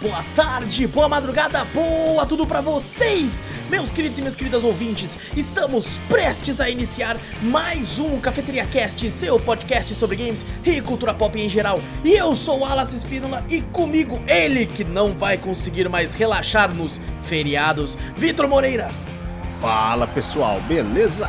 boa tarde, boa madrugada, boa tudo pra vocês, meus queridos e minhas queridas ouvintes. Estamos prestes a iniciar mais um Cafeteria Cast, seu podcast sobre games e cultura pop em geral. E eu sou o Alas Espínola e comigo ele que não vai conseguir mais relaxar nos feriados, Vitor Moreira. Fala pessoal, beleza?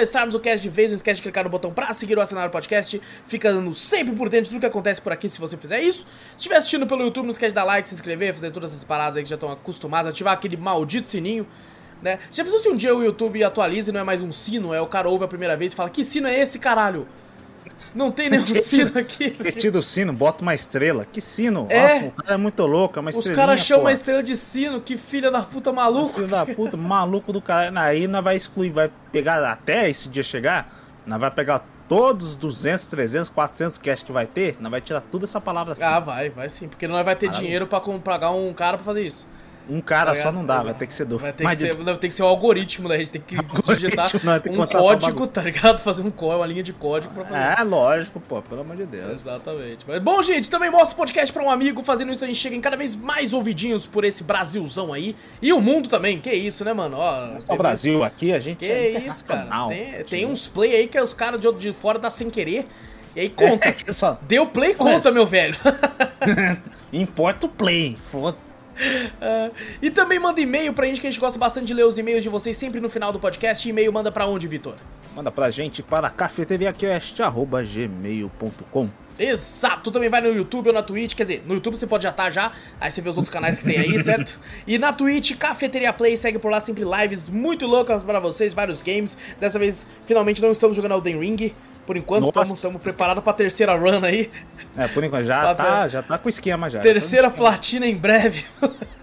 Começarmos o cast de vez, não esquece de clicar no botão pra seguir ou assinar o podcast, ficando sempre por dentro do que acontece por aqui se você fizer isso. Se estiver assistindo pelo YouTube, não esquece de dar like, se inscrever, fazer todas essas paradas aí que já estão acostumados, ativar aquele maldito sininho, né? Já pensou se um dia o YouTube atualiza e não é mais um sino, é o cara ouve a primeira vez e fala, que sino é esse, caralho? Não tem nenhum sino aqui. Vestido o sino, bota uma estrela. Que sino? É. Nossa, o cara é muito louco, é uma Os estrelinha, caras chamam pô. a estrela de sino, que filha da puta maluco. Filho da puta, maluco do cara. Aí nós vai excluir, vai pegar até esse dia chegar, nós vai pegar todos os 200, 300, 400 cash que vai ter, nós vai tirar tudo essa palavra assim. Ah, vai, vai sim, porque não vai ter dinheiro pra com- pagar um cara pra fazer isso. Um cara Tá só não dá, ligado? vai ter que ser dois. Vai ter, Mas que de- ser, não, tem que ser o algoritmo, né? A gente tem que Algoritmo, digitar nós tem que um código, tá ligado? Fazer um código, uma linha de código pra fazer É, lógico, pô, pelo amor de Deus. Exatamente. Mas, bom, gente, também mostra o podcast pra um amigo. Fazendo isso, a gente chega em cada vez mais ouvidinhos por esse Brasilzão aí. E o mundo também. Que isso, né, mano? Ó, o Brasil aqui, a gente Que é isso, cara. Tem, tem uns play aí que os caras de, de fora dá sem querer. E aí conta. É, só Deu play, conta, meu velho. importa o play, foda É, e também manda e-mail pra gente, que a gente gosta bastante de ler os e-mails de vocês sempre no final do podcast. E-mail manda pra onde, Vitor? Manda pra gente para cafeteriacast.gmail.com Exato, também vai no YouTube ou na Twitch, quer dizer, no YouTube você pode já estar já, aí você vê os outros canais que tem aí, certo? E na Twitch, Cafeteria Play, segue por lá sempre lives muito loucas pra vocês, vários games. Dessa vez, finalmente não estamos jogando Elden Ring, por enquanto estamos preparados pra terceira run aí. É, por enquanto já Tá, tá, já tá com esquema já. Terceira Tá platina em breve.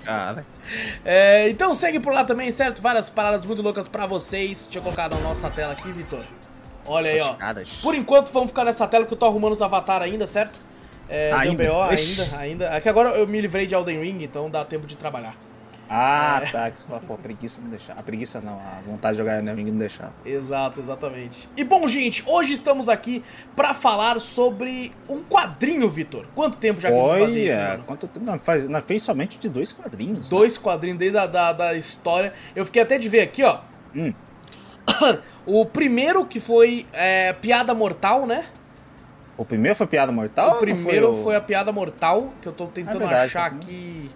Cara, É, então segue por lá também, certo? Várias paradas muito loucas pra vocês. Deixa eu colocar na nossa tela aqui, Vitor. Olha aí, essas ó. chegadas. Por enquanto vamos ficar nessa tela que eu tô arrumando os avatar ainda, certo? É, Ainda? ainda, ainda. É que agora eu me livrei de Elden Ring, então dá tempo de trabalhar. Ah, É. tá. Que você fala, pô, preguiça não deixar. A preguiça não, a vontade de jogar Elden Ring não deixar. Exato, exatamente. E bom, gente, hoje estamos aqui pra falar sobre um quadrinho, Vitor. Quanto tempo já que a gente fazia isso, Olha, mano? quanto tempo? Não, faz, não, fez somente de dois quadrinhos. né? Dois quadrinhos desde a da, da história. Eu fiquei até de ver aqui, ó. Hum. o primeiro que foi é, Piada Mortal, né? O primeiro foi Piada Mortal? o primeiro o- foi, a Piada Mortal, que eu tô tentando É verdade, achar tá aqui.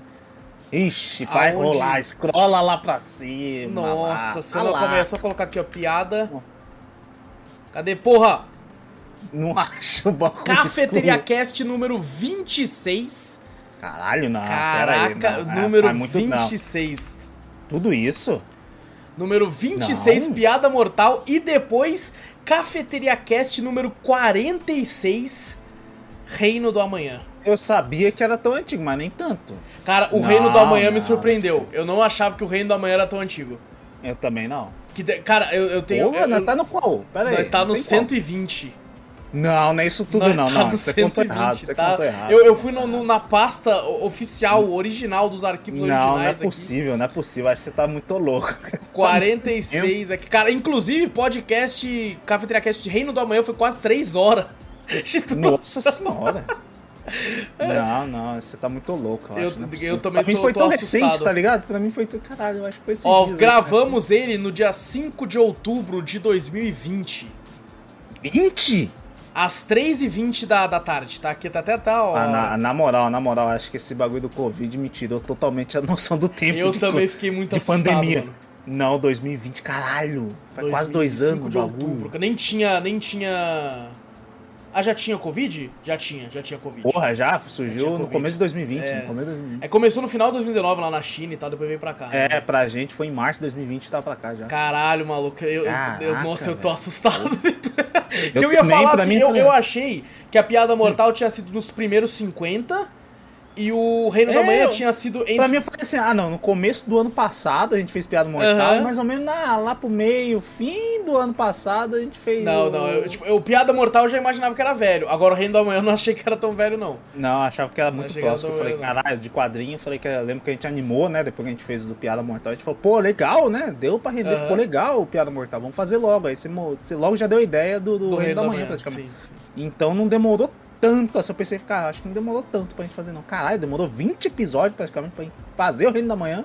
Ixi, vai Aonde? rolar, escrola lá pra cima. Nossa, lá. se Ah eu não é só colocar aqui, ó, piada. Cadê, porra? Não acho o bagulho. Cafeteria escuro. Cast número 26. Caralho, não. Caraca, aí, não. É, número faz muito, não. 26. Tudo isso? Número 26, Não. Piada Mortal. E depois, Cafeteria Cast número 46, Reino do Amanhã. Eu sabia que era tão antigo, mas nem tanto. Cara, o Não, Reino do Amanhã me não. surpreendeu. Eu não achava que o Reino do Amanhã era tão antigo. Eu também não. Que de- Cara, eu, eu tenho. Pô, eu, eu- tá no qual? Pera aí. tá não no tem qual. 120. Não, não é isso tudo Nós não, tá não. no Você contou errado, você tá? contou errado. Eu, eu fui no- no- na pasta oficial, original dos arquivos Não, não é originais aqui. possível, não é possível. Acho que você tá muito louco. 46 aqui. Cara, inclusive, podcast Cafeteria Cast de Reino do Amanhã foi quase 3 horas. Nossa senhora. Não, não, você tá muito louco, eu, Eu- acho. não é eu também pra mim tô- foi tô tão assustado. recente, tá ligado? Pra mim foi tão... Caralho, eu acho que foi esses Ó, dias aí. gravamos ele no dia 5 de outubro de 2020. 20? Às 3h20 da, da tarde, tá? Aqui tá até tá, ó. Ah, na, na moral, na moral, acho que esse bagulho do Covid me tirou totalmente a noção do tempo. Eu de, também fiquei muito de assustado, pandemia. mano. Não, 2020, caralho. Faz quase dois 2005 anos de o outubro. Nem tinha, nem tinha... Ah, já tinha Covid? Já tinha, já tinha Covid. Porra, já Já surgiu tinha no começo de 2020. É. No começo de 2020. É, começou no final de 2019 lá na China e tal, depois veio pra cá. né? É, pra gente foi em março de 2020 tava pra cá já. Caralho, maluco. Eu, eu- eu- Caraca, nossa, eu tô velho. assustado, Vitor. Que Eu eu ia também, falar assim, eu, eu achei que a piada mortal tinha sido nos primeiros 50 e o Reino da É, Manhã eu- tinha sido entre. Pra mim eu falei assim, ah não, no começo do ano passado a gente fez piada mortal, Aham. mais ou menos na- lá pro meio, fim do ano passado a gente fez. Não, o- não, eu, tipo, eu, piada mortal eu já imaginava que era velho. Agora o Reino da Manhã eu não achei que era tão velho, não. Não, eu achava que era muito próximo. Eu falei, velho, caralho, de quadrinho, eu falei que eu lembro que a gente animou, né? Depois que a gente fez o do Piada Mortal, a gente falou, pô, legal, né? Deu pra render, Aham. ficou legal o Piada Mortal, vamos fazer logo. Aí você, você logo já deu a ideia do, do, Reino da Manhã, praticamente. sim, sim. Então não demorou tanto, assim, eu pensei, cara, acho que não demorou tanto pra gente fazer não. Caralho, demorou 20 episódios praticamente pra gente fazer o Reino da Manhã.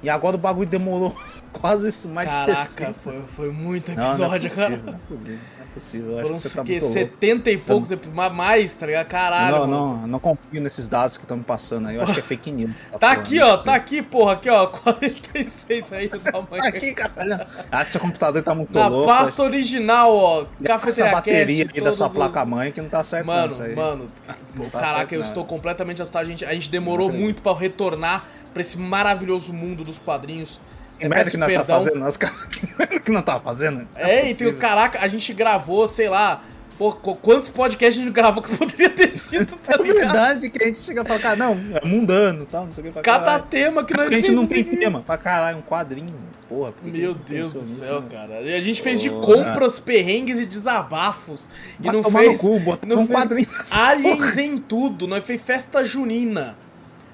E agora o bagulho demorou quase mais de Caraca, 60. foi, foi muito Não, não é episódio, possível, cara. Não é possível, possível. Eu acho Foram que você tá que, muito louco. 70 e poucos epi- ma- mais, tá ligado? Caralho. Não, mano. não, não confio nesses dados que estão me passando aí. Eu acho que é fake news. Tá aqui, não é ó, tá aqui, porra, aqui, ó, 46 aí do tamanho. Tá aqui, caralho. Que seu computador tá muito Na louco. pasta original, ó, E essa cafeteria bateria aí da sua todos placa os- mãe que não tá certo não, Mano, isso aí. mano, Não tá caraca, certo, eu não. estou completamente assustado. A gente, a gente demorou Não muito pra retornar pra esse maravilhoso mundo dos quadrinhos. Que Eu merda que nós tá fazendo, nós, cara. Que merda que não tá fazendo. Não É, e tem o caraca, a gente gravou, sei lá, pô, qu- quantos podcasts a gente gravou que poderia ter sido, tá É ligado? verdade que a gente chega e fala, cara, não, é mundano e tal, não sei o que. pra Cada caralho. tema que nós Porque a gente não tem tema. Pra caralho, um quadrinho. Porra, por que Meu que Deus do pensou nisso, céu, né? cara. E a gente fez de Porra. compras, perrengues e desabafos. E não fez. no cu, não um fez quadrinho aliens em tudo. Nós fez festa junina.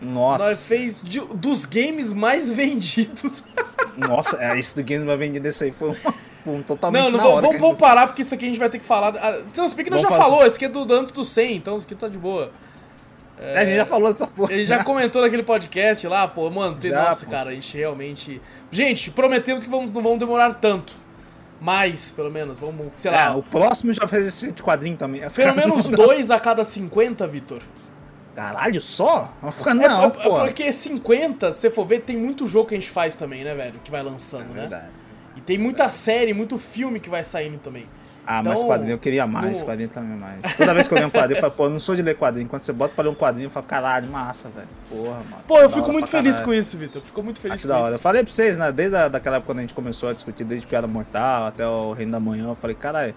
Nossa. Nós fez de- dos games mais vendidos. Nossa, é, esse do Games vai vender desse aí foi um, um totalmente Não, não vou- vamos, parar porque isso aqui a gente vai ter que falar. Não, se bem que nós já fazer. falou, esse aqui é do antes do 100, então isso aqui tá de boa. É, a gente já falou dessa porra. Ele já comentou naquele podcast lá, pô, mano, tem- Já, nossa, pô. cara, a gente realmente. Gente, prometemos que vamos, não vamos demorar tanto. Mais, pelo menos, vamos, sei É, lá. o próximo já fez esse quadrinho também. Pelo menos dois a cada 50, Vitor. Caralho, só? É, Não, é- é pô. porque 50, se você for ver, tem muito jogo que a gente faz também, né, velho? Que vai lançando, né? É Verdade. E tem muita série, muito filme que vai saindo também. Ah, mas Então, quadrinho eu queria mais, no- quadrinho também mais. Toda vez que eu leio um quadrinho, eu falo, pô, eu não sou de ler quadrinho. Quando você bota pra ler um quadrinho, eu falo, caralho, massa, velho. Porra, mano. Pô, eu fico muito feliz caralho. com isso, Vitor. Fico muito feliz Acho com da hora. Eu isso. falei pra vocês, né? Desde a, daquela época quando a gente começou a discutir, desde Piada Mortal até o Reino da Manhã, eu falei, caralho,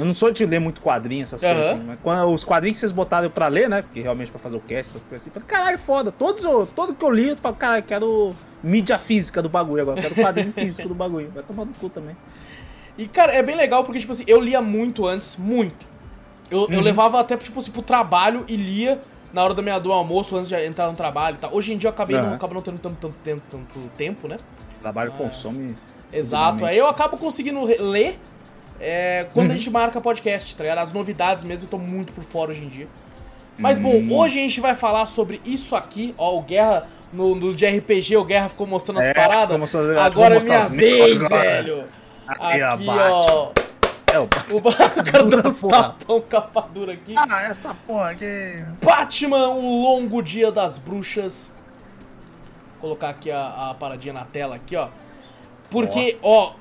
eu não sou de ler muito quadrinho, essas coisas Aham. assim. Mas quando, os quadrinhos que vocês botaram pra ler, né? Porque realmente pra fazer o cast, essas coisas assim, eu falei, caralho, foda. Todos, todo que eu li, eu falo, cara, eu quero mídia física do bagulho agora, eu quero quadrinho físico do bagulho. Vai tomar no cu também. E, cara, é bem legal porque, tipo assim, eu lia muito antes, muito. Eu, eu Uhum. levava até, tipo assim, pro trabalho e lia na hora do meia do almoço, antes de entrar no trabalho e tal. Hoje em dia eu acabei não, Aham. acabo não tendo tanto, tanto, tempo- tanto tempo, né? O trabalho consome. Exato. Aí eu acabo conseguindo ler é, quando Uhum. a gente marca podcast, tá ligado? As novidades mesmo, eu tô muito por fora hoje em dia. Mas bom, Hum. hoje a gente vai falar sobre isso aqui. Ó, o Guerra, no, no de RPG, o Guerra ficou mostrando as É, paradas. mostrando- Agora é minha vez, velho. Aqui, Aqui, ó. É, o O cara dá uns Porra. tapão capa dura aqui. Ah, essa porra aqui. Batman, um longo dia das bruxas. Vou colocar aqui a, a paradinha na tela aqui, ó. Porque, ó,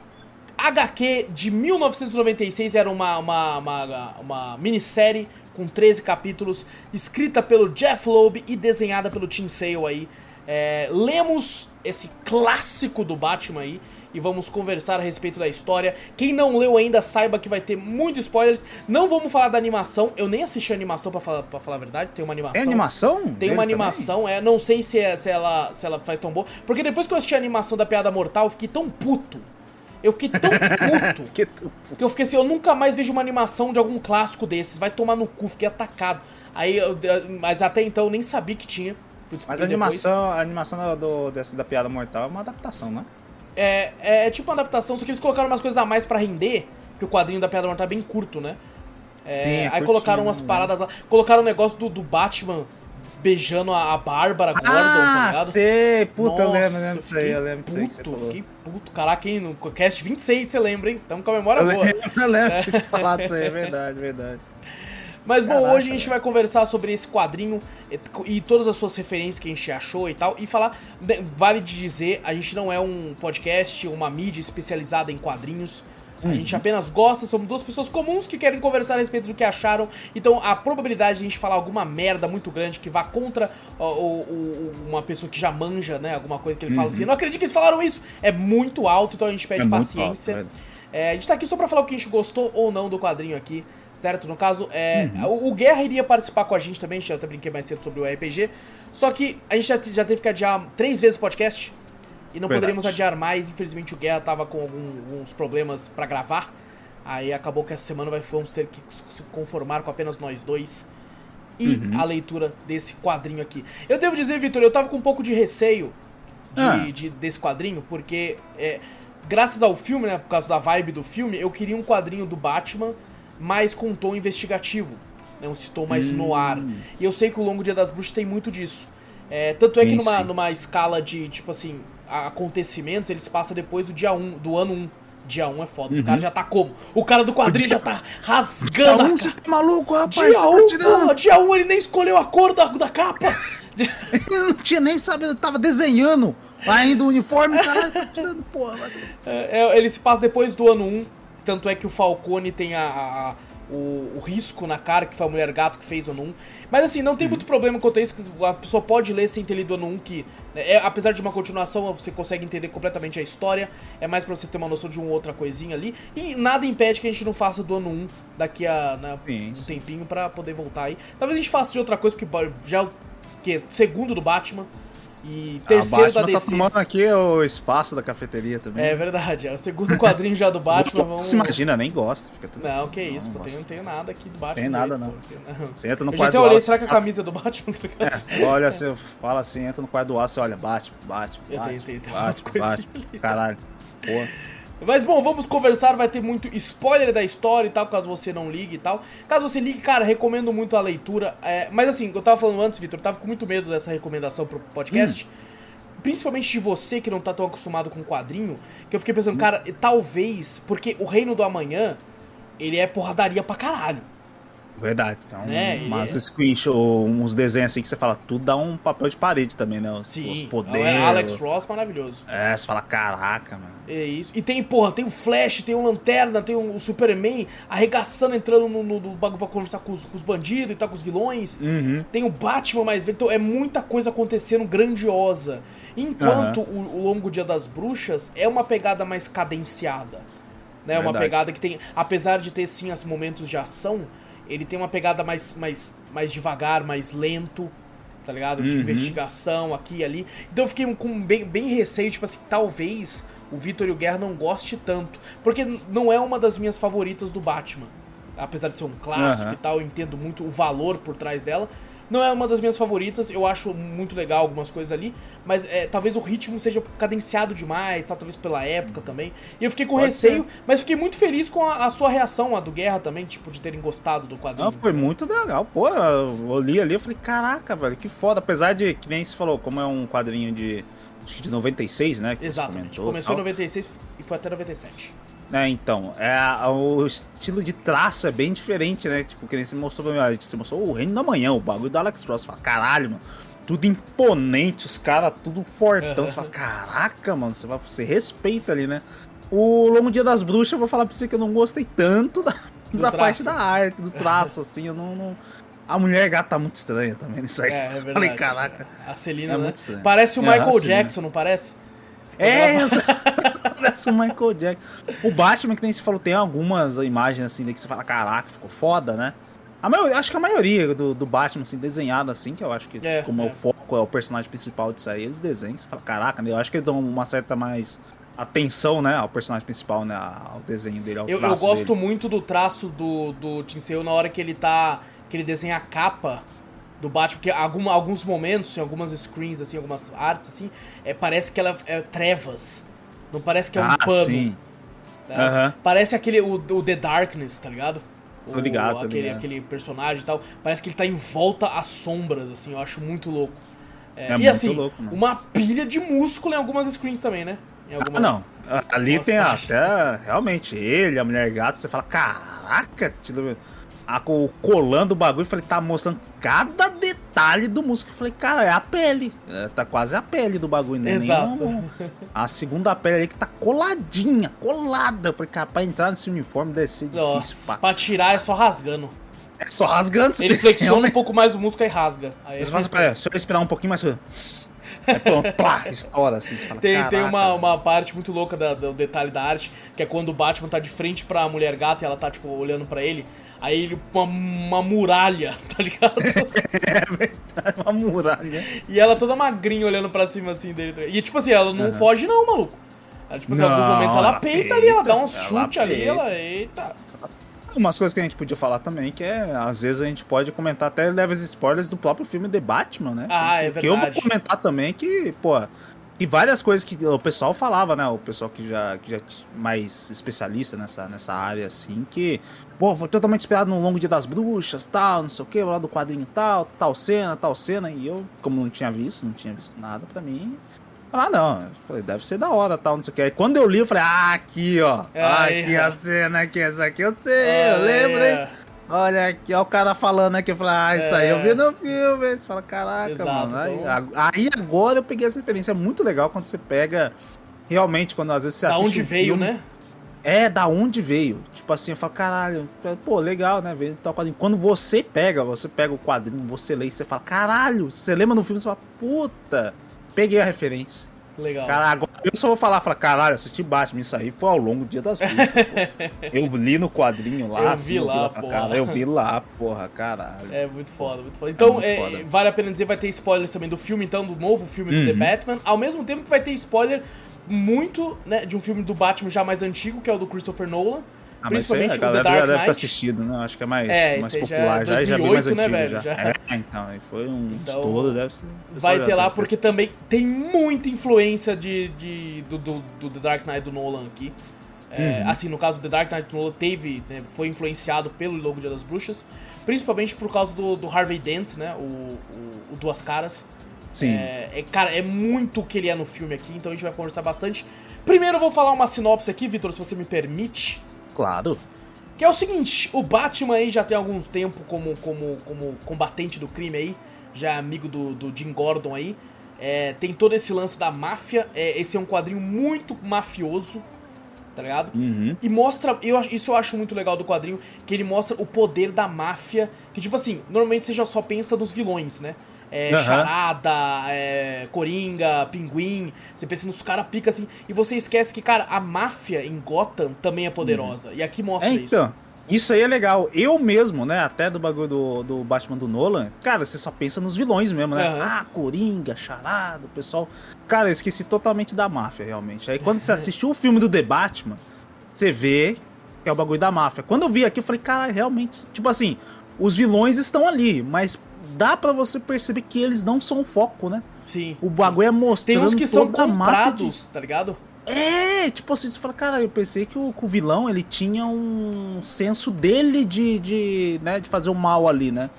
HQ de 1996 era uma, uma, uma, uma minissérie com 13 capítulos, escrita pelo Jeff Loeb e desenhada pelo Tim Sale aí. É, lemos esse clássico do Batman aí e vamos conversar a respeito da história. Quem não leu ainda, saiba que vai ter muitos spoilers. Não vamos falar da animação, eu nem assisti a animação pra falar, pra falar a verdade, tem uma animação. Tem animação? Tem uma também? animação, é, não sei se, é- se, ela, se ela faz tão boa. Porque depois que eu assisti a animação da Piada Mortal, eu fiquei tão puto. Eu fiquei tão puto. Que eu fiquei assim, eu nunca mais vejo uma animação de algum clássico desses. Vai tomar no cu, fiquei atacado. Aí, eu- mas até então eu nem sabia que tinha. Mas a depois. animação, a animação da- do, dessa, da piada mortal é uma adaptação, né? É, é tipo uma adaptação, só que eles colocaram umas coisas a mais pra render, porque o quadrinho da Piada Mortal é bem curto, né? É, Sim, é aí curtinho, colocaram umas né? paradas lá. Colocaram o negócio do, do Batman beijando a, a Bárbara Gordon, tá Ah, ligado? sei. Puta, eu Nossa, lembro, lembro disso aí, eu lembro disso aí puto. Fiquei puto, caraca, hein? No cast 26 você lembra, hein? Tamo com a memória Eu boa. lembro, eu lembro que você tinha falado isso aí, é verdade, verdade. Mas bom, Caraca, hoje a gente vai conversar sobre esse quadrinho e, e todas as suas referências que a gente achou e tal. E falar, de- vale de dizer, a gente não é um podcast, uma mídia especializada em quadrinhos. A gente apenas gosta, somos duas pessoas comuns que querem conversar a respeito do que acharam. Então a probabilidade de a gente falar alguma merda muito grande que vá contra ó, uma pessoa que já manja, né? Alguma coisa que ele fala assim, não acredito que eles falaram isso, é muito alto, então a gente pede É paciência. alto, É, a gente tá aqui só pra falar o que a gente gostou ou não do quadrinho aqui, certo? No caso, é, o, o Guerra iria participar com a gente também, eu até brinquei mais cedo sobre o RPG. Só que a gente já, já teve que adiar três vezes o podcast e não Verdade. poderíamos adiar mais. Infelizmente o Guerra tava com algum- alguns problemas pra gravar. Aí acabou que essa semana vai, vamos ter que se conformar com apenas nós dois. E a leitura desse quadrinho aqui. Eu devo dizer, Vitor, eu tava com um pouco de receio de, Ah. de- desse quadrinho, porque é, graças ao filme, né, por causa da vibe do filme, eu queria um quadrinho do Batman, mas com um tom investigativo, né, um tom mais Hum. no ar. E eu sei que o Longo Dia das Bruxas tem muito disso. É, tanto é que numa, numa escala de, tipo assim, acontecimentos, ele se passa depois do dia 1, do ano 1. Dia 1 é foda, Uhum. o cara já tá como? O cara do quadrinho já tá rasgando a um, ca- você tá maluco, rapaz? Dia Você 1, tá tirando. porra, dia 1 ele nem escolheu a cor da, da capa. Eu não tinha nem sabido, tava desenhando ainda o uniforme, caralho, tá tirando, porra. É, é, ele se passa depois do ano 1, tanto é que o Falcone tem a, a- o, o risco na cara, que foi a Mulher Gato que fez o ano 1. Mas assim, não tem muito problema quanto a isso, que a pessoa pode ler sem ter lido o ano 1, que é, apesar de uma continuação, você consegue entender completamente a história, é mais pra você ter uma noção de uma outra coisinha ali, e nada impede que a gente não faça do ano 1 daqui a né, Sim, um tempinho pra poder voltar aí. Talvez a gente faça de outra coisa, porque já é o que, segundo do Batman e terceiro da Batman DC. tá tomando aqui o espaço da cafeteria também. É verdade, é o segundo quadrinho já do Batman. Vamos... Se imagina, nem gosta. Fica tudo... Não, que isso, Não, pô, tem, não tenho nada aqui do Batman. Tem nada, direito, não. pô, não. Você entra no Eu quarto até olhei, será que a tá- camisa é do Batman? É, olha, você fala assim, entra no quarto do aço, você olha, bate, bate, Eu bate, tenho, bate, umas coisinhas bate. ali. Caralho, porra. Mas bom, vamos conversar, vai ter muito spoiler da história e tal, caso você não ligue e tal. Caso você ligue, cara, recomendo muito a leitura. é, mas assim, eu tava falando antes, Vitor, eu tava com muito medo dessa recomendação pro podcast. Hum. Principalmente de você que não tá tão acostumado com quadrinho, que eu fiquei pensando, Hum. cara, talvez, porque o Reino do Amanhã, ele é porradaria pra caralho. Verdade. Então, Né, umas é- screenshots, uns desenhos assim que você fala, tudo dá um papel de parede também, né? Os, Sim, os poderes. Alex Ross, maravilhoso. É, você fala, caraca, mano. É isso. E tem, porra, tem o Flash, tem o Lanterna, tem o Superman arregaçando, entrando no, no, no bagulho pra conversar com os, com os bandidos e tal, com os vilões. Uhum. Tem o Batman mais velho. Então é muita coisa acontecendo grandiosa. Enquanto o, o Longo Dia das Bruxas é uma pegada mais cadenciada. Né? Uma Verdade. pegada que tem. Apesar de ter sim os momentos de ação, ele tem uma pegada mais, mais, mais devagar, mais lento. Tá ligado? De Uhum. investigação aqui e ali. Então eu fiquei com bem, bem receio, tipo assim, talvez o Vitor e o Guerra não goste tanto. Porque não é uma das minhas favoritas do Batman. Apesar de ser um clássico Aham. e tal, eu entendo muito o valor por trás dela. Não é uma das minhas favoritas, eu acho muito legal algumas coisas ali, mas é, talvez o ritmo seja cadenciado demais, tal, talvez pela época também. E eu fiquei com Pode receio, mas fiquei muito feliz com a, a sua reação, a do Guerra também, tipo, de terem gostado do quadrinho. Não, foi muito legal. Pô, eu li ali, eu falei, caraca, velho, que foda. Apesar de, que nem se falou, como é um quadrinho de. Acho que de 96, né? Exatamente. comentou, Começou em tal. 96 e foi até 97. É, então, é, a- o estilo de traço é bem diferente, né? Tipo, que nem você mostrou pra mim, você mostrou o Reino da Manhã, o bagulho do Alex Ross. Você fala, caralho, mano, tudo imponente, os caras tudo fortão. Você fala, caraca, mano, você, vai, você respeita ali, né? O Longo Dia das Bruxas, eu vou falar pra você que eu não gostei tanto da, da parte da arte, do traço, assim, eu não... não- A mulher gata tá muito estranha também nisso aí. É, é verdade. Falei, caraca. A Celina, É né? Parece o É, Michael a. Jackson, não parece? É, parece o Michael Jackson. O Batman, que nem se falou, tem algumas imagens assim que você fala, caraca, ficou foda, né? A maioria, acho que a maioria do, do Batman, assim, desenhado assim, que eu acho que, É, como é. é. o foco, é o personagem principal disso aí, eles desenham, você fala, caraca, eu acho que eles dão uma certa mais atenção, né, ao personagem principal, né, ao desenho dele, ao Eu, eu traço gosto dele. muito do traço do, do Sale na hora que ele tá. que ele desenha a capa do Batman, porque alguma, alguns momentos, em algumas screens, assim, algumas artes, assim, é, parece que ela é trevas. Não parece que é um ah, pano. sim. tá? Aham. Parece aquele. O, o The Darkness, tá ligado? Tô ligado, tô aquele, ligado. aquele personagem e tal. Parece que ele tá em volta às sombras, assim, eu acho muito louco. É, É e muito assim, louco, mano. uma pilha de músculo em algumas screens também, né? Em Ah, algumas... não. Ali tem partes. até realmente ele, a mulher gata, você fala, caraca, tira- a, co- colando o bagulho, falei, tá mostrando cada detalhe do músculo. Eu falei, cara, é a pele. É, tá quase a pele do bagulho, né? Exato. um- a segunda pele ali que tá coladinha, colada. Eu falei, cara, pra entrar nesse uniforme deve ser difícil, Nossa, pá. pra tirar é só rasgando. É só rasgando. Ele flexiona um pouco mais o músculo e rasga. Aí Você fala assim, "Pera, se eu respirar um pouquinho mais. Aí pronto, plá, estoura assim. Você fala, Tem, tem "Caraca, uma, uma parte muito louca da- do detalhe da arte, que é quando o Batman tá de frente pra mulher gata e ela tá, tipo, olhando pra ele. Aí ele, uma, uma muralha, tá ligado? É verdade, uma muralha. e ela toda magrinha olhando pra cima assim dele. E tipo assim, ela não foge não, maluco. Ela, tipo assim, em alguns Não, momentos ela, ela peita, ali, ela dá um chute ali, peita. ela. Eita. Umas coisas que a gente podia falar também, que é, às vezes a gente pode comentar até leves spoilers do próprio filme The Batman, né? Ah, é Que eu vou verdade. comentar também que, pô, que várias coisas que o pessoal falava, né? O pessoal que já, que já é mais especialista nessa, nessa área, assim, que, pô, foi totalmente inspirado no Longo Dia das Bruxas, tal, não sei o que, lá do quadrinho tal, tal cena, tal cena, e eu, como não tinha visto, não tinha visto nada pra mim. Ah, não. Eu falei, deve ser da hora, tal, não sei o que. Aí quando eu li, eu falei, ah, aqui, ó. Aí, aqui ó. a cena aqui, essa aqui eu sei, eu lembro, hein? Olha aqui, ó o cara falando aqui, eu falei, ah, isso aí eu vi no filme. Você fala, caraca, Exato, mano. Aí, então- aí agora eu peguei essa referência. É muito legal quando você pega. Realmente, quando às vezes você Da assiste. onde um veio, filme, né? É, da onde veio. Tipo assim, eu falo, caralho, pô, legal, né? Veio tal quadrinho. Quando você pega, você pega o quadrinho, você lê e você fala, caralho, você lembra no filme, você fala, puta, peguei a referência. Legal. Cara, agora eu só vou falar, falar, caralho, assisti Batman, isso aí foi ao longo do dia das bruxas. Eu li no quadrinho lá, Eu assim, vi lá, pra porra. cara, eu vi lá, porra, caralho. É muito foda, muito foda. Então, muito é, foda. vale a pena dizer, vai ter spoilers também do filme, então, do novo filme do The Uhum. Batman, ao mesmo tempo que vai ter spoiler muito, né, de um filme do Batman já mais antigo, que é o do Christopher Nolan, Ah, mas isso aí principalmente a o The galera já deve ter Knight. assistido, né? Acho que é mais, É, mais já é popular, já, já, bem mais 2008, né, antigo velho? já. Já. É, então, aí foi um Então, estouro, deve ser. vai ter lá, porque também tem muita influência de, de, do, do, do The Dark Knight do Nolan aqui. É, Uhum. Assim, no caso do The Dark Knight do Nolan, teve, né, foi influenciado pelo logo Dia das Bruxas, principalmente por causa do, do Harvey Dent, né, o, o, o Duas Caras. Sim. É, é, cara, é muito o que ele é no filme aqui, então a gente vai conversar bastante. Primeiro eu vou falar uma sinopse aqui, Vitor, se você me permite. Claro. Que é o seguinte, o Batman aí já tem alguns tempo como, como, como combatente do crime aí, já é amigo do, do Jim Gordon aí. É, tem todo esse lance da máfia, é, esse é um quadrinho muito mafioso, tá ligado? Uhum. E mostra, eu, isso eu acho muito legal do quadrinho, que ele mostra o poder da máfia, que tipo assim, normalmente você já só pensa nos vilões, né? É, Aham. Charada, é, Coringa, Pinguim, você pensa nos caras pica assim, e você esquece que, cara, a máfia em Gotham também é poderosa, e aqui mostra É, isso. então. Isso aí é legal. Eu mesmo, né? Até do bagulho do, do Batman do Nolan, cara, você só pensa nos vilões mesmo, né? Aham. Ah, Coringa, Charada, o pessoal. Cara, eu esqueci totalmente da máfia, realmente. Aí quando você assistiu o filme do The Batman, você vê que é o bagulho da máfia. Quando eu vi aqui, eu falei, cara, realmente, tipo assim, os vilões estão ali, mas dá pra você perceber que eles não são o foco, né? Sim. O bagulho é mostrando Tem uns que são máfia de- comprados, tá ligado? é, tipo assim, você fala, cara, eu pensei que o, que o vilão, ele tinha um senso dele de, de, né, de fazer o mal ali, né?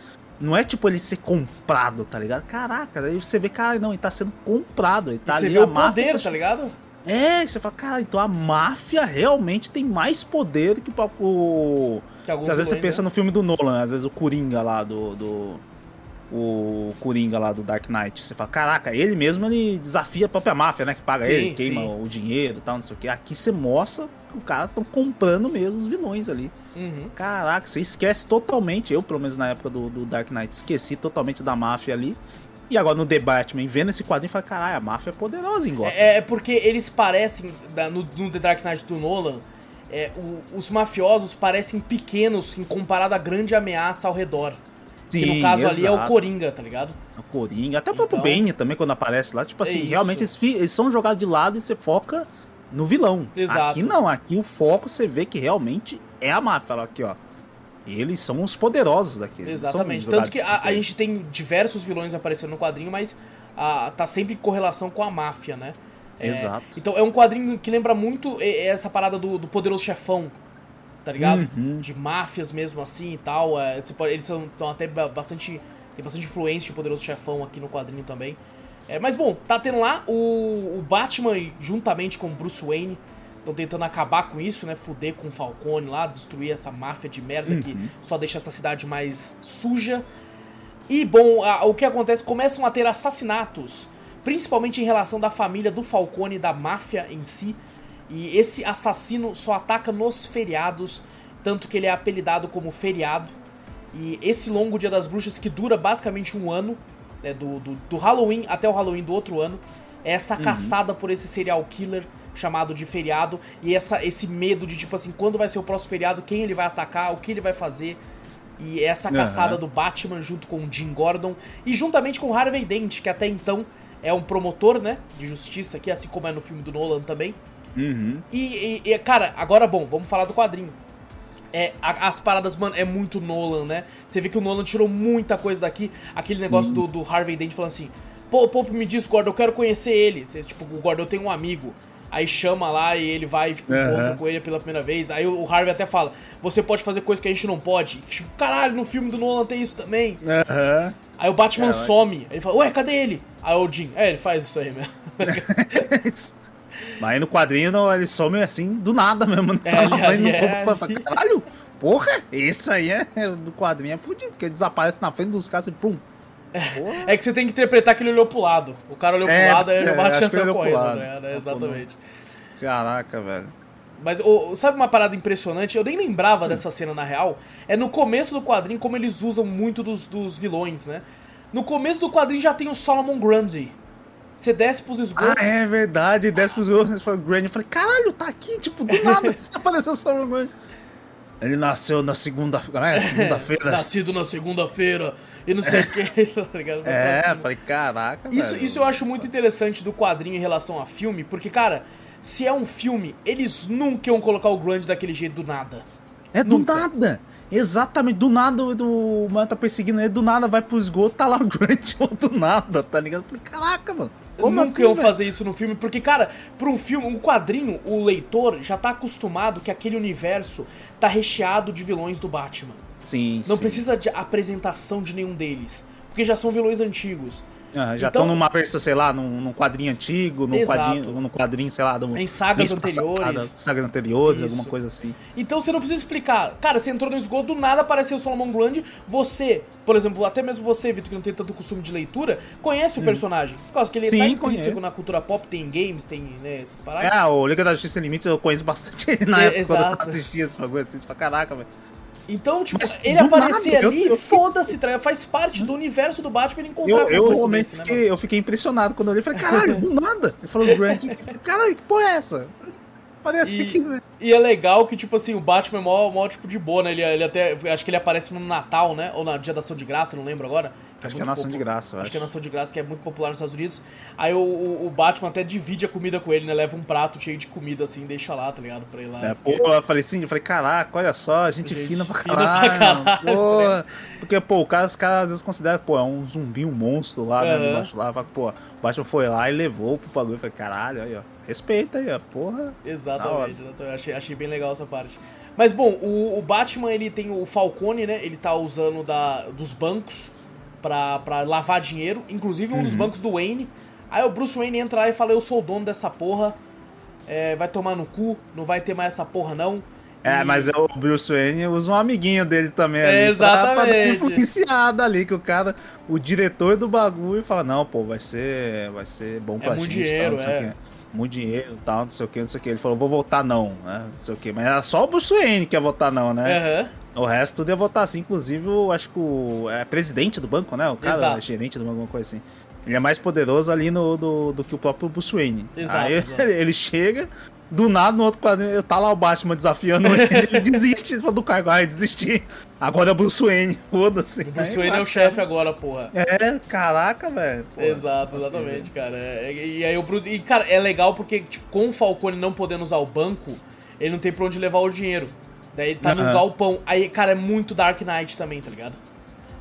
Não é tipo ele ser comprado, tá ligado? Caraca, aí você vê, cara, não, ele tá sendo comprado, ele E tá você ali, vê a o máfia poder, tá- tá ligado? É, você fala, cara, então a máfia realmente tem mais poder que o... Que Às vezes você pensa né? no filme do Nolan, às vezes o Coringa lá do... do... O Coringa lá do Dark Knight. Você fala, caraca, ele mesmo ele desafia a própria máfia, né? Que paga Sim, ele, queima sim. o dinheiro e tal, não sei o que. Aqui você mostra que o cara estão comprando mesmo os vilões ali. Uhum. Caraca, você esquece totalmente. Eu, pelo menos na época do, do Dark Knight, esqueci totalmente da máfia ali. E agora no The Batman, vendo esse quadrinho, fala, caralho, a máfia é poderosa em Gotham. É, é porque eles parecem, no, no The Dark Knight do Nolan, é, o- os mafiosos parecem pequenos em comparado à grande ameaça ao redor. Que no caso ali é o exato. Coringa, tá ligado? O Coringa, até o próprio Então- Bane também, quando aparece lá. Tipo É assim, isso. realmente eles, eles são jogados de lado e você foca no vilão. Exato. Aqui não, aqui o foco você vê que realmente é a máfia. Olha Aqui, ó. Eles são os poderosos daqui. eles não são Exatamente. Tanto que a, a gente tem diversos vilões aparecendo no quadrinho, mas ah, tá sempre em correlação com a máfia, né? É, Exato. Então é um quadrinho que lembra muito é, é essa parada do, do poderoso chefão. Tá ligado? Uhum. De máfias mesmo assim e tal. É, pode, eles estão até bastante. Tem bastante influência de Poderoso Chefão aqui no quadrinho também. É, mas bom, tá tendo lá o, o Batman juntamente com Bruce Wayne. Estão tentando acabar com isso, né? Fuder com o Falcone lá, destruir essa máfia de merda uhum. que só deixa essa cidade mais suja. E bom, a, o que acontece? Começam a ter assassinatos, principalmente em relação da família do Falcone, da máfia em si. E esse assassino só ataca nos feriados, tanto que ele é apelidado como feriado. E esse longo Dia das Bruxas, que dura basicamente um ano, né, do, do, do, Halloween até o Halloween do outro ano, é essa uhum. caçada por esse serial killer chamado de feriado. E essa, esse medo de, tipo assim, quando vai ser o próximo feriado, quem ele vai atacar, o que ele vai fazer. E essa caçada uhum. do Batman junto com o Jim Gordon e juntamente com Harvey Dent, que até então é um promotor, né, de justiça aqui, assim como é no filme do Nolan também. Uhum. E, e, e, cara, agora bom, vamos falar do quadrinho. É, a, as paradas, mano, é muito Nolan, né? Você vê que o Nolan tirou muita coisa daqui. Aquele negócio do, do, Harvey Dent falando assim: Pô, pô, me diz, Gordon, eu quero conhecer ele. Você, tipo, o Gordon tem um amigo. Aí chama lá e ele vai, tipo, uhum. encontra com ele pela primeira vez. Aí o Harvey até fala: Você pode fazer coisa que a gente não pode. Tipo, caralho, no filme do Nolan tem isso também. Uhum. Aí o Batman some. Ele fala: Ué, cadê ele? Aí o Jim: É, ele faz isso aí mesmo. Mas aí no quadrinho não, ele some assim do nada mesmo. Né? É, tá ele, é, no Caralho, porra, esse aí é do quadrinho é fudido, porque ele desaparece na frente dos caras e pum. É, é que você tem que interpretar que ele olhou pro lado. O cara olhou é, pro lado, aí ele é, bate a correndo, né? né? Exatamente. Caraca, velho. Mas oh, sabe uma parada impressionante? Eu nem lembrava hum. dessa cena na real. É no começo do quadrinho como eles usam muito dos, dos vilões, né? No começo do quadrinho já tem o Solomon Grundy. Você desce pros esgotos. Ah, é verdade, desce pros esgotos. Eu falei, caralho, tá aqui, tipo, do nada, apareceu o Solomon Grundy. Ele nasceu na segunda-feira. É, segunda-feira. Nascido na segunda-feira e não sei o que, tá ligado? É, assim. falei, caraca. Isso, isso eu acho muito interessante do quadrinho em relação a filme, porque, cara, se é um filme, eles nunca iam colocar o Grande daquele jeito do nada. É do nunca. nada. Exatamente, do nada o mano tá perseguindo ele, do nada vai pro esgoto, tá lá o Grant do nada, tá ligado? falei, caraca, mano. Como Nunca assim, iam véio? fazer isso no filme, porque, cara, pra um filme, um quadrinho, o leitor já tá acostumado que aquele universo tá recheado de vilões do Batman. Sim. Não sim. precisa de apresentação de nenhum deles. Porque já são vilões antigos. Ah, já estão então, numa versão, sei lá, num, num quadrinho antigo, num quadrinho, num quadrinho, sei lá, do, em sagas anteriores. Passada, sagas anteriores, Isso. alguma coisa assim. Então você não precisa explicar. Cara, você entrou no esgoto, do nada apareceu o Solomon Grundy. Você, por exemplo, até mesmo você, Vitor, que não tem tanto costume de leitura, conhece o hum. personagem. Por causa que ele Sim, tá intrínseco na cultura pop, tem games, tem né, essas paradas. É, o Liga da Justiça Limites eu conheço bastante na é, época exato. quando eu assistia esse bagulho assim, pra caraca, velho. Então, tipo, Mas, ele aparecer nada, ali, foda-se, tá faz parte do universo do Batman ele encontrar eu, eu, realmente né, fiquei, eu fiquei impressionado quando eu olhei. Falei, caralho, do nada. Ele falou Grant. Caralho, que porra é essa? Parece e, que. Né? E é legal que, tipo assim, o Batman é mó, mó tipo de boa, né? Ele, ele até. Acho que ele aparece no Natal, né? Ou na Dia da Ação de Graça, não lembro agora. É acho que é Nação de Graça, acho. acho. que é Nação de Graça, que é muito popular nos Estados Unidos. Aí o, o, Batman até divide a comida com ele, né? Leva um prato cheio de comida assim, deixa lá, tá ligado? Pra ir lá. É, pô, eu falei assim, eu falei, caraca, olha só, gente, gente fina pra caralho. Fina pra caralho pô, tá porque, pô, o cara, os caras às vezes consideram, pô, é um zumbi, um monstro lá, né? Embaixo lá. Pô, o Batman foi lá e levou pro bagulho. Eu falei, caralho, aí, ó. Respeita aí, ó, porra. Exatamente, exatamente. Achei, achei bem legal essa parte. Mas bom, o, o, Batman ele tem o Falcone, né? Ele tá usando da, dos bancos pra, pra lavar dinheiro, inclusive um uhum. dos bancos do Wayne. Aí o Bruce Wayne entra lá e fala: Eu sou o dono dessa porra, é, vai tomar no cu, não vai ter mais essa porra não. É, e... mas o Bruce Wayne usa um amiguinho dele também ali. exatamente. Pra, pra influenciada ali, que o cara, o diretor do bagulho fala, não, pô, vai ser, vai ser bom pra é gente. Dinheiro, é. Muito dinheiro e tal, não sei o que, não sei o que. Ele falou, vou votar não, né? Não sei o que. Mas era só o Bruce Wayne que ia votar não, né? Uhum. O resto tudo ia votar sim, inclusive, eu acho que o é presidente do banco, né? O cara Exato. é gerente do banco, alguma coisa assim. Ele é mais poderoso ali no, do, do que o próprio Bruce Wayne. Exato, Aí ele chega, do nada, no outro quadrinho, tá lá o Batman desafiando ele, ele desiste do cargo, ah, desistir. Agora é o Bruce Wayne, foda-se. O Bruce Wayne é o chefe agora, porra. É, caraca, velho. Exato, exatamente, cara. É, e aí o Bruce. E, cara, é legal porque, tipo, com o Falcone não podendo usar o banco, ele não tem pra onde levar o dinheiro. Daí ele tá no galpão. Aí, cara, é muito Dark Knight também, tá ligado?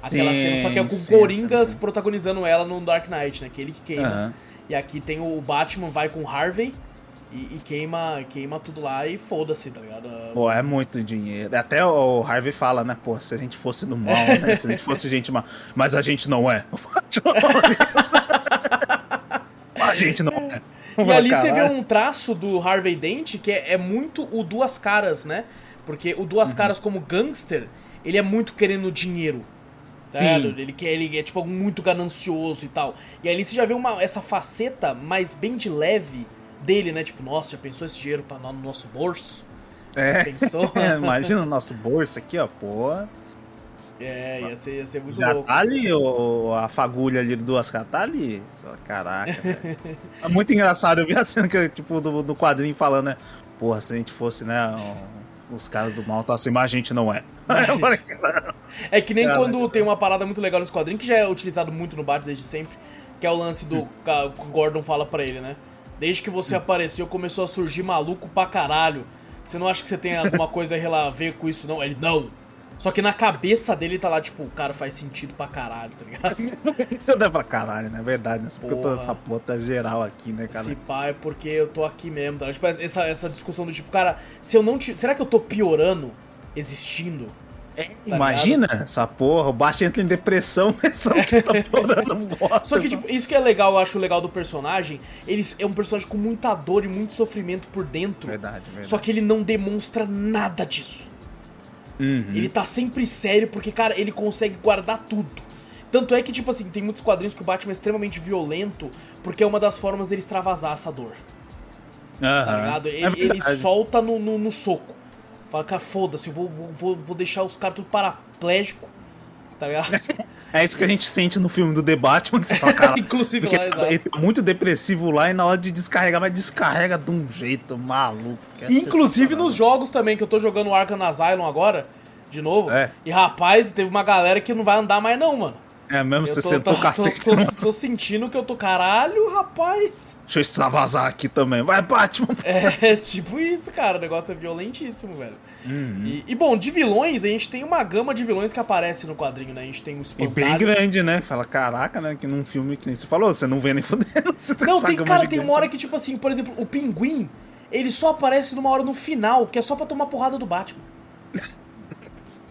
Aquela sim, cena, só que é com o Coringas protagonizando ela no Dark Knight, né? Que ele que queima. E aqui tem o Batman, vai com o Harvey e, e queima, queima tudo lá e foda-se, tá ligado? Pô, é muito dinheiro. Até o Harvey fala, né? Pô, se a gente fosse do mal, né? Se a gente fosse gente mal. Mas a gente não é. a gente não é. E ali você vê um traço do Harvey Dent que é, é muito o Duas Caras, né? Porque o Duas uhum. Caras como gangster, ele é muito querendo dinheiro. Tá Sim. Ele, quer, ele é tipo muito ganancioso e tal. E ali você já vê uma, essa faceta mais bem de leve dele, né? Tipo, nossa, já pensou esse dinheiro pra, no nosso bolso? É. Pensou? Imagina o nosso bolso aqui, ó, pô. É, ia ser, ia ser muito Já louco. Tá ali o, a fagulha ali do duas caras, tá ali. Caraca, É muito engraçado. Eu vi a cena que, tipo, do, do quadrinho falando, né? Porra, se a gente fosse, né? os caras do mal tá assim, mas a gente não é. é que nem Cara, quando tem uma parada muito legal nesse quadrinho, que já é utilizado muito no Batman desde sempre, que é o lance do. Que o Gordon fala pra ele, né? Desde que você apareceu, começou a surgir maluco pra caralho. Você não acha que você tem alguma coisa a ver com isso, não? Ele, não. Só que na cabeça dele tá lá, tipo, o cara faz sentido pra caralho, tá ligado? Você deve pra caralho, né? É verdade, né? Porque toda essa puta geral aqui, né, cara? Se pá, é porque eu tô aqui mesmo, tá? Tipo, essa, essa discussão do tipo, cara, se eu não te... Será que eu tô piorando existindo? É, tá imagina ligado? essa porra, o baixo entra em depressão que tá. Só que, tipo, isso que é legal, eu acho legal do personagem, ele é um personagem com muita dor e muito sofrimento por dentro. Verdade, verdade. Só que ele não demonstra nada disso. Uhum. Ele tá sempre sério porque, cara, ele consegue guardar tudo. Tanto é que, tipo assim, tem muitos quadrinhos que o Batman é extremamente violento porque é uma das formas dele extravasar essa dor. Uhum. Tá ligado? Ele, é ele solta no, no, no, soco. Fala, cara, foda-se, eu vou, vou, vou deixar os caras tudo paraplégico. Tá ligado? É isso que a gente sente no filme do The Batman, que você fala, cara. Inclusive lá, exato. Ele tá muito depressivo lá e na hora de descarregar, mas descarrega de um jeito maluco. É Inclusive nos jogos também, que eu tô jogando Arkham Asylum agora, de novo. É. E rapaz, teve uma galera que não vai andar mais não, mano. É mesmo, você sentou o cacete. Tô, tô, tô, sentindo que eu tô caralho, rapaz. Deixa eu extravasar aqui também. Vai, Batman. É, tipo isso, cara. O negócio é violentíssimo, velho. Uhum. E, e, bom, de vilões, a gente tem uma gama de vilões que aparece no quadrinho, né? A gente tem o Espantalho. E bem grande, né? Fala, caraca, né? Que num filme que nem você falou, você não vê nem fodendo. Não, tem, cara, gigante. tem uma hora que, tipo assim, por exemplo, o Pinguim, ele só aparece numa hora no final, que é só pra tomar porrada do Batman.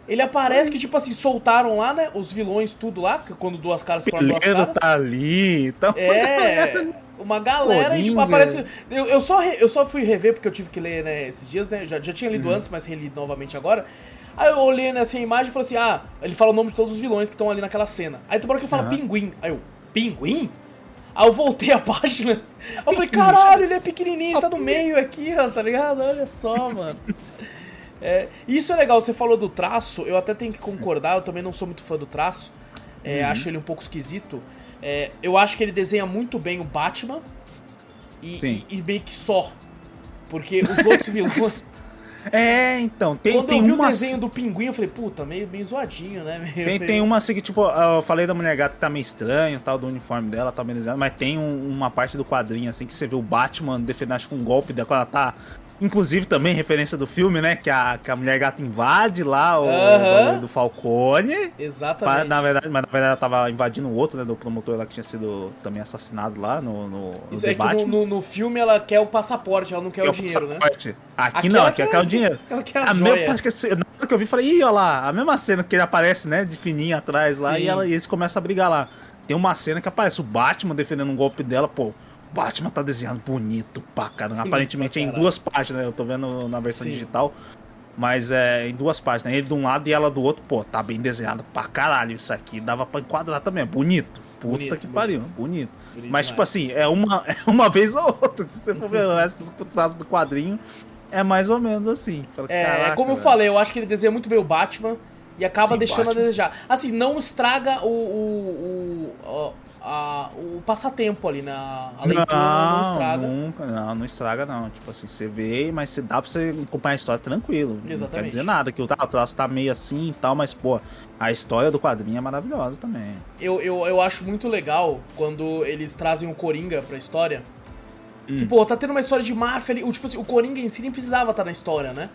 Ele aparece que, tipo assim, soltaram lá, né? Os vilões, tudo lá, quando duas caras se duas caras. tá ali então... É, uma galera e, tipo, aparece... Eu, eu, só re, eu só fui rever, porque eu tive que ler, né, esses dias, né? Já, já tinha lido uhum. antes, mas reli novamente agora. Aí eu olhei nessa imagem e falei assim, ah... Ele fala o nome de todos os vilões que estão ali naquela cena. Aí tem uma hora que ele fala uhum. pinguim. Aí eu, pinguim? Aí eu voltei a página. Aí eu falei, caralho, ele é pequenininho, ele tá no meio aqui, ó, tá ligado? Olha só, mano. É, isso é legal, você falou do traço, eu até tenho que concordar, eu também não sou muito fã do traço. É, uhum. Acho ele um pouco esquisito. É, eu acho que ele desenha muito bem o Batman e, e, e meio que só. Porque os outros vilões. É, então, tem Quando tem eu vi uma... o desenho do pinguim, eu falei, puta, meio, meio zoadinho, né? Meio, tem, meio... tem uma assim que, tipo, eu falei da mulher gata que tá meio estranho, tal, do uniforme dela, tá bem desenhado, mas tem um, uma parte do quadrinho, assim, que você vê o Batman defendendo, acho que um golpe dela, quando ela tá Inclusive também referência do filme, né? Que a, que a mulher gata invade lá o, uhum. do Falcone. Exatamente. Pra, na verdade, mas na verdade ela tava invadindo o outro, né? Do promotor lá que tinha sido também assassinado lá no, no, Isso no é debate. que no, no, no, filme ela quer o passaporte, ela não quer, quer o dinheiro, o né? Aqui, Aqui não, aqui ela quer o dinheiro. Ela quer a, a mesma, acho que, na hora que eu vi, falei, ih, olha lá, a mesma cena que ele aparece, né? De fininho atrás lá, e, ela, e eles começam a brigar lá. Tem uma cena que aparece o Batman defendendo um golpe dela, pô. Batman tá desenhado bonito pra caramba. Aparentemente é em duas páginas, eu tô vendo na versão Sim. digital. Mas é em duas páginas. Ele de um lado e ela do outro. Pô, tá bem desenhado pra caralho isso aqui. Dava pra enquadrar também. Bonito. Puta bonito, que bonito. pariu. Bonito. bonito. Mas, tipo assim, é uma, é uma vez ou outra. Se você for ver o resto do traço do quadrinho, é mais ou menos assim. Fala, é, como eu falei, eu acho que ele desenha muito bem o Batman e acaba Sim, deixando Batman. a desejar. Assim, não estraga o, o, o, a, o passatempo ali na a leitura não, não estraga. Nunca, não, não estraga não. Tipo assim, você vê, mas você dá pra você acompanhar a história tranquilo. Exatamente. Não quer dizer nada, que o, traço tá meio assim e tal, mas, pô, a história do quadrinho é maravilhosa também. Eu, eu, eu acho muito legal quando eles trazem o Coringa pra história. Hum. Que, pô, tá tendo uma história de máfia ali. O, tipo assim, o Coringa em si nem precisava estar tá na história, né?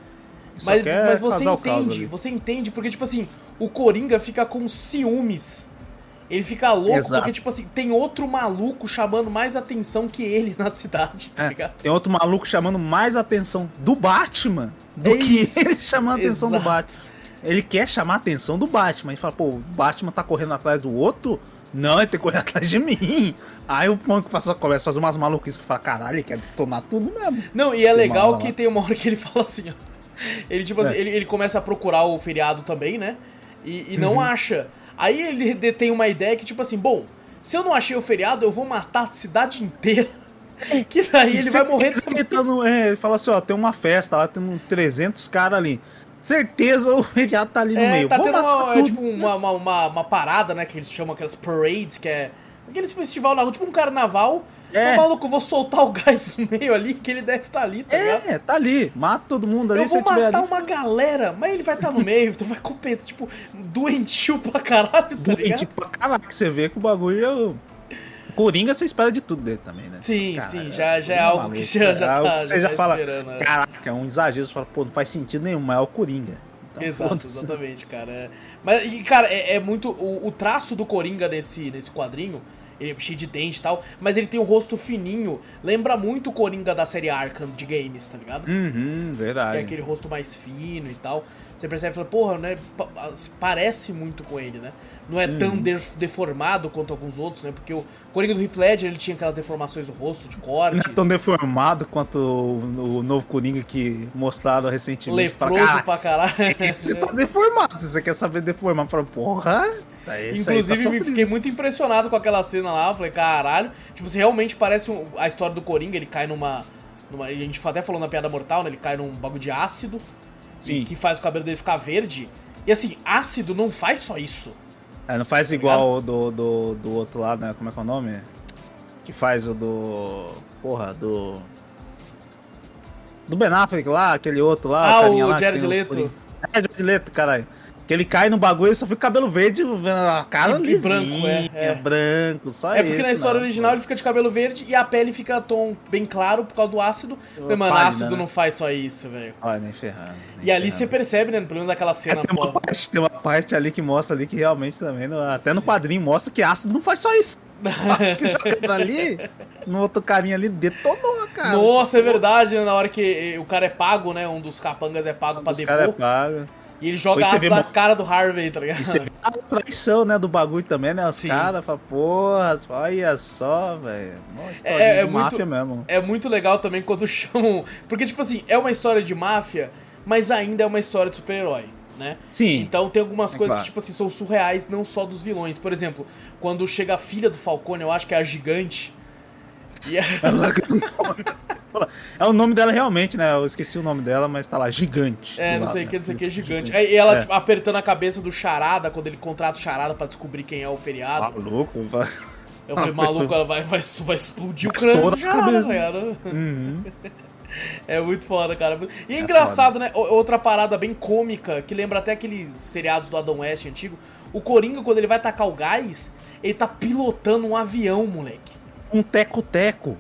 Mas, mas você entende, você entende, porque, tipo assim, o Coringa fica com ciúmes Ele fica louco Exato. porque, tipo assim, tem outro maluco chamando mais atenção que ele na cidade, tá É, ligado? tem outro maluco chamando mais atenção do Batman do É que isso, ele chamando a atenção do. Batman. Ele quer chamar a atenção do Batman. Ele fala, pô, o Batman tá correndo atrás do outro? Não, ele tem que correr atrás de mim. Aí o Punk começa a fazer umas maluquices que fala, caralho, ele quer detonar tudo mesmo. Não, e é legal lá. que tem uma hora que ele fala assim, ó. Ele, tipo assim, É. ele, ele começa a procurar o feriado também, né? E, e Uhum. não acha. Aí ele tem uma ideia que, tipo assim, bom, se eu não achei o feriado, eu vou matar a cidade inteira. Que daí ele vai morrer também. ele, tá no- é, ele fala assim, ó, tem uma festa lá, tem uns 300 caras ali. Certeza o feriado tá ali no É, meio. tá Vou tendo uma, é, tipo uma, uma, uma, uma parada, né? Que eles chamam aquelas parades, que é. Aqueles festival rua, tipo um carnaval. É. Ô, maluco, eu vou soltar o gás no meio ali, que ele deve estar ali, tá ligado? É, tá ali. Mata todo mundo ali, Eu se vou ele tiver matar ali. uma galera, mas ele vai estar no meio, então vai compensar, tipo, doentio pra caralho, tá Doente ligado? pra caraca, que você vê que o bagulho é o... Coringa, você espera de tudo dele também, né? Sim, Cara, sim, já, já é algo que maluco, já, já é algo tá, que Você já tá fala, esperando, né? caraca, é um exagero, você fala, pô, não faz sentido nenhum, mas é o Coringa. Então, Exato, exatamente, cara. É. Mas, e, cara, é, é muito. O, o traço do Coringa nesse, nesse quadrinho, ele é cheio de dente e tal, mas ele tem o rosto fininho. Lembra muito o Coringa da série Arkham de games, tá ligado? Uhum, verdade. Tem aquele rosto mais fino e tal. Você percebe e fala, porra, né? pa- Parece muito com ele, né? Não é Uhum. tão def- deformado quanto alguns outros, né? Porque o Coringa do Heath Ledger, ele tinha aquelas deformações do rosto, de Não cortes. é tão deformado quanto o, o novo Coringa que mostraram recentemente. Leproso "Cara, pra caralho. Esse tá deformado, se você quer saber deformar, fala, porra. tá, tá Inclusive, me sofrendo." fiquei muito impressionado com aquela cena lá. Eu falei, caralho. Tipo, se realmente parece um- a história do Coringa, ele cai numa. numa a gente até falou na piada mortal, né? Ele cai num bagulho de ácido. Sim. Que faz o cabelo dele ficar verde. E assim, ácido não faz só isso. É, não faz igual o do, do, do outro lado, né? Como é que é o nome? Que faz o do. Porra, do. Do Ben Affleck lá, aquele outro lá. Ah, o lá que Jared tem Leto. Coringa. É, Jared Leto, caralho. Que ele cai no bagulho e só fica cabelo verde, a cara E- lisinha, branco, é, é. branco, só É porque isso, na história original ele fica de cabelo verde e a pele fica tom bem claro por causa do ácido. Mas, mano, ácido né? não faz só isso, velho. Olha, nem ferrando. nem E ali você percebe, né? Pelo menos naquela cena, tem, uma parte, tem uma parte ali que mostra ali que realmente também, no- até no quadrinho mostra que ácido não faz só isso. Que jogando ali, no outro carinha ali, detonou, cara. Nossa, é verdade, né? Na hora que eh, o cara é pago, né? Um dos capangas é pago pra Os caras depor. E ele joga vê na cara do Harvey, tá ligado? E você vê a traição, né, do bagulho também, né? Os caras falam, porra, olha só, velho. Uma história É- é de muito- máfia mesmo. É muito legal também quando chamam. Porque, tipo assim, é uma história de máfia, mas ainda é uma história de super-herói, né? Sim. Então tem algumas É coisas claro. que, tipo assim, são surreais, não só dos vilões. Por exemplo, quando chega a filha do Falcone, eu acho que é a gigante. E é- É o nome dela realmente, né? Eu esqueci o nome dela, mas tá lá, gigante. É, não lado, sei o né? que, não sei o que, gigante. Aí ela É. tipo, apertando a cabeça do Charada, quando ele contrata o Charada pra descobrir quem é o feriado. Maluco, vai. Eu falei, apertou. maluco, ela vai, vai, vai explodir o Vai crânio do Charada, ligado? Uhum. É muito foda, cara. E é, engraçado, né? O- Outra parada bem cômica, que lembra até aqueles seriados do Adam West antigo. O Coringa, quando ele vai tacar o gás, ele tá pilotando um avião, moleque. Um teco-teco.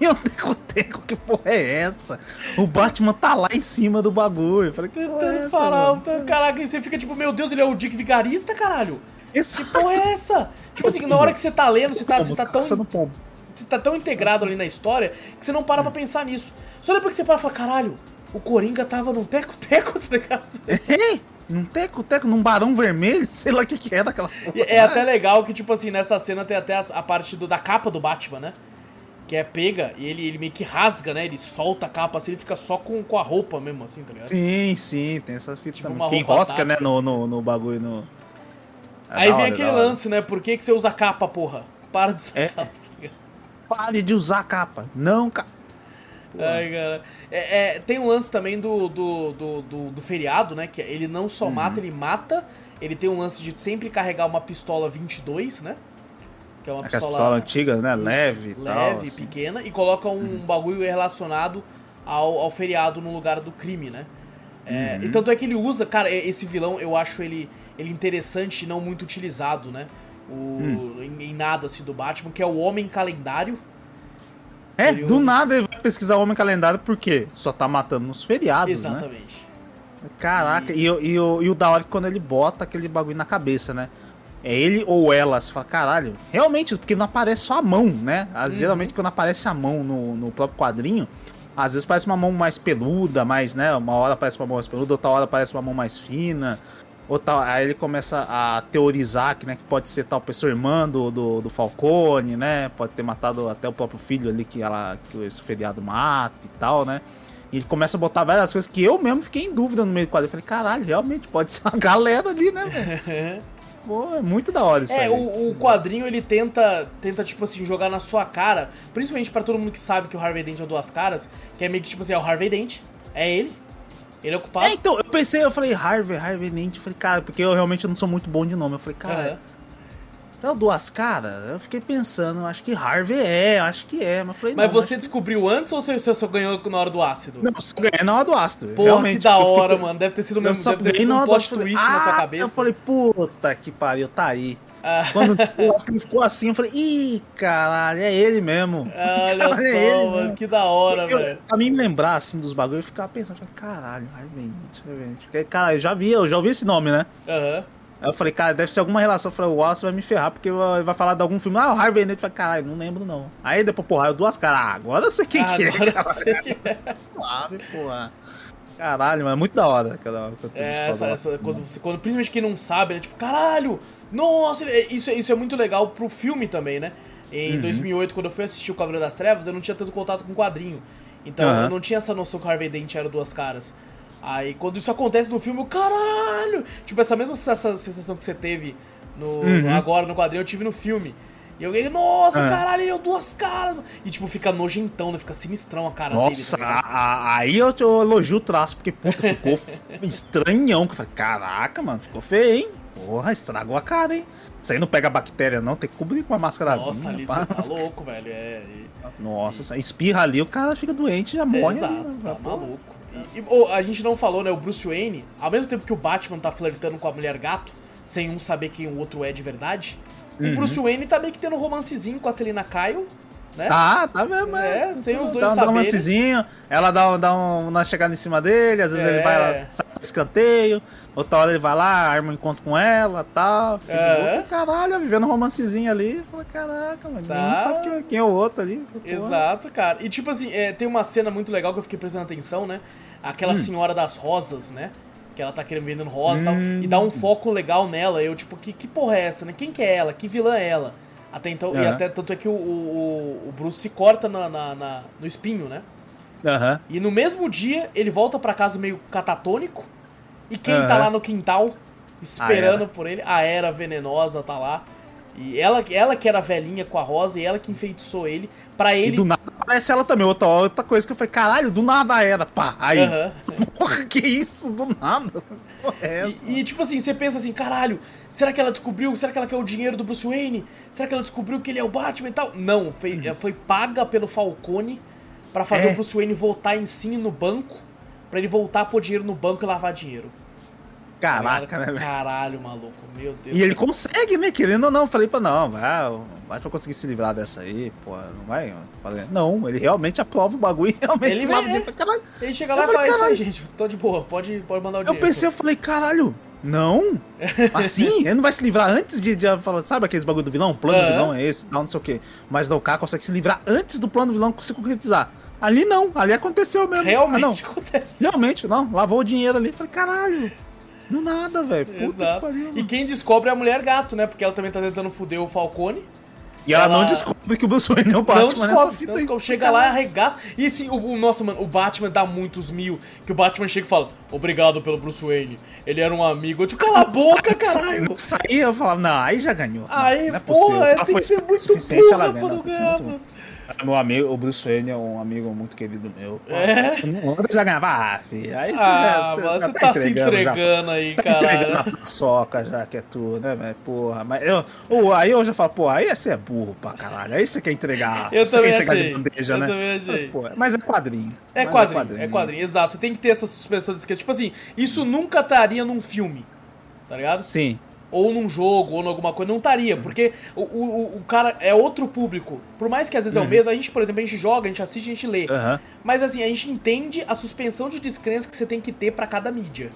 E um teco-teco, que porra é essa? O Batman tá lá em cima do bagulho. Eu falei, que porra é essa, parar, mano? tá- caraca, e você fica tipo, meu Deus, ele é o Dick Vigarista, caralho? Essa Que porra é essa? Tipo assim, na hora que você tá lendo, você tá, você tá tão você tá tão integrado ali na história que você não para pra pensar nisso. Só depois que você para e fala, caralho, o Coringa tava num teco-teco, tá ligado? É, num teco-teco, num barão vermelho, sei lá o que que é daquela porra. E é até legal que, tipo assim, nessa cena tem até a, a parte do- da capa do Batman, né? Que é pega e ele, ele meio que rasga, né? Ele solta a capa assim, ele fica só com, com a roupa mesmo, assim, tá ligado? Sim, sim, tem essa fita Tipo também. uma Que enrosca, né, no, assim. no, no bagulho, no... É Aí vem hora, aquele lance, né? Por que, que você usa capa, porra? Para de usar É. capa. tá? Pare de usar capa. Não, cara. Ai, cara. É, é, tem um lance também do, do, do, do, do feriado, né? Que ele não Uhum. só mata, ele mata. Ele tem um lance de sempre carregar uma pistola 22, né? Que é uma pistola, pistola antiga, né? Leve e tal. leve, assim. pequena, e coloca um bagulho relacionado ao, ao feriado no lugar do crime, né? É, Uhum. E tanto é que ele usa, cara, esse vilão eu acho ele, ele interessante e não muito utilizado, né? O, Hum. em, em nada assim do Batman, que é o Homem Calendário. É, do nada ele vai pesquisar o Homem Calendário porque só tá matando nos feriados, né? Exatamente. Caraca, e, o- e, o, e o da hora é que quando ele bota aquele bagulho na cabeça, né? é ele ou ela. Você fala, caralho, realmente, porque não aparece só a mão, né? Às, Uhum. Geralmente quando aparece a mão no, no próprio quadrinho, às vezes parece uma mão mais peluda, mais, né? Uma hora parece uma mão mais peluda, outra hora parece uma mão mais fina. Outra, aí ele começa a teorizar que, né, que pode ser tal pessoa irmã do, do, do Falcone, né? Pode ter matado até o próprio filho ali que, ela, que esse feriado mata e tal, né? E ele começa a botar várias coisas que eu mesmo fiquei em dúvida no meio do quadro. Eu falei, caralho, realmente pode ser uma galera ali, né, velho? Pô, é muito da hora isso É, aí. o, o quadrinho ele tenta, tenta, tipo assim, jogar na sua cara, principalmente pra todo mundo que sabe que o Harvey Dent é o duas caras, que é meio que tipo assim, é o Harvey Dent, é ele, ele é ocupado. É, então, eu pensei, eu falei, Harvey, Harvey Dent, eu falei, cara, porque eu realmente não sou muito bom de nome. Eu falei, cara, Aham. é o Duas Caras? Eu fiquei pensando, acho que Harvey é, acho que é. Mas, falei, Mas não, você acho descobriu antes ou você só ganhou na hora do ácido? Não, eu só ganhei na hora do ácido. Pô, realmente. que da eu fiquei- hora, mano. Deve ter sido Eu mesmo, deve ter sido na um hora plot twist na sua Ah, cabeça. Eu falei, puta que pariu, tá aí. Ah, Quando o Oscar ele ficou assim, eu falei, ih, caralho, é ele mesmo. olha Caralho, só, é ele mano, que da hora, Eu, velho. pra mim lembrar assim dos bagulhos, eu ficava pensando, eu falei, caralho, Harvey Dent. Porque, Cara, eu já vi, eu já ouvi esse nome, né? Aham. Aí eu falei, cara, deve ser alguma relação. Eu falei, o Wallace vai me ferrar, porque vai falar de algum filme. Ah, o Harvey Dent. Eu falei, caralho, não lembro não. Aí depois, porra, eu duas caras. Ah, agora eu sei quem que é, Agora eu sei que é. Suave, porra. Caralho, mas é muito da hora aquela quando você É, essa, essa- quando, você, quando, principalmente quem não sabe, né? Tipo, caralho, nossa, ele- isso, isso é muito legal pro filme também, né? Em Uhum. 2008, quando eu fui assistir o Cavaleiro das Trevas, eu não tinha tanto contato com o quadrinho. Então Aham. eu não tinha essa noção que o Harvey Dent era duas caras. Aí quando isso acontece no filme, eu, caralho! Tipo, essa mesma sensação, sensação que você teve no, Uhum. agora no quadrinho, eu tive no filme. E fiquei, nossa, É. caralho, ele é o duas caras. E tipo, fica nojentão, né? Fica sinistrão a cara Nossa, dele. tá ligado? a- a- aí eu, eu elogio o traço, porque, puta, ficou estranhão. Que eu falei, caraca, mano, ficou feio, hein? Porra, estragou a cara, hein? Isso aí não pega bactéria, não, tem que cobrir com uma máscarazinha. Nossa, ali você tá louco, velho. É. e- Nossa, isso aí espirra ali, o cara fica doente, já morre. ali, Exato, né? tá Pô. maluco. E, e, ô, a gente não falou, né? O Bruce Wayne, ao mesmo tempo que o Batman tá flertando com a mulher gato, sem um saber quem o outro é de verdade, Uhum. o Bruce Wayne tá meio que tendo um romancezinho com a Selina Kyle, né? Ah, tá mesmo, É, sem os dois dá, dá um saberem. lancezinho, ela dá, dá um- uma chegada em cima dele, às vezes É. ele vai lá, sai pro escanteio, outra hora ele vai lá, arma um encontro com ela tal. Fica É. boa. Caralho, vivendo um romancezinho ali. Fala, caraca, mano, Tá. ninguém sabe quem, quem é o outro ali. Exato, cara. E tipo assim, é, tem uma cena muito legal que eu fiquei prestando atenção, né? Aquela Hum. senhora das rosas, né? Que ela tá querendo vendendo rosa e tal. Hum. E dá um foco legal nela. Eu, tipo, que, que porra é essa, né? Quem que é ela? Que vilã é ela? Até então, e Aham. até tanto é que o, o, o Bruce se corta na, na- na- no espinho, né? Aham. E no mesmo dia, ele volta pra casa meio catatônico. E quem tá Aham. lá no quintal, esperando Era. por ele, a Era Venenosa tá lá. E ela, ela que era velhinha com a rosa, e ela que enfeitiçou ele. Pra E ele. do nada aparece ela também. Outra, outra coisa que eu falei, caralho, do nada era. Pá, aí. Aham. Porra, que isso? Do nada. É? E, e, tipo assim, você pensa assim, caralho, será que ela descobriu? Será que ela quer o dinheiro do Bruce Wayne? Será que ela descobriu que ele é o Batman e tal? Não, foi, foi paga pelo Falcone pra fazer Uhum. É. o Bruce Wayne voltar em si no banco, pra ele voltar a pôr dinheiro no banco e lavar dinheiro. Tá Caraca, né, velho? Caralho, maluco, meu Deus. E ele consegue, né? Querendo ou não. Eu Falei pra não, vai, o Batman conseguir se livrar dessa aí, pô, não vai. Falei, não, ele realmente aprova o bagulho e realmente Ele lava é. Caralho. Ele chega lá Eu e fala, isso aí, gente, tô de boa, pode, pode mandar o Eu dinheiro. pensei, eu falei, caralho, não? Assim? ele não vai se livrar antes de, de falar, sabe aqueles bagulho do vilão? O plano do vilão é esse, tal, não sei o quê. Mas não, o cara consegue se livrar antes do plano do vilão se concretizar. Ali não, ali aconteceu mesmo. Realmente Ah, não. acontece. Realmente, não, lavou o dinheiro ali. Falei, caralho, do nada, velho. Puta que Exato. pariu. E mano. quem descobre é a mulher gato, né? Porque ela também tá tentando foder o Falcone. E ela, ela- não descobre que o Bruce Wayne é o não Batman descobre, nessa não fita descobre. aí. Chega lá e arregaça. E assim, o, o- nossa, mano, o Batman dá muitos mil. Que o Batman chega e fala: Obrigado pelo Bruce Wayne. Ele era um amigo. Eu tipo, cala a boca, caralho. Não saía, eu falava, não, aí já ganhou. Aí, não é porra, possível. Se ela tem foi que ser muito suficiente, ela burra pra não que ganhar, mano. Meu amigo, o Bruce Wayne é um amigo muito querido meu. É? Não anda já ganhava, filho. Aí você, Ah, já- já você tá se já. entregando aí, Tá entregando caralho. a paçoca já, que é tu, né, velho? Porra, mas eu, ô, aí eu já falo, pô, aí você é burro pra caralho. Aí você quer entregar. Eu você também quer entregar achei. de bandeja, Eu né? também achei. Mas é quadrinho. É Mas quadrinho, é quadrinho, exato. Você tem que ter essa suspensão de esquece. Tipo assim, isso nunca estaria num filme, tá ligado? Sim. Ou num jogo, ou em alguma coisa, não estaria, porque o, o, o cara é outro público. Por mais que às vezes é o mesmo, a gente, por exemplo, a gente joga, a gente assiste, a gente lê. Aham. Mas assim, a gente entende a suspensão de descrença que você tem que ter pra cada mídia.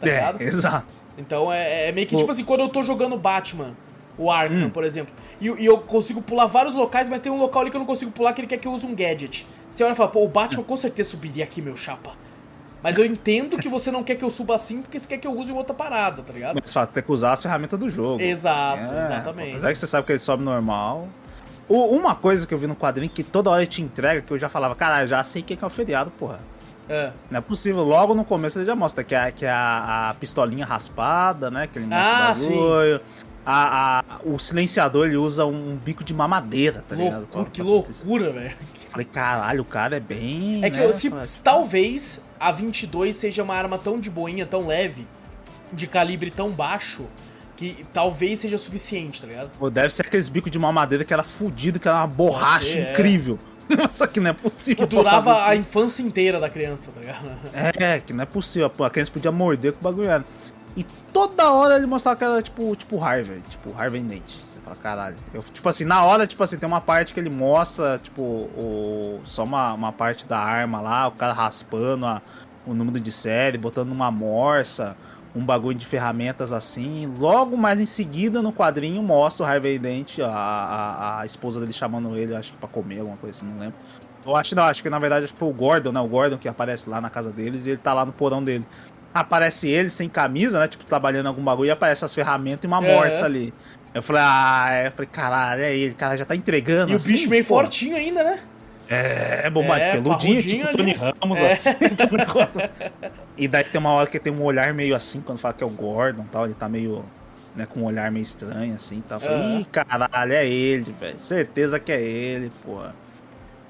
Tá tá ligado? É, exato. Então é, é meio que O- tipo assim, quando eu tô jogando Batman, o Arkham, Hum. por exemplo, e, e eu consigo pular vários locais, mas tem um local ali que eu não consigo pular que ele quer que eu use um gadget. Você olha e fala, pô, o Batman com certeza subiria aqui, meu chapa. Mas eu entendo que você não quer que eu suba assim porque você quer que eu use outra parada, tá ligado? Mas fala, tem que usar as ferramentas do jogo. Exato, É, exatamente. Apesar que você sabe que ele sobe normal. O- uma coisa que eu vi no quadrinho que toda hora ele te entrega, que eu já falava, caralho, já sei o que é o feriado, porra. É. Não é possível. Logo no começo ele já mostra que é, que é a, a pistolinha raspada, né? Que ele mostra Ah, o bagulho. A, a- o silenciador ele usa um bico de mamadeira, tá ligado? Loucura, Pra- que loucura, velho. Falei, caralho, o cara é bem. É que né? se talvez a 22 seja uma arma tão de boinha, tão leve, de calibre tão baixo, que talvez seja suficiente, tá ligado? Pô, deve ser aqueles bicos de mamadeira que era fudido, que era uma borracha ser, é. incrível. Só que não é possível. Que durava fazer a infância inteira da criança, tá ligado? É, que não é possível. A criança podia morder com o bagulho era. E toda hora ele mostrava que era tipo, tipo Harvey, tipo Harvey Nate. Fala, caralho. Eu, tipo assim, na hora, tipo assim, tem uma parte que ele mostra, tipo, o, só uma, uma parte da arma lá, o cara raspando a- o número de série, botando uma morsa, um bagulho de ferramentas assim. Logo mais em seguida, no quadrinho, mostra o Harvey Dent, a, a, a esposa dele chamando ele, acho que pra comer, alguma coisa assim, não lembro. Eu acho, não, acho que na verdade acho que foi o Gordon, né? O Gordon que aparece lá na casa deles e ele tá lá no porão dele. Aparece ele sem camisa, né? Tipo, trabalhando algum bagulho e aparece as ferramentas e uma É. morsa ali. Eu falei, ah, é. eu falei, caralho, é ele, o cara já tá entregando. E o assim, bicho meio pô. fortinho ainda, né? É, bombado, É, peludinho, tipo ali. Tony Ramos, É. assim. um negócio assim. E daí tem uma hora que tem um olhar meio assim, quando fala que é o Gordon e tal, ele tá meio, né, com um olhar meio estranho, assim, tá. Eu falei, ih, caralho, é ele, velho, certeza que é ele, porra.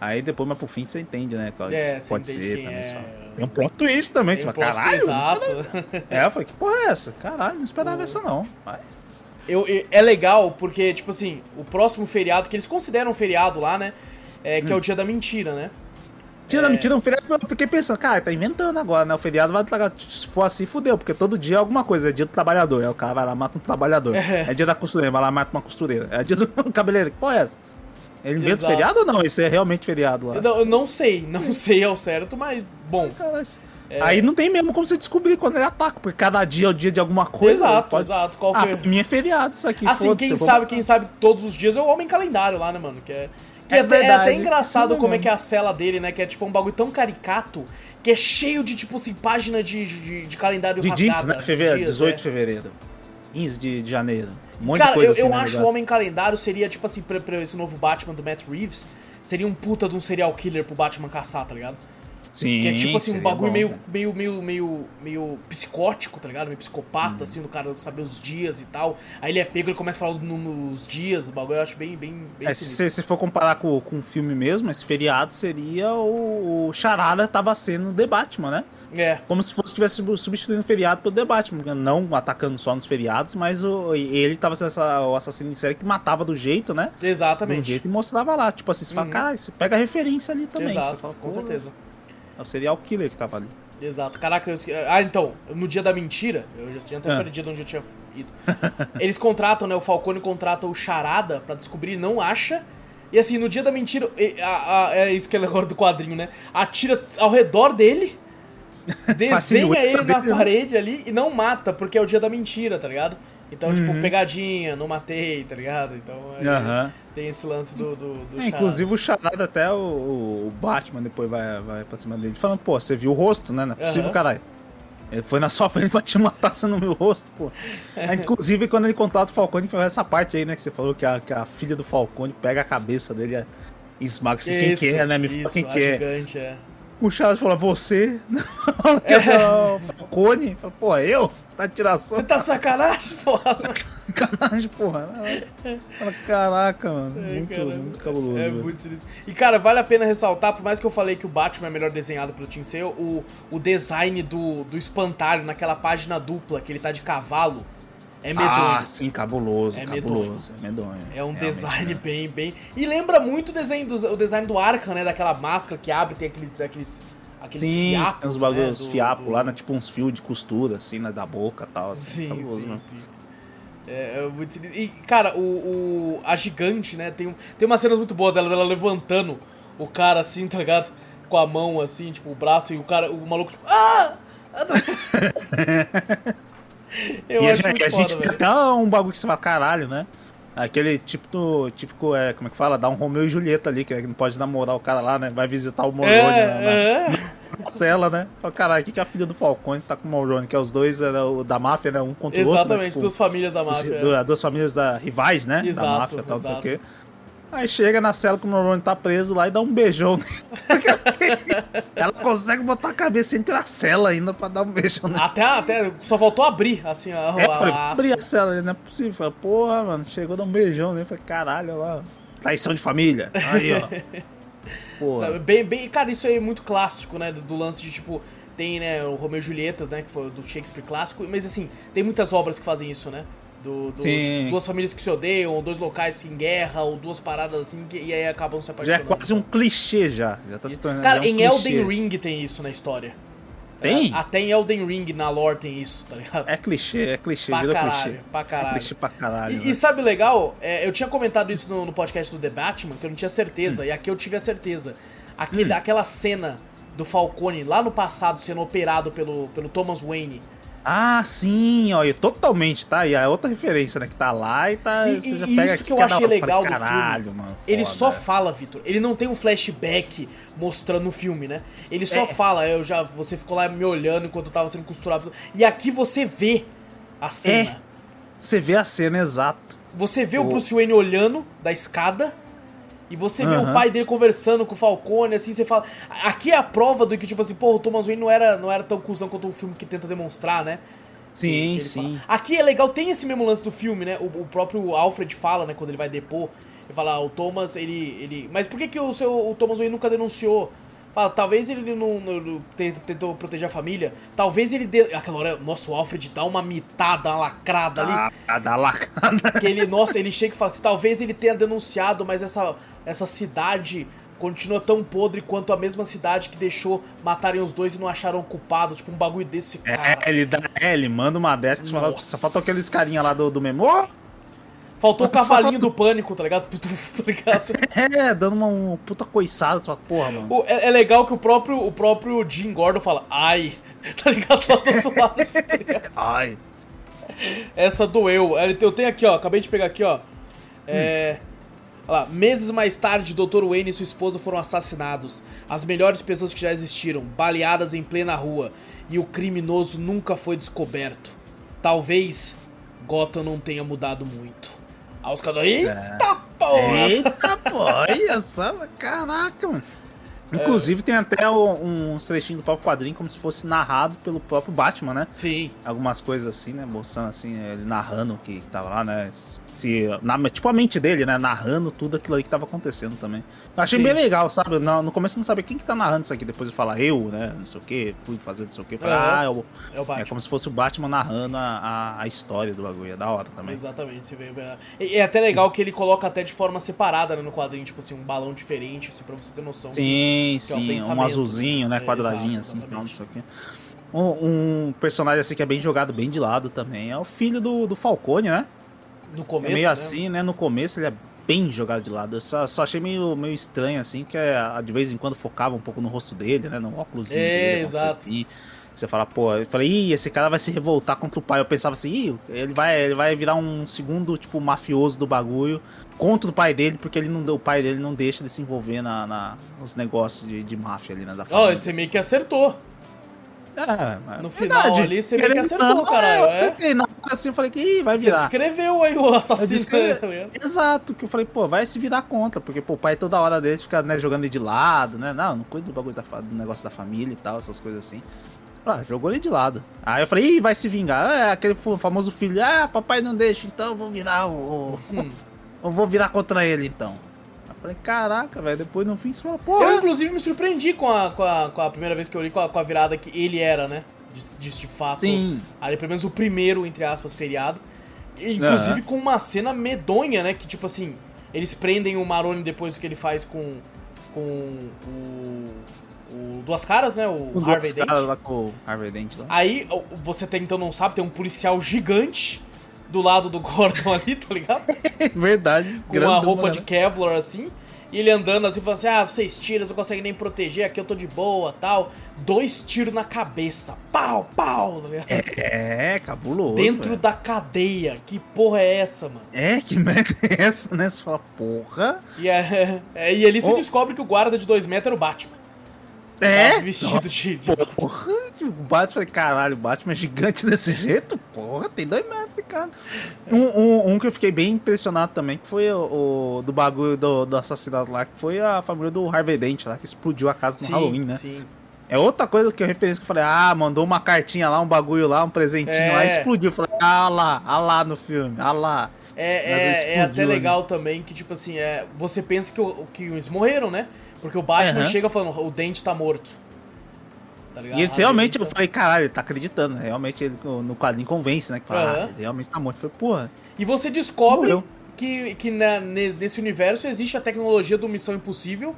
Aí depois, mais pro fim, você entende, né, É, pode ser também. é. Tem um plot twist também, você Tem fala, caralho, Exato. É, eu falei, que porra é essa? Caralho, não esperava essa não. Mas... Eu, é legal porque, tipo assim, o próximo feriado, que eles consideram um feriado lá, né? É, que é o dia da mentira, né? Tira, É. tira um feriado, eu fiquei pensando, cara, tá inventando agora, né? O feriado vai tragar. Se for assim, fudeu, porque todo dia é alguma coisa. É dia do trabalhador. Aí o cara vai lá, mata um trabalhador. É. É, dia da costureira, vai lá, mata uma costureira. É dia do cabeleireiro. Que porra é essa? Ele inventa Exato. feriado ou não? Esse é realmente feriado lá. Eu não, eu não sei, não sei ao certo, mas, bom. Cara, esse- Aí não tem mesmo como você descobrir quando ele ataca, porque cada dia é o dia de alguma coisa. exato, pode- exato. Qual Ah, foi? é feriado isso aqui. Assim, quem vou sabe, quem sabe todos os dias é o homem calendário lá, né, mano? Que é. Que É é, até, é até engraçado como é que é a cela dele, né? Que é tipo um bagulho tão caricato que é cheio de, tipo assim, página de, de, de calendário De dias, rasgada. né? Fevereiro, dias, 18 é. de fevereiro. 15 de, de janeiro. Um monte Cara, de coisa eu, assim, eu né, acho o? Homem Calendário seria, tipo assim, pra, pra esse novo Batman do Matt Reeves, seria um puta de um serial killer pro Batman caçar, tá ligado? Sim, Que é tipo assim, um bagulho bom, meio, cara. meio, meio, meio, meio psicótico, tá ligado? Meio psicopata, Uhum. assim, do cara saber os dias e tal. Aí ele é pego, ele começa a falar nos dias, o bagulho eu acho bem, bem, bem É, se se for comparar com, com o filme mesmo, esse feriado seria o, o Charada tava sendo The Batman, né? É, Como se fosse tivesse sub- substituindo o feriado pelo The Batman, não atacando só nos feriados, mas o, ele tava sendo essa, o assassino em série que matava do jeito, né? Exatamente. jeito e mostrava lá. Tipo assim, você fala, Uhum. cara, você pega a referência ali também. Exato, fala, com certeza. É o serial killer que tava ali. Exato. Caraca, eu... esque- Ah, então, no dia da mentira, eu já tinha até Ah. perdido onde eu tinha ido. Eles contratam, né? O Falcone contrata o Charada pra descobrir, não acha. E assim, no dia da mentira, a- a- é isso que é agora do quadrinho, né? Atira ao redor dele, desenha ele na parede ali e não mata, porque é o dia da mentira, tá ligado? Então, tipo, Uhum. pegadinha, não matei, tá ligado? Então, Aham. tem esse lance do, do, do É, inclusive o Charada até o, o Batman depois vai, vai pra cima dele falando, pô, você viu o rosto, né? Não é possível, Aham. caralho. Ele foi na sua frente pra te matar sendo no meu rosto, pô. Aí, inclusive, quando ele contrata o Falcone, foi essa parte aí, né? Que você falou que a, que a filha do Falcone pega a cabeça dele e esmaga assim, quem que é, né? Me fala isso, quem a que é. gigante, é. O Charles fala, você? Não, o Falcone? Fala, pô, eu? Tá tiração? Você tá sacanagem, porra? Sacanagem, porra. Fala, Caraca, mano. É, muito, cara, muito cabuloso. É muito sinistro. E cara, vale a pena ressaltar, por mais que eu falei que o Batman é melhor desenhado pelo Tim Sale, o, o design do, do espantalho naquela página dupla que ele tá de cavalo é medonho. Ah, sim, cabuloso, É cabuloso. É medonho. é um Realmente, design né? bem, bem. E lembra muito o desenho do, o design do Arkham, né? Daquela máscara que abre, tem aqueles. aqueles, aqueles Sim, fiapos. tem uns bagulhos, né, fiapos do- lá, né? Tipo uns fios de costura, assim, né? Da boca e tal. Assim, Sim, cabuloso, sim, sim. É, é muito. E, cara, o, o- a gigante, né? Tem, tem umas cenas muito boas dela, dela levantando o cara assim, tá ligado? Com a mão assim, tipo, o braço e o cara, o maluco, tipo, ah! Eu e a acho gente, muito a gente tem até um bagulho que você fala, caralho, né? Aquele típico, típico, é, como é que fala? Dá um Romeu e Julieta ali, que não pode namorar o cara lá, né? Vai visitar o Moroni É, na, é. na cela, né? Fala, caralho, o que, que a filha do Falcone tá com o Moroni? Que é os dois era o da máfia, né? Um contra o outro. né? Exatamente, Tipo, duas famílias da os- máfia. du- duas famílias da, rivais, né? Exato, da máfia tal, não sei o exato. quê. Aí chega na cela que o Moroni tá preso lá e dá um beijão. Ela consegue botar a cabeça entre a cela ainda pra dar um beijão nele. Até, até só faltou abrir, assim, a, É, a, falei, a- abri a cela não é possível. Falei, porra, mano, chegou a dar um beijão nele. Falei, caralho, olha lá. Traição de família. Aí, ó. Porra. Sabe, Bem, bem, cara, isso aí é muito clássico, né? Do, do lance de tipo. Tem, né, o Romeu e Julieta, né? Que foi do Shakespeare clássico. Mas assim, tem muitas obras que fazem isso, né? Do, do- Sim. tipo, duas famílias que se odeiam, ou dois locais em guerra, ou duas paradas assim, que, e aí acabam se Já é apaixonando. quase um clichê já. Já tá se tornando. Cara, é um em clichê. Elden Ring tem isso na história. Tem? É, Até em Elden Ring, na lore, tem isso, tá ligado? É clichê, é clichê, pra vira caralho, clichê. pra É caralho. clichê pra caralho. E, né? e sabe o legal? É, eu tinha comentado isso no, no podcast do The Batman, que eu não tinha certeza, Hum. e aqui eu tive a certeza. Aquele, Aquela cena do Falcone lá no passado sendo operado pelo, pelo Thomas Wayne. Ah, sim, e totalmente, tá? E a outra referência, né? Que tá lá e tá. E- você já isso pega aqui que eu é da achei hora. falei, legal do Caralho, filme. mano. Ele foda. só fala, Vitor. Ele não tem um flashback mostrando no filme, né? Ele só É. fala, eu já. Você ficou lá me olhando enquanto eu tava sendo costurado. E aqui você vê a cena. É. Você vê a cena exato. Você vê o O- Bruce Wayne olhando da escada e você vê o pai dele conversando com o Falcone, assim, você fala. Aqui é a prova do que, tipo assim, pô, o Thomas Wayne não era, não era tão cuzão quanto o filme que tenta demonstrar, né? Sim, sim. fala. Aqui é legal, tem esse mesmo lance do filme, né? O, o próprio Alfred fala, né, quando ele vai depor. Ele fala, ah, o Thomas, ele. ele... Mas por que, que o, seu, o Thomas Wayne nunca denunciou? Fala, talvez ele não, não- não te- tentou proteger a família. Talvez ele dê. Aquela hora, nossa, o Alfred dá uma mitada, uma lacrada ali. Ah, a da lacada. Que ele, nossa, ele chega e fala assim, talvez ele tenha denunciado, mas essa, essa cidade continua tão podre quanto a mesma cidade que deixou matarem os dois e não acharam culpado. Tipo, um bagulho desse, cara. É, ele dá, é, ele manda uma dessas que fala, só faltou aqueles carinha lá do, do memo. Faltou o cavalinho do pânico, tá ligado? Tá ligado? É, dando uma, uma puta coiçada, você fala, porra, mano. O- é, é legal que o próprio, o próprio Jim Gordon fala, ai, tá ligado? Lá do outro lado, assim, tá ligado? Ai. Essa doeu. Eu tenho aqui, ó, acabei de pegar aqui, ó. É. Olha lá, meses mais tarde, Dr. Wayne e sua esposa foram assassinados. As melhores pessoas que já existiram, baleadas em plena rua. E o criminoso nunca foi descoberto. Talvez Gotham não tenha mudado muito. Aí os caras. Eita porra! Eita, pô, olha só, caraca, mano. Inclusive tem até um, um trechinho do próprio quadrinho como se fosse narrado pelo próprio Batman, né? Sim. Algumas coisas assim, né? Mostrando assim, ele narrando o que tava lá, né? Se, na, tipo a mente dele, né? Narrando tudo aquilo aí que tava acontecendo também. Eu achei Sim. bem legal, sabe? No, no começo eu não sabia quem que tá narrando isso aqui. Depois eu falo, eu, né? Não sei o que, fui fazer não sei o que. Falei, ah, é, o- É o Batman. é como se fosse o Batman narrando a, a, a história do bagulho. É da hora também. Exatamente, você vê. E é até legal que ele coloca até de forma separada né, no quadrinho, tipo assim, um balão diferente, assim, pra você ter noção. Sim, é sim, um pensamento. azulzinho, né? É, Quadradinho assim, tal, não sei o quê. Um, um personagem assim que é bem jogado, bem de lado também, é o filho do, do Falcone, né? No É começo. meio né? assim, né? No começo ele é bem jogado de lado. Eu só, só achei meio, meio estranho, assim, que é, de vez em quando focava um pouco no rosto dele, né? No óculos É, dele. exato. Assim. Você fala, pô, eu falei, ih, esse cara vai se revoltar contra o pai. Eu pensava assim, ih, ele vai, ele vai virar um segundo, tipo, mafioso do bagulho contra o pai dele, porque ele não, o pai dele não deixa ele se envolver na, na- nos negócios de, de máfia ali, né? Da Ó, família. você meio que acertou. É, mas No é final verdade. ali, você meio que acertou, ou não, caralho, Eu é. acertei. Na hora assim eu falei que ih, vai Você virar. descreveu aí o assassino. descrevi- tá ligado? Exato, que eu falei, pô, vai se virar contra, porque pô, o pai toda hora dele fica né, jogando ele de lado, né? Não, não cuida do bagulho da, do negócio da família e tal, essas coisas assim. Ah, jogou ele de lado. Aí eu falei, ih, vai se vingar. É aquele famoso filho, ah, papai não deixa, então eu vou virar o. Hum. eu vou virar contra ele então. Eu falei, caraca, velho, depois no fim você fala, Eu, porra. inclusive, me surpreendi com a, com a, com a primeira vez que eu li, com a, com a virada que ele era, né? De, de, de fato. Sim. Ali, pelo menos o primeiro, entre aspas, feriado. E, Inclusive com uma cena medonha, né? Que tipo assim, eles prendem o Maroni depois do que ele faz com. com o. o Duas Caras, né? O Harvey Dent. caras lá com o Harvey Dent lá. Aí, você até então não sabe, tem um policial gigante do lado do Gordon ali, tá ligado? Verdade. com uma roupa de Kevlar assim. E ele andando assim, falando assim, ah, vocês tiram, não consegue nem proteger, aqui eu tô de boa, tal. Dois tiros na cabeça, pau, pau, tá ligado? É, cabuloso. Dentro velho. da cadeia, que porra é essa, mano? É, que merda é essa, né? Você fala, porra. E, é, é, e ali se Oh. descobre que o guarda de dois metros era o Batman. É? Tava Vestido de... de- Porra, o Batman, falei, caralho, o Batman é gigante desse jeito? Porra, tem dois metros, cara. Um, um, um que eu fiquei bem impressionado também, que foi o, o do bagulho do, do assassinato lá, que foi a família do Harvey Dent lá, que explodiu a casa no Sim, Halloween, né? sim. É outra coisa que eu referência que eu falei, ah, mandou uma cartinha lá, um bagulho lá, um presentinho É. lá, explodiu. Eu falei, ah lá, ah lá no filme, ah lá. É, Mas é, ele é até explodiu legal também que, tipo assim, é, você pensa que, que eles morreram, né? Porque o Batman Aham. chega falando, o dente tá morto. Tá ligado? E ele realmente, eu então- falei, caralho, ele tá acreditando. Realmente ele no quadrinho convence, né? Que fala, Aham. ah, ele realmente tá morto. Eu falei, porra. E você descobre Morreu. que, que na- ne- nesse universo existe a tecnologia do Missão Impossível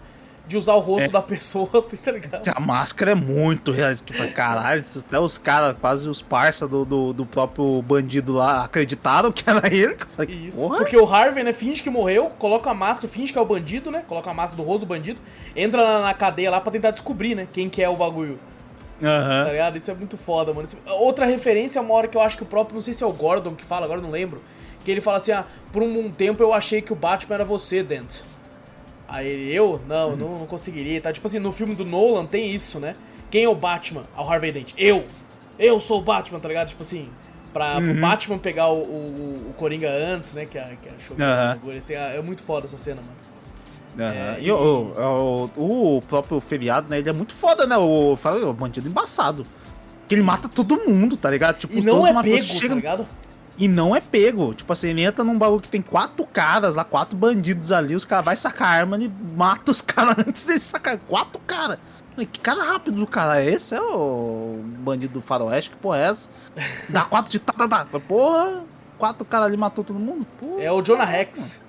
de usar o rosto É. da pessoa, assim, tá ligado? A máscara é muito realista. Caralho, até os caras, quase os parça do, do, do próprio bandido lá, acreditaram que era ele. Falei, Isso. porra. Porque o Harvey, né, finge que morreu, coloca a máscara, finge que é o bandido, né? Coloca a máscara do rosto do bandido, entra na, na cadeia lá pra tentar descobrir, né? Quem que é o bagulho. Tá Aham. ligado? Isso é muito foda, mano. Isso- Outra referência é uma hora que eu acho que o próprio, não sei se é o Gordon que fala, agora não lembro. Que ele fala assim: ah, por um tempo eu achei que o Batman era você, Dent. Aí ele, eu? Não, não, não conseguiria. Tá? Tipo assim, no filme do Nolan tem isso, né? Quem é o Batman? Ao Harvey Dent. Eu! Eu sou o Batman, tá ligado? Tipo assim, pra, pro Batman pegar o, o, o Coringa antes, né? Que, a, que um bagulho, assim, é muito foda essa cena, mano. Aham. É, e o, o, o próprio feriado, né? Ele é muito foda, né? O, fala, o bandido embaçado. Que ele mata todo mundo, tá ligado? Tipo, E não é pego, tá chegam- ligado? E não é pego. Tipo assim, ele entra num bagulho que tem quatro caras lá, quatro bandidos ali, os caras vai sacar a arma e mata os caras antes dele sacar. Quatro caras. Que cara rápido do cara é esse? É o bandido do faroeste? Que porra é essa? Dá quatro de tá, tá, tá. Porra, quatro caras ali matou todo mundo? Porra. É o Jonah Rex.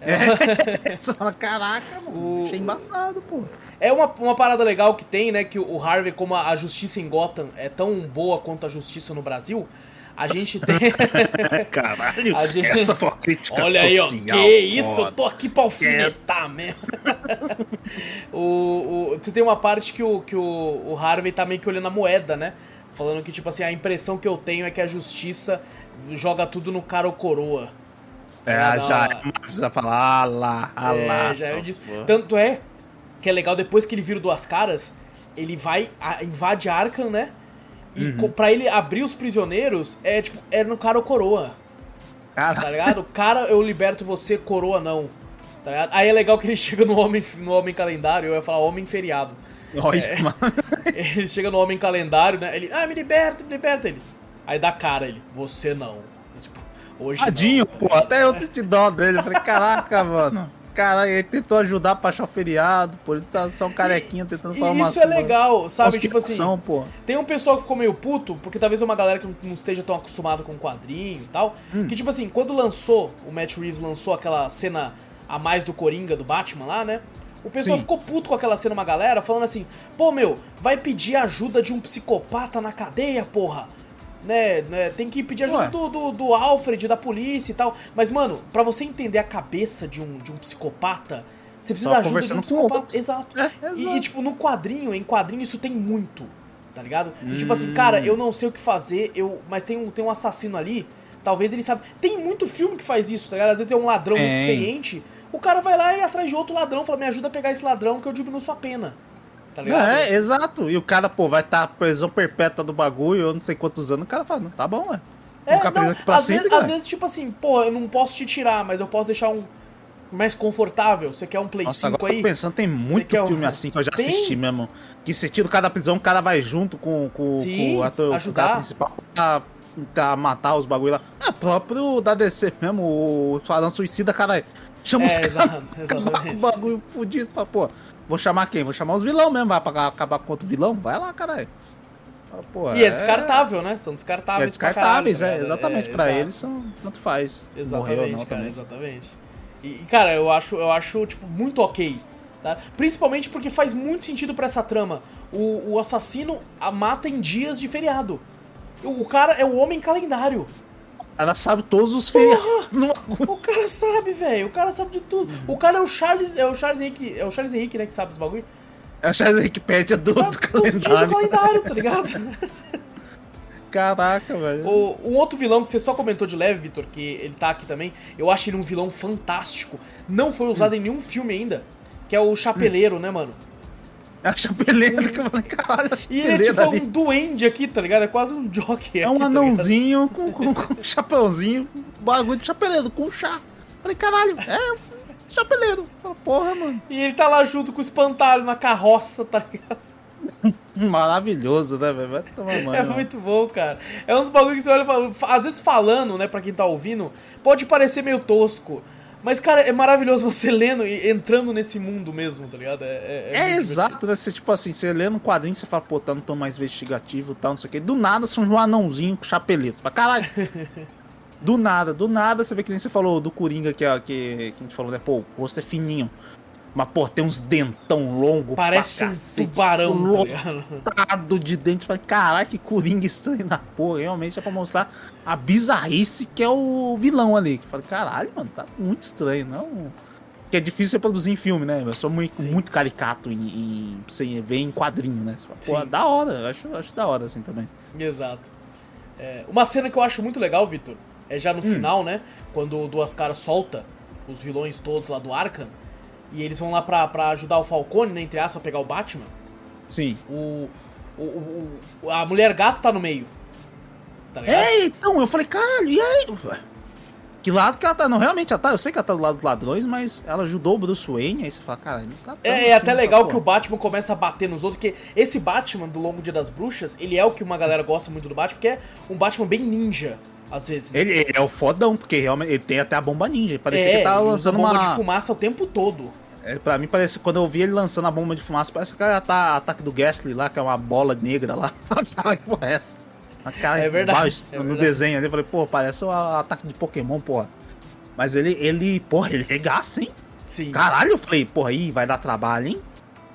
É. Você fala, caraca, mano, O- achei embaçado, pô. É uma, uma parada legal que tem, né? Que o Harvey, como a, a justiça em Gotham é tão boa quanto a justiça no Brasil, a gente tem. Caralho, A gente- essa foi uma crítica Olha aí, ó. social. Que isso, eu tô aqui pra alfinetar mesmo. o, o, você tem uma parte que, o, que o, o Harvey tá meio que olhando a moeda, né? Falando que, tipo assim, a impressão que eu tenho é que a justiça joga tudo no cara ou coroa. É, Ah, já não. é precisa falar, ah lá, ah É, lá. já é disso. porra. Tanto é que é legal, depois que ele vira duas caras, ele vai, a- invade Arkham, né? E Uhum. pra ele abrir os prisioneiros, é tipo, é no cara ou coroa, tá Caralho. ligado? Cara, eu liberto você, coroa não. Tá ligado? Aí é legal que ele chega no homem, no homem calendário, eu ia falar homem feriado. Olha, É. mano. Ele chega no homem calendário, né? Ele, ah, me liberta, me liberta ele. Aí dá cara ele, você não. Tipo, hoje não. Tadinho, pô. Até eu senti dó dele. Eu falei, caraca, mano. Caralho, ele tentou ajudar pra achar o feriado, pô. Ele tá só um carequinha tentando falar uma isso é legal, sabe? Tipo assim, pô. Tem um pessoal que ficou meio puto, porque talvez é uma galera que não- esteja tão acostumada com quadrinho e tal. Hum. Que, tipo assim, quando lançou, o Matt Reeves lançou aquela cena a mais do Coringa, do Batman lá, né? O pessoal Sim. ficou puto com aquela cena, uma galera, falando assim: pô, meu, vai pedir ajuda de um psicopata na cadeia, porra. Né, né, tem que pedir ajuda do, do, do Alfred, da polícia e tal. Mas, mano, pra você entender a cabeça de um, de um psicopata, você precisa Só da ajuda de um psicopata. Exato. É, E, exato. e, tipo, no quadrinho, em quadrinho, isso tem muito, tá ligado? E, tipo Hum. assim, cara, eu não sei o que fazer, eu, mas tem um, tem um assassino ali, talvez ele saiba. Tem muito filme que faz isso, tá ligado? Às vezes é um ladrão muito Tem. experiente, o cara vai lá e atrás de outro ladrão, fala, me ajuda a pegar esse ladrão que eu diminuo sua pena. Tá ligado? É, exato. E o cara, pô, vai estar tá prisão perpétua do bagulho, eu não sei quantos anos. O cara fala, não, tá bom, ué. É, ficar preso aqui pra às, sempre, vezes, às vezes, tipo assim, pô, eu não posso te tirar, mas eu posso deixar um mais confortável. Você quer um Play Nossa, 5 agora eu aí? tô pensando, tem muito filme assim que eu já Tem? assisti mesmo. Que você tira o cara da prisão, o cara vai junto com, com, Sim, com o ator, com o principal pra, pra matar os bagulho lá. É próprio da DC mesmo, o Esquadrão Suicida, cara. Chama É, os caras exatamente. com o bagulho fudido. Fala, pô, vou chamar quem? Vou chamar os vilão mesmo, vai pra acabar com outro vilão? Vai lá, caralho. E é descartável, né? São É descartáveis pra descartáveis, caralho, é, tá ligado? exatamente. É, pra exato. eles são. Tanto faz. Exatamente, morrer ou não cara, também. exatamente. E, cara, eu acho, eu acho, tipo, muito ok. Tá? Principalmente porque faz muito sentido pra essa trama. O, o assassino a mata em dias de feriado. O, o cara é o homem calendário. Ela sabe todos os feriados. O cara sabe, velho. O cara sabe de tudo. O cara é o Charles. É o Charles Henrique. É o Charles Henrique, né? Que sabe os bagulho. É o Charles Wikipedia do, Tá do tudo do calendário. calendário, tá ligado? Caraca, velho. O, um outro vilão que você só comentou de leve, Vitor, que ele tá aqui também, eu acho ele um vilão fantástico. Não foi usado em nenhum filme ainda. Que é o Chapeleiro, né, mano? É a chapeleira que eu falei, caralho, E ele é tipo ali. um duende aqui, tá ligado? É quase um jockey É aqui, um tá ligado? anãozinho com, com, com um chapeuzinho, bagulho de chapeleiro, com chá. Falei, caralho, é um chapeleiro. Porra, mano. E ele tá lá junto com o espantalho na carroça, tá ligado? Maravilhoso, né, velho? Vai tomar banho. É muito bom, cara. É uns bagulho que você olha e fala. Às vezes falando, né, pra quem tá ouvindo, pode parecer meio tosco. Mas, cara, é maravilhoso você lendo e entrando nesse mundo mesmo, tá ligado? É, é, É, muito exato, né? Você, tipo assim, você lê no quadrinho, você fala, pô, tá no tom mais investigativo e tal, não sei o quê. Do nada, surge um anãozinho com chapeleta. Você fala, caralho. do nada, do nada, você vê que nem você falou do Coringa, que, é- que, que a gente falou, né? Pô, o rosto é fininho. Mas, pô, tem uns dentão longo Parece um cacete, tubarão, tá lotado de dente. Falei, caralho, que coringa estranho da porra. Realmente é pra mostrar a bizarrice que é o vilão ali. Que falei, caralho, mano, tá muito estranho, não. Que é difícil reproduzir em filme, né? Eu sou muito, Sim. muito caricato em, em você ver em quadrinho, né? Você fala, Pô, da hora, eu acho, acho da hora assim também. Exato. É, uma cena que eu acho muito legal, Vitor, é já no Hum. final, né? Quando o Duas Caras solta os vilões todos lá do Arkham. E eles vão lá pra, pra ajudar o Falcone, né? Entre aspas, a pegar o Batman. Sim. O, o, o- a mulher gato tá no meio. Tá ligado? É, então, eu falei, caralho, e aí? Que lado que ela tá? Não, realmente ela tá. Eu sei que ela tá do lado dos ladrões, mas ela ajudou o Bruce Wayne. Aí você fala, caralho, não tá tão É, é assim, até tá, legal pô. que o Batman começa a bater nos outros, porque esse Batman do Longo Dia das Bruxas, ele é o que uma galera gosta muito do Batman, porque é um Batman bem ninja, às vezes. né? Ele, ele é o fodão, porque realmente ele tem até a bomba ninja. Parecia é, que tava ele usa lançando bomba uma. de fumaça o tempo todo. É, pra mim parece, quando eu vi ele lançando a bomba de fumaça, parece que ela tá ataque do Ghastly lá, que é uma bola negra lá. Que porra é essa? Cara É verdade, embaixo, é no verdade. desenho ali, eu falei, pô, parece o ataque de Pokémon, porra. Mas ele, ele, porra, ele regaça, hein? Sim. Caralho, eu falei, porra, aí vai dar trabalho, hein?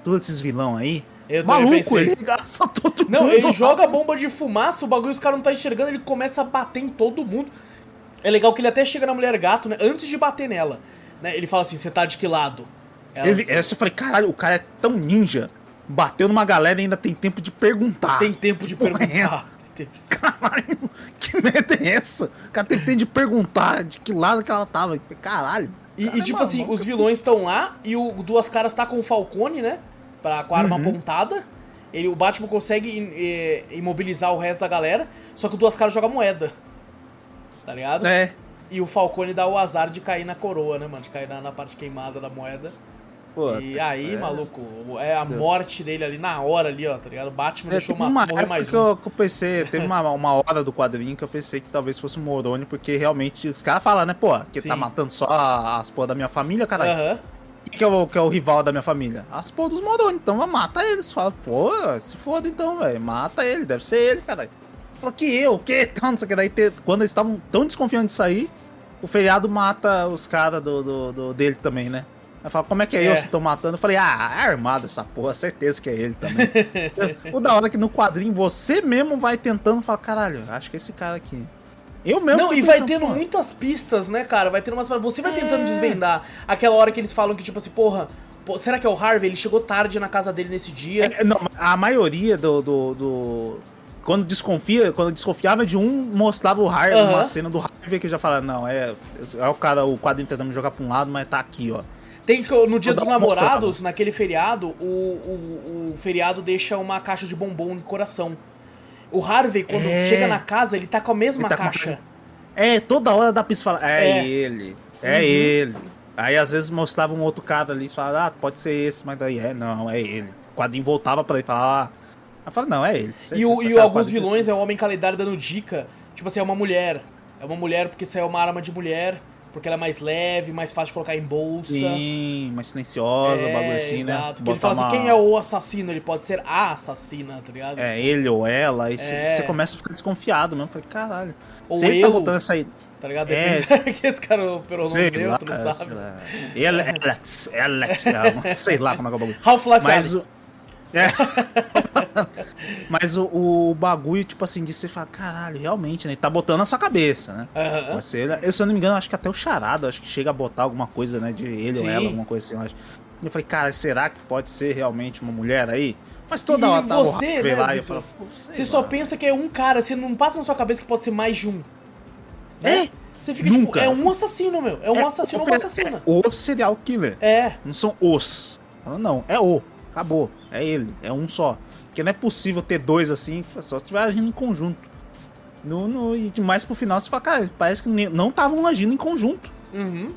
Todos esses vilão aí. Eu Maluco, ele regaça todo mundo. Não, ele joga a bomba de fumaça, o bagulho os caras não tá enxergando, ele começa a bater em todo mundo. É legal que ele até chega na mulher gato, né? Antes de bater nela. Né? Ele fala assim, você tá de que lado? Ela Ele, essa eu falei, caralho, o cara é tão ninja. Bateu numa galera e ainda tem tempo de perguntar. tem tempo de é perguntar. Caralho, que merda é essa? O cara teve tempo de perguntar de que lado que ela tava. Caralho. E, cara e é tipo assim, os vilões estão lá e o Duas Caras tá com o Falcone, né? Pra, com a arma Uhum. apontada. Ele, o Batman consegue eh, imobilizar o resto da galera, só que o Duas Caras joga moeda. Tá ligado? É. E o Falcone dá o azar de cair na coroa, né, mano? De cair na, na parte queimada da moeda. Pô, E aí, é. maluco, é a morte dele ali na hora ali, ó, tá ligado? O Batman É, deixou uma, uma morrer mais que um. eu, que eu pensei, teve uma, uma hora do quadrinho que eu pensei que talvez fosse o Moroni, porque realmente os caras falam, né, pô, que Sim. tá matando só as porra da minha família, caralho. Aham. Que é, o, que é o rival da minha família? As porra dos Moroni, então mata eles. Fala, pô, se foda então, velho, mata ele, deve ser ele, caralho. Falou que eu, o que? Então, não sei o que. Daí, quando eles estavam tão desconfiando disso aí, o feriado mata os caras do, do, do- dele também, né? Aí fala, como é que é, É. eu se estão matando? Eu falei, ah, é armado essa porra, certeza que é ele também. o da hora é que no quadrinho você mesmo vai tentando falar, caralho, acho que é esse cara aqui. Eu mesmo Não, e vai tendo muitas pistas, né, cara? Vai tendo umas. Você vai É. tentando desvendar. Aquela hora que eles falam que, tipo assim, porra, pô, será que é o Harvey? Ele chegou tarde na casa dele nesse dia. É, não, a maioria do, do, do- Quando desconfia, quando desconfiava de um, mostrava o Harvey, Aham. uma cena do Harvey que já fala, não, é, é o cara, o quadrinho tentando jogar pra um lado, mas tá aqui, ó. Tem que no dia dos namorados, naquele feriado, o, o, o feriado deixa uma caixa de bombom no coração. O Harvey, quando É. chega na casa, ele tá com a mesma tá caixa. É, toda hora dá pra se falar, é, É. ele, é Uhum. ele. Aí às vezes mostrava um outro cara ali e falava, ah, pode ser esse, mas daí é, não, é ele. O quadrinho voltava pra ele e falava, ah. Aí fala, não, é ele. E, o, e alguns vilões é o Homem Calendário dando dica. Tipo assim, é uma mulher. É uma mulher porque saiu uma arma de mulher. Porque ela é mais leve, mais fácil de colocar em bolsa. Sim, mais silenciosa, é, bagulho assim, né? exato. Porque ele fala assim, uma- quem é o assassino? Ele pode ser a assassina, tá ligado? É, ele ou ela, aí você É. começa a ficar desconfiado mesmo. Falei, caralho. Ou Sempre tá botando essa aí. Tá ligado? É. Depende que esse cara operou o nome Sei dele, tu não sabe. sei lá. Ele- Alex, Alex, é, sei lá como é que é o bagulho. Half-Life Mas Alyx. o- É. Mas o, o bagulho, tipo assim, de você falar, caralho, realmente, né? Ele tá botando na sua cabeça, né? Ser ele. Eu, se eu não me engano, acho que até o Charada, acho que chega a botar alguma coisa, né? De ele Sim. ou ela, alguma coisa assim, eu acho. Eu falei, cara, será que pode ser realmente uma mulher aí? Mas toda E hora tava você, né, lá e eu Você só lá. pensa que é um cara, você não passa na sua cabeça que pode ser mais de um. É? Você fica Nunca. tipo, é um assassino, meu. É um assassino ou uma assassina. É o serial killer. É. Não são os. Fala, Não, é o. Acabou. É ele. É um só. Porque não é possível ter dois assim, só se estiver agindo em conjunto. No, no, e demais pro final você fala, cara, parece que não estavam agindo em conjunto. Uhum.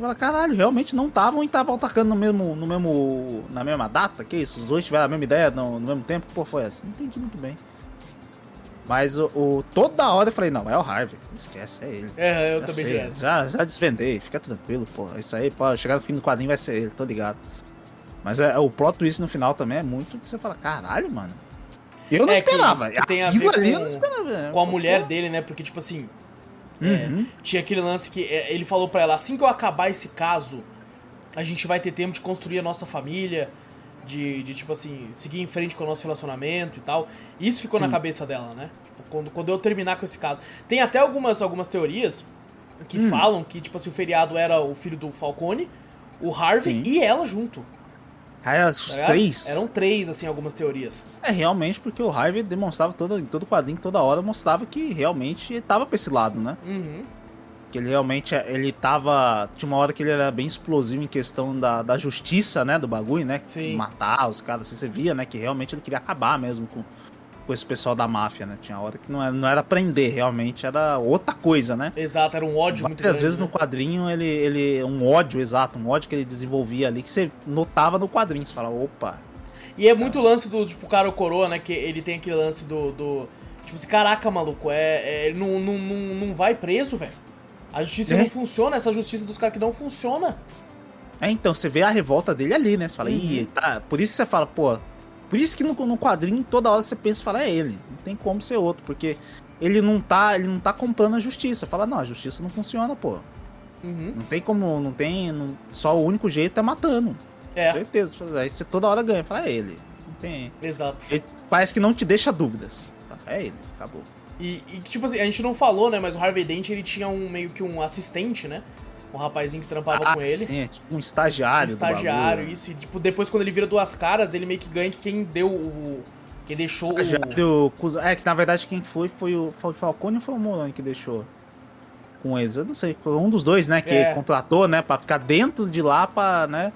Fala, caralho, realmente não estavam e estavam atacando no mesmo, no mesmo. na mesma data? Que isso? Os dois tiveram a mesma ideia no, no mesmo tempo? Pô, foi essa? Não entendi muito bem. Mas o, o- toda hora eu falei, não, é o Harvey. Esquece, é ele. É, eu Já também sei, já, já desvendei, fica tranquilo, pô. Isso aí, pô, chegar no fim do quadrinho vai ser ele, tô ligado. Mas é, o plot twist no final também é muito que você fala, caralho, mano. Eu não É, que- esperava. que tem a ver ali com- eu não esperava. Com a mulher dele, né? Porque, tipo assim, é, Uhum. tinha aquele lance que é, ele falou pra ela, assim que eu acabar esse caso, a gente vai ter tempo de construir a nossa família, de, de tipo assim, seguir em frente com o nosso relacionamento e tal. Isso ficou na Sim. cabeça dela, né? Tipo, quando, quando eu terminar com esse caso. Tem até algumas, algumas teorias que Hum. falam que, tipo assim, o feriado era o filho do Falcone, o Harvey Sim. e ela junto. Aí tá os ligado? três. Eram três, assim, algumas teorias. É realmente porque o Harvey demonstrava todo, em todo quadrinho, toda hora, mostrava que realmente tava pra esse lado, né? Uhum. Que ele realmente ele tava. Tinha uma hora que ele era bem explosivo em questão da, da justiça, né? Do bagulho, né? Sim. Matar os caras, assim, você via, né? Que realmente ele queria acabar mesmo com, com esse pessoal da máfia, né? Tinha hora que não era, não era prender, realmente era outra coisa, né? Exato, era um ódio muito Várias grande. vezes né? no quadrinho ele, ele. Um ódio, exato, um ódio que ele desenvolvia ali, que você notava no quadrinho. Você fala, opa. E é muito lance do, tipo, cara o coroa, né? Que ele tem aquele lance do. do tipo assim, caraca, maluco, é, é, ele não, não, não, não vai preso, velho. A justiça É. não funciona, essa justiça dos caras que não funciona. É, então, você vê a revolta dele ali, né? Você fala, Uhum. tá. Por isso que você fala, pô. Por isso que no, no quadrinho toda hora você pensa e fala, é ele. Não tem como ser outro, porque ele não tá, ele não tá comprando a justiça. Fala, não, a justiça não funciona, pô. Uhum. Não tem como, não tem. não- só o único jeito é matando. É, Certeza. Aí você toda hora ganha. Fala, é ele. Não tem. exato. Ele parece que não te deixa dúvidas. É ele, acabou. E, e, tipo assim, a gente não falou, né? Mas o Harvey Dent ele tinha um meio que um assistente, né? Um rapazinho que trampava Ah, com ele. Sim, é tipo um Um estagiário. do estagiário, isso. E, tipo, depois quando ele vira duas caras, ele meio que ganha que quem deu o. Quem deixou o. É, que na verdade quem foi foi o, foi o Falcone ou foi o Moroni que deixou com eles? Eu não sei, foi um dos dois, né, que É. contratou, né, pra ficar dentro de lá pra, né,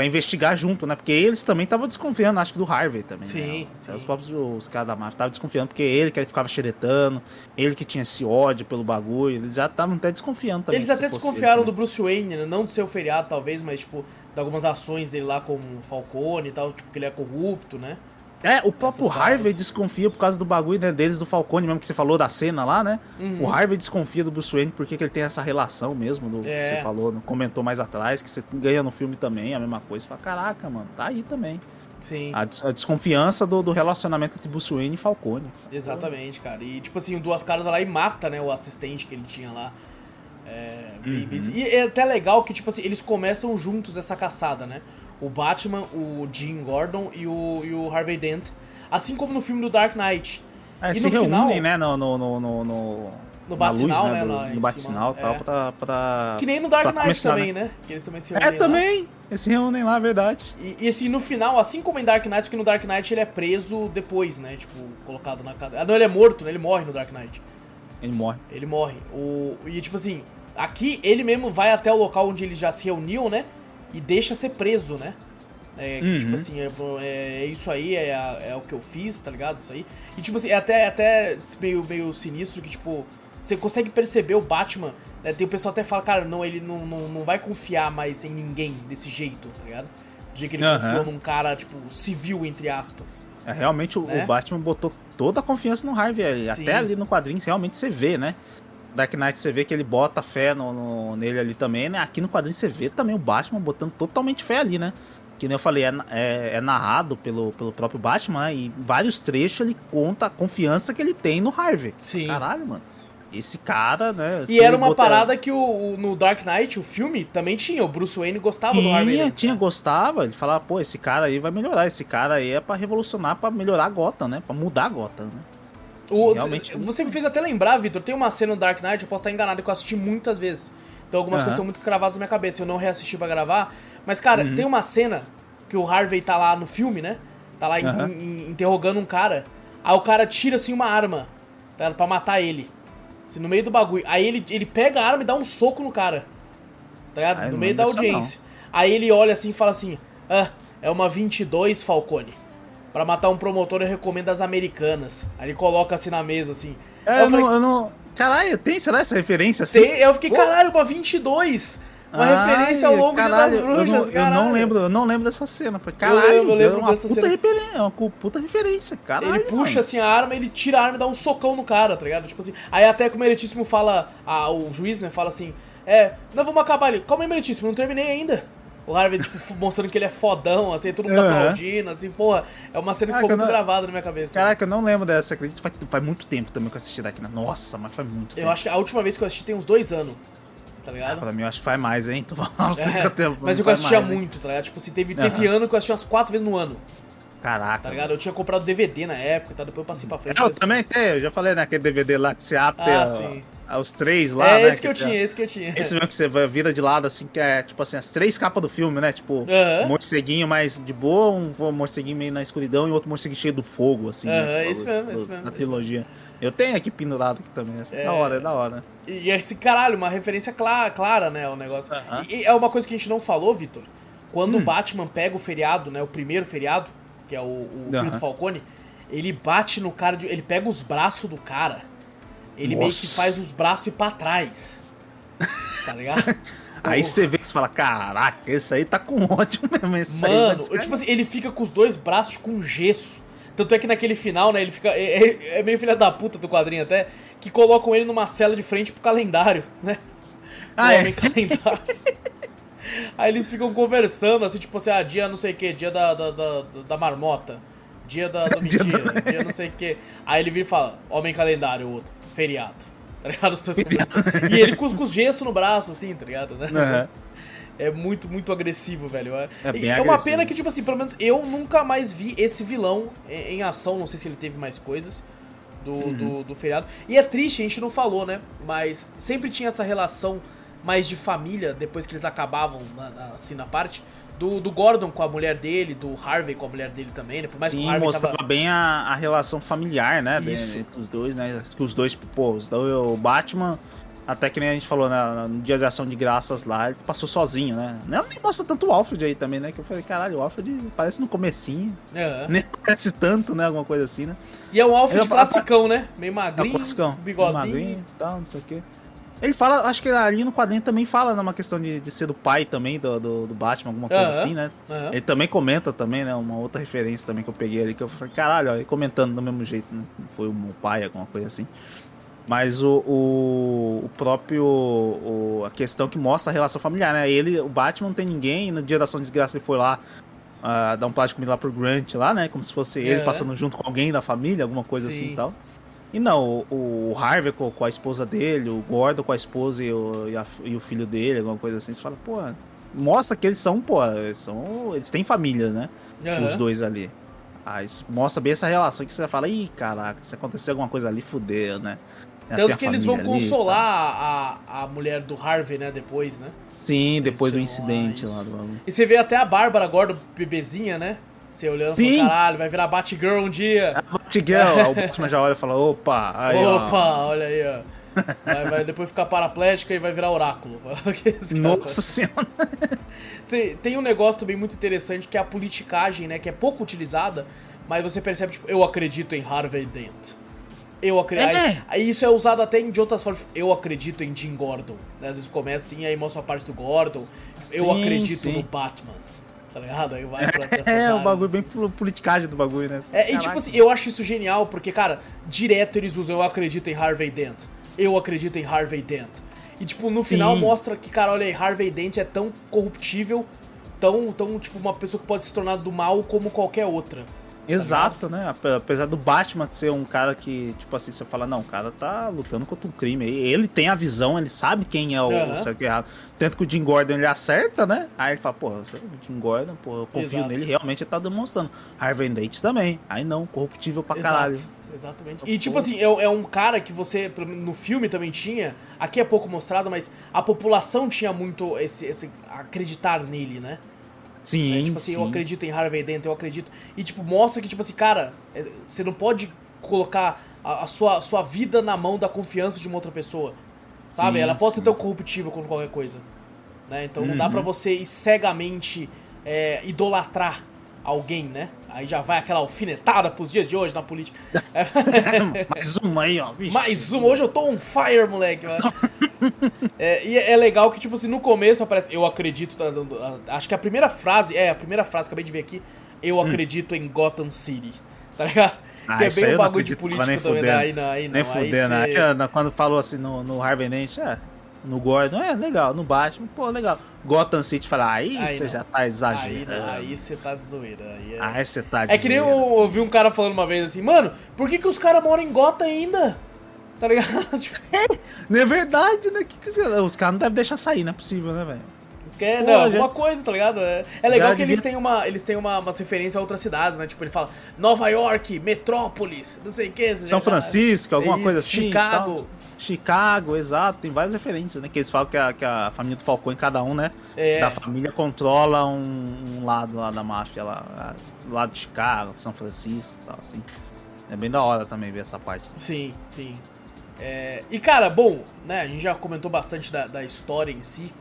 pra investigar junto, né, porque eles também estavam desconfiando, acho que do Harvey também, Sim, né? sim. Os próprios os caras da máfia estavam desconfiando, porque ele que ele ficava xeretando, ele que tinha esse ódio pelo bagulho, eles já estavam até desconfiando também. Eles até desconfiaram ele do Bruce Wayne, né? não do seu feriado, talvez, mas, tipo, de algumas ações dele lá como Falcone e tal, tipo, que ele é corrupto, né? É, o próprio. Harvey desconfia por causa do bagulho né, deles do Falcone, mesmo que você falou da cena lá, né? Uhum. O Harvey desconfia do Bruce Wayne porque que ele tem essa relação mesmo, do É. que você falou, comentou mais atrás, que você ganha no filme também, a mesma coisa. Você fala, caraca, mano, tá aí também. Sim, A, des- a desconfiança do, do relacionamento entre Bruce Wayne e Falcone. exatamente, cara. E, tipo assim, o Duas Caras vai lá e mata, né, o assistente que ele tinha lá. É, Uhum. E é até legal que, tipo assim, eles começam juntos essa caçada, né? O Batman, o Jim Gordon e o, e o Harvey Dent. Assim como no filme do Dark Knight. É, E se no reúnem, final- né, no, no, no, no, no, No na bate-sinal, luz, né, né, do- em no bate-sinal e tal, é. pra, pra... Que nem no Dark Knight também, né? Que eles também se reúnem É, lá. também, eles se reúnem lá, é verdade. E, e assim, no final, assim como em Dark Knight, que no Dark Knight ele é preso depois, né? Tipo, colocado na cadeia. Ah, não, ele é morto, né? Ele morre no Dark Knight. Ele morre. Ele morre. O, e tipo assim, aqui ele mesmo vai até o local onde eles já se reuniam, né? E deixa ser preso, né? É, que, Uhum. tipo assim, é, é isso aí, é, é o que eu fiz, tá ligado? Isso aí. E tipo assim, é até, até meio, meio sinistro que, tipo, você consegue perceber o Batman. Né? Tem o pessoal até fala, cara, não, ele não, não, não vai confiar mais em ninguém desse jeito, tá ligado? Do jeito que ele Aham. confiou num cara, tipo, civil, entre aspas. É, realmente o, Né? o Batman botou toda a confiança no Harvey. Até ali no quadrinho, realmente você vê, né? Dark Knight você vê que ele bota fé no, no- nele ali também, né? Aqui no quadrinho você vê também o Batman botando totalmente fé ali, né? Que nem eu falei, é, é- é narrado pelo, pelo próprio Batman, né? E vários trechos ele conta a confiança que ele tem no Harvey. Sim. Caralho, mano. esse cara, né? E era uma botar... parada que o, o, no Dark Knight, o filme, também tinha. O Bruce Wayne gostava tinha, do Harvey Tinha, tinha, gostava. Ele falava, pô, esse cara aí vai melhorar. Esse cara aí é pra revolucionar, pra melhorar a Gotham, né? Pra mudar a Gotham, né? O, Realmente. Você me fez até lembrar, Vitor, tem uma cena no Dark Knight, eu posso estar enganado, que eu assisti muitas vezes. Então algumas uhum. coisas estão muito cravadas na minha cabeça, eu não reassisti pra gravar. Mas, cara, uhum. tem uma cena que o Harvey tá lá no filme, né? Tá lá uhum. in, in, interrogando um cara. Aí o cara tira assim uma arma tá, pra matar ele. Assim, no meio do bagulho. Aí ele, ele pega a arma e dá um soco no cara. Tá ligado? Ai, no meio da audiência. Aí ele olha assim e fala assim: Ah, é uma 22, Falcone. Pra matar um promotor eu recomendo as americanas. Aí ele coloca assim na mesa, assim. É, eu, eu, falei, não, eu não. Caralho, tem, será essa referência assim? Tem, eu fiquei, caralho, uma 22. Uma Ai, referência ao longo caralho, das bruxas, eu não, caralho. Eu não lembro, eu não lembro dessa cena. Caralho, eu lembro, eu lembro uma dessa puta cena. Referência, é uma puta referência, caralho. Ele puxa mano. assim a arma, ele tira a arma e dá um socão no cara, tá ligado? Tipo assim. Aí até que o Meritíssimo fala, a, o juiz, né, fala assim: É, não vamos acabar ali. Calma aí, Meritíssimo, não terminei ainda. O Harvey, tipo, mostrando que ele é fodão, assim, todo mundo uhum. aplaudindo, assim, porra. É uma cena que ficou muito não... gravada na minha cabeça. Caraca, eu não lembro dessa, acredito. Faz, faz muito tempo também que eu assisti daqui. Né? Nossa, mas faz muito tempo. Eu acho que a última vez que eu assisti tem uns dois anos tá ligado? Ah, pra mim eu acho que faz mais, hein? Então, nossa, é, eu mas eu assistia mais, muito, hein? tá ligado? Tipo assim, teve, teve uhum. ano que eu assisti umas quatro vezes no ano. Caraca. Tá ligado? Eu tinha comprado DVD na época, tá? Depois eu passei pra frente. Eu também tenho, eu já falei naquele DVD lá que você abre ah, sim. Os três lá, é, né? esse que, eu tinha, esse que eu tinha. Esse mesmo que você vira de lado, assim, que é, tipo assim, as três capas do filme, né? Tipo, um morceguinho mais de boa, um morceguinho meio na escuridão e outro morceguinho cheio do fogo, assim, uhum, né? Esse mesmo, esse mesmo. Na trilogia. Eu tenho aqui pendurado aqui também, assim, é da hora, é da hora. E esse, caralho, uma referência clara, clara né, o negócio. Uhum. E, é uma coisa que a gente não falou, Vitor. Quando hum. o Batman pega o feriado, né, o primeiro feriado, que é o, o filho do Falcone, ele bate no cara, de, ele pega os braços do cara, ele Nossa. meio que faz os braços ir pra trás. Tá ligado? Aí você vê que você fala, caraca, esse aí tá com ódio mesmo. Esse Mano, aí, tipo assim, ele fica com os dois braços com gesso. Tanto é que naquele final, né, ele fica. É, é, é meio filha da puta do quadrinho até, que colocam ele numa cela de frente pro calendário, né? Ah, é? calendário. Aí eles ficam conversando, assim, tipo assim, ah, dia não sei o que, dia da, da, da, da marmota, dia da, da mentira, dia, dia não sei o que. Aí ele vira e fala, homem calendário, o outro, feriado. Tá ligado? Os dois E ele com, com os gesso no braço, assim, tá ligado? Né? Uhum. É muito, muito agressivo, velho. É, é, é uma pena que, tipo assim, pelo menos eu nunca mais vi esse vilão em, em ação. Não sei se ele teve mais coisas do, uhum. do, do feriado. E é triste, a gente não falou, né? Mas sempre tinha essa relação mais de família, depois que eles acabavam, na, na, assim, na parte, do, do Gordon com a mulher dele, do Harvey com a mulher dele também, né? Por mais Sim, que o Harvey mostrava tava... bem a, a relação familiar, né? Isso. Entre os dois, né? Que os dois, pô, o Batman, até que nem a gente falou né, no dia de ação de graças lá, ele passou sozinho, né? Não me mostra tanto o Alfred aí também, né? Que eu falei, caralho, o Alfred parece no comecinho. Uhum. Nem parece tanto, né? Alguma coisa assim, né? E é um Alfred eu, classicão, né? Meio magrinho, é classicão, bigodinho. magrinho e tal, não sei o quê. Ele fala, acho que ali no quadrinho também fala numa questão de, de ser do pai também do, do, do Batman, alguma coisa uhum, assim, né? Uhum. Ele também comenta também, né? Uma outra referência também que eu peguei ali, que eu falei, caralho, ó, ele comentando do mesmo jeito, né? Foi o meu pai, alguma coisa assim. Mas o, o, o próprio. O, a questão que mostra a relação familiar, né? Ele, o Batman não tem ninguém, no dia da ação de desgraça ele foi lá uh, dar um plástico comida lá pro Grant lá, né? Como se fosse ele passando junto com alguém da família, alguma coisa Sim. assim e tal. E não, o, o Harvey com, com, a esposa dele, o Gordon com a esposa e o, e, a, e o filho dele, alguma coisa assim, você fala, pô, mostra que eles são, pô, eles, são, eles têm família, né? Uhum. Os dois ali. Aí mostra bem essa relação que você fala, ih, caraca, se acontecer alguma coisa ali, fudeu, né? Tanto que eles vão ali, consolar tá. a, a mulher do Harvey, né, depois, né? Sim, depois do incidente lá, lá do E você vê até a Bárbara agora, bebezinha, né? Você olhando Sim. pro caralho, vai virar Batgirl um dia. A Batgirl, o Batman já olha e fala, opa, aí, Opa, ó. olha aí, ó. Vai, vai, depois ficar paraplégica e vai virar oráculo. Nossa senhora. Tem, tem um negócio também muito interessante que é a politicagem, né? Que é pouco utilizada, mas você percebe, tipo, eu acredito em Harvey Dent. Eu acredito. É. Aí, isso é usado até de outras formas. Eu acredito em Jim Gordon. Né? Às vezes começa assim, aí mostra a parte do Gordon. Sim, eu acredito sim. no Batman tá ligado? Aí vai pra essas É, o bagulho bem politicagem do bagulho, né? É, e tipo assim, eu acho isso genial, porque, cara, direto eles usam eu acredito em Harvey Dent. Eu acredito em Harvey Dent. E, tipo, no final Sim. mostra que, cara, olha aí, Harvey Dent é tão corruptível, tão, tão, tipo, uma pessoa que pode se tornar do mal como qualquer outra. Exato, né? Ape- Apesar do Batman ser um cara que, tipo assim, você fala, não, o cara tá lutando contra um crime. Ele tem a visão, ele sabe quem é o, o certo e errado. Tanto que o Jim Gordon ele acerta, né? Aí ele fala, pô, o Jim Gordon, pô, eu confio Exato. nele, realmente ele tá demonstrando. Harvey Dent também. Aí não, corruptível pra Exato, caralho. Exatamente. E tipo assim, é, é um cara que você, no filme também tinha, aqui é pouco mostrado, mas a população tinha muito esse, esse acreditar nele, né? Sim, É, tipo assim, sim. eu acredito em Harvey Dent, eu acredito. E tipo, mostra que, tipo assim, cara, é, você não pode colocar a, a sua, a sua vida na mão da confiança de uma outra pessoa. Sabe? Sim, Ela pode sim. ser tão corruptível quanto qualquer coisa. Né? Então não dá Uhum. pra você ir cegamente é, idolatrar alguém, né? Aí já vai aquela alfinetada pros dias de hoje na política. Mais uma aí, ó. Vixe. Mais uma, hoje eu tô on fire, moleque. É, e é legal que, tipo assim, no começo aparece. Eu acredito. tá, Acho que a primeira frase. É, a primeira frase, acabei de ver aqui. Eu acredito em Gotham City. Tá ligado? Ah, que é aí bem um bagulho de nem também. fudendo. né? Aí não, aí não. Nem aí fudendo, cê- aí, ah, na- quando falou assim no, no Harvey Dent, é, no Gordon, é legal, no Batman, pô, legal. Gotham City, fala, aí Aí você não. já tá exagerando. aí você tá de zoeira. Aí é... Você tá de É que nem eu ouvi um cara falando uma vez assim, mano, por que, que os caras moram em Gotham ainda? Tá ligado? Tipo, Não é verdade, né? Que que os caras não devem deixar sair, não é possível, né, velho? Pô, não, já- alguma coisa, tá ligado? É, é legal Já que eles devia- têm, uma, eles têm uma, umas referências a outras cidades, né? Tipo, ele fala Nova York, Metrópolis, não sei o que. São Francisco, alguma Isso, coisa assim. Chicago. Chicago, exato. Tem várias referências, né? Que eles falam que a, que a família do Falcão, cada um, né? É. Da família controla um, um lado lá da máfia, lá, lá, do lado de Chicago, São Francisco e tal, assim. É bem da hora também ver essa parte. Sim, sim. É, e cara, bom, né? A gente já comentou bastante da, da história em si.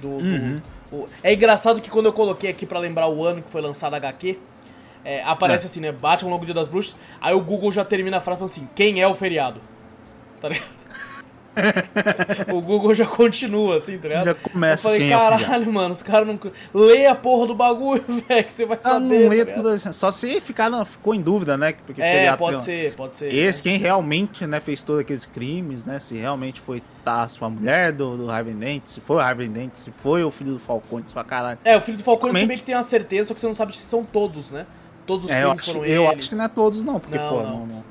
Do, do- Uhum. o- é engraçado que quando eu coloquei aqui pra lembrar o ano que foi lançado a HQ, é, aparece É. assim, né? Batman Longo Dia das Bruxas. Aí o Google já termina a frase assim: quem é o feriado? Tá ligado? o Google já continua, assim, tá ligado? Já começa Eu falei, é caralho, feriado." mano, os caras não. Lê a porra do bagulho, velho, que você vai Ah, saber. não tá lê ligado? tudo. Só se ficar, não, ficou em dúvida, né? Porque É, pode ser, pode ser. Esse, quem realmente né, fez todos aqueles crimes, né? Se realmente foi tá, sua mulher do, do Harvey Dent, se foi o Harvey Dent, se foi o filho do Falcone, pra caralho. É, o filho do Falcone você Realmente. meio que tem uma certeza, só que você não sabe se são todos, né? Todos os É, eu crimes acho, foram eu eles. acho que não é todos, não, porque, Não, pô, não. não, não.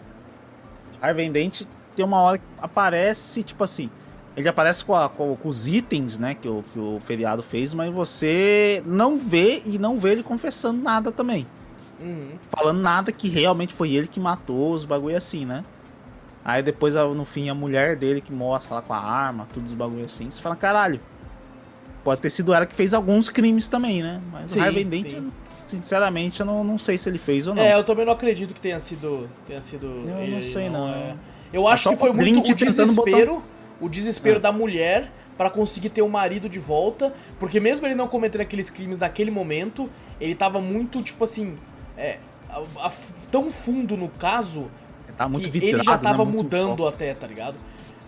Harvey Dent tem uma hora que aparece, tipo assim, ele aparece com, a- com- com os itens, né, que o, que o feriado fez, mas você não vê e não vê ele confessando nada também. Uhum. Falando nada que realmente foi ele que matou os bagulho assim, né? Aí depois, no fim, a mulher dele que mostra lá com a arma, tudo os bagulho assim, você fala, caralho. Pode ter sido ela que fez alguns crimes também, né? Mas Sim, o Harvey Dent, sinceramente, eu não, não sei se ele fez ou não. É, eu também não acredito que tenha sido. Tenha sido Eu ele, não sei, não. é. Eu acho só que foi muito o botar- desespero. O desespero É. da mulher pra conseguir ter o marido de volta. Porque mesmo ele não cometendo aqueles crimes naquele momento, ele tava muito, tipo assim. é, a- a- tão fundo no caso Ele tá muito que vitrado, ele já né? tava Muito mudando foco. até, tá ligado?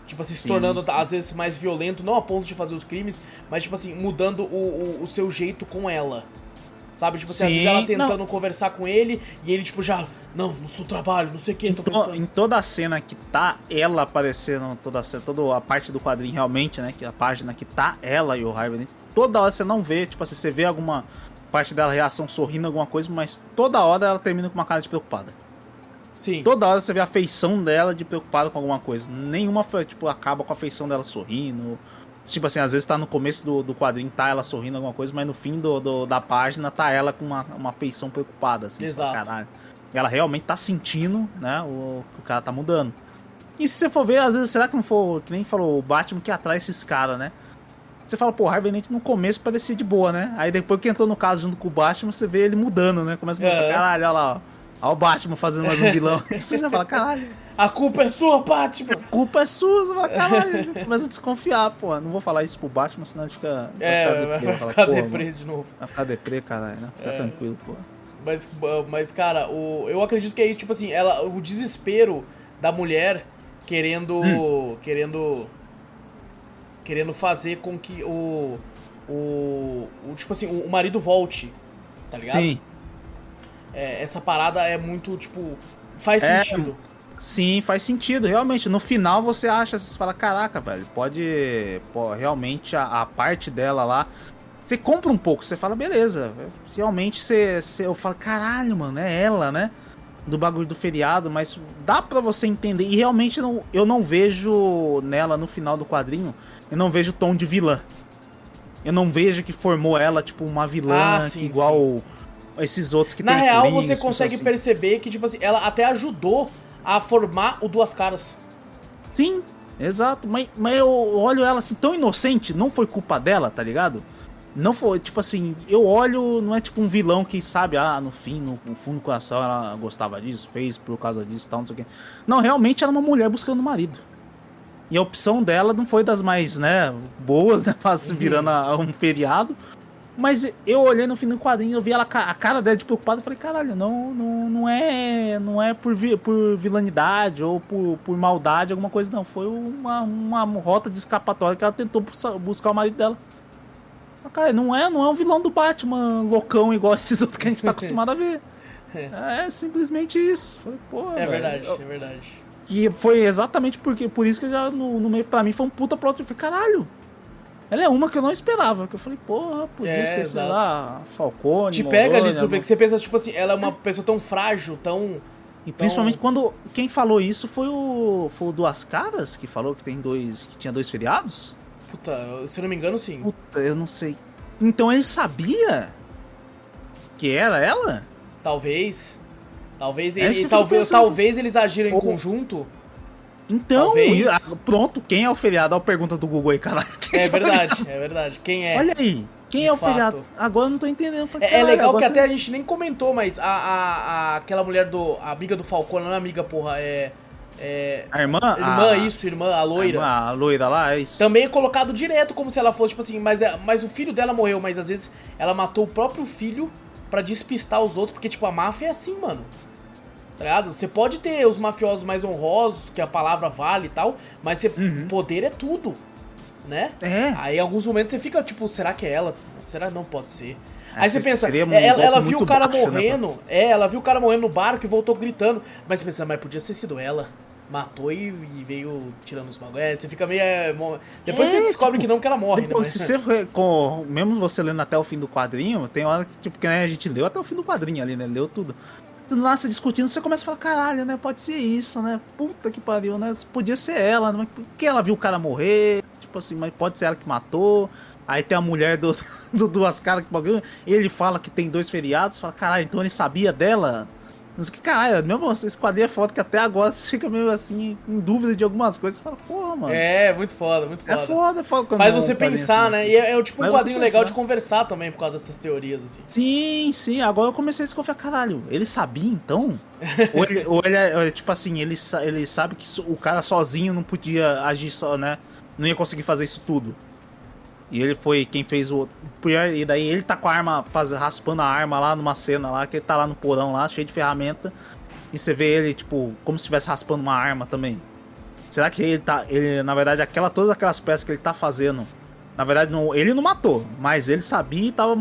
Tipo assim, se Sim, tornando sim. às vezes mais violento, não a ponto de fazer os crimes, mas tipo assim, mudando o, o, o seu jeito com ela. Sabe? Tipo assim, às Sim, vezes ela não. tentando conversar com ele e ele, tipo, já, não, no seu trabalho, não sei o que, tô pensando. Em toda a cena que tá ela aparecendo, toda a, cena, toda a parte do quadrinho realmente, né? Que a página que tá ela e o Harvey toda hora você não vê, tipo assim, você vê alguma parte dela reação sorrindo alguma coisa, mas toda hora ela termina com uma cara de preocupada. Sim. Toda hora você vê a feição dela de preocupada com alguma coisa. Nenhuma, tipo, acaba com a feição dela sorrindo. Tipo assim, às vezes tá no começo do, do quadrinho, tá ela sorrindo alguma coisa, mas no fim do, do- da página tá ela com uma, uma feição preocupada, assim. Exato. Caralho. Ela realmente tá sentindo, né, o que o cara tá mudando. E se você for ver, às vezes, será que não for, que nem falou, o Batman que atrai esses caras, né? Você fala, pô, Harvey Dent no começo parecia de boa, né? Aí depois que entrou no caso junto com o Batman, você vê ele mudando, né? Começa a mudar, É. caralho, olha lá, ó. Olha o Batman fazendo mais um vilão. Você já fala, caralho, A culpa é sua, Batman! a culpa é sua. Você fala, caralho, começa a desconfiar, pô. Não vou falar isso pro Batman, senão ele fica. vai É, deprê. vai, Fala, ficar "Pô, deprê de novo. Vai ficar deprê, caralho, né? Fica É. tranquilo, pô. Mas, mas cara, o, eu acredito que é isso, tipo assim, ela, o desespero da mulher querendo. Hum. querendo. querendo fazer com que o. o. o, tipo assim, o, o marido volte. Tá ligado? Sim, É, essa parada é muito, tipo. Faz É, sentido. sim, faz sentido, realmente. No final você acha, você fala, caraca, velho, pode. pô, realmente a, a parte dela lá. Você compra um pouco, você fala, beleza. Realmente você, você- Eu falo, caralho, mano, é ela, né? do bagulho do feriado, mas dá para você entender. E realmente não, eu não vejo nela no final do quadrinho, eu não vejo tom de vilã. Eu não vejo que formou ela, tipo, uma vilã Ah, sim, igual sim, esses outros que Na tem real, você consegue assim. perceber que, tipo assim, ela até ajudou a formar o Duas Caras. Sim, exato. Mas, mas eu olho ela assim, tão inocente, não foi culpa dela, tá ligado? Não foi, tipo assim, eu olho, não é tipo um vilão que sabe, ah, no fim, no, no fundo do coração ela gostava disso, fez por causa disso e tal, não sei o quê. Não, realmente ela é uma mulher buscando um marido. E a opção dela não foi das mais, né, boas, né, pra se virando a, a um feriado. Mas eu olhei no fim do quadrinho, eu vi ela, a cara dela de preocupada e falei, caralho, não, não, não é, não é por, vi- por vilanidade ou por, por maldade, alguma coisa, não. Foi uma, uma rota de escapatória que ela tentou bus- buscar o marido dela. Mas, Cara, não é, não é um vilão do Batman loucão igual esses outros que a gente tá acostumado a ver. É simplesmente isso. Foi, porra, É verdade, Eu- é verdade. e foi exatamente porque, por isso que eu já no, no meio, pra mim, foi um puta plot. Eu falei, caralho. Ela é uma que eu não esperava. Que eu falei, porra, podia É, ser, sei exato. lá, Falcone. Te pega ali surpresa, que você pensa, tipo assim, ela é uma pessoa tão frágil, tão. E principalmente quando. Quem falou isso foi o. Foi o Duas Caras que falou que tem dois. que tinha dois feriados? Puta, se eu não me engano, sim. Puta, eu não sei. Então ele sabia que era ela? Talvez. Talvez, É ele, talvez, pensando. talvez eles agiram em Ou- conjunto. Então, Talvez. ah, pronto, quem é o feriado? Olha a pergunta do Google aí, caralho. É verdade, é verdade. Quem é? Olha aí, quem é o fato. feriado? Agora eu não tô entendendo. Falei, É, é legal que até a gente nem comentou, mas a, a, a- aquela mulher do. A amiga do Falcone, não é amiga, porra, é. É. A irmã? Irmã, a, isso, irmã, a loira. A, irmã, a loira lá, é isso. Também é colocado direto como se ela fosse, tipo assim, mas, é- mas o filho dela morreu, mas às vezes ela matou o próprio filho pra despistar os outros, porque, tipo, a máfia é assim, mano. Tá ligado? Você pode ter os mafiosos mais honrosos, que a palavra vale e tal, mas você, Uhum. poder é tudo, né? É. Aí em alguns momentos você fica, tipo, será que é ela? Será não pode ser? É, Aí você pensa, seria um é, ela, ela viu o cara baixo, né, morrendo, é, ela viu o cara morrendo no barco e voltou gritando. Mas você pensa, mas podia ter sido ela. Matou e, e veio tirando os bagulhos. É, você fica meio. é, Depois É, você descobre tipo, que não, que ela morre, Depois, né? se você com, mesmo você lendo até o fim do quadrinho, tem hora que, tipo, que né, a gente leu até o fim do quadrinho ali, né? Leu tudo. Lá se discutindo, você começa a falar, caralho, né? Pode ser isso, né? Puta que pariu, né? Podia ser ela, né? Mas por que ela viu o cara morrer? Tipo assim, mas pode ser ela que matou. Aí tem a mulher do, do Duas Caras que bagulho. Ele fala que tem dois feriados. Fala, caralho, então ele sabia dela? O que, caralho, mesmo esse quadrinho é foda que até agora você fica meio assim, em dúvida de algumas coisas. Você fala, porra, mano. É, muito foda, muito É foda. foda, é foda. quando Faz um você quadrinho pensar, assim, né? assim. E é, é tipo um Faz você quadrinho legal de conversar também por causa dessas teorias, assim. Sim, sim. Agora eu comecei a desconfiar, caralho. Ele sabia então? ou, ele, ou ele é, é, tipo assim, ele, ele sabe que o cara sozinho não podia agir só, né? Não ia conseguir fazer isso tudo. E ele foi quem fez o. pior- E daí ele tá com a arma, faz, raspando a arma lá numa cena lá, que ele tá lá no porão lá, cheio de ferramenta. E você vê ele, tipo, como se estivesse raspando uma arma também. Será que ele tá. Ele, na verdade, aquela, todas aquelas peças que ele tá fazendo. Na verdade, não, ele não matou, mas ele sabia e tava.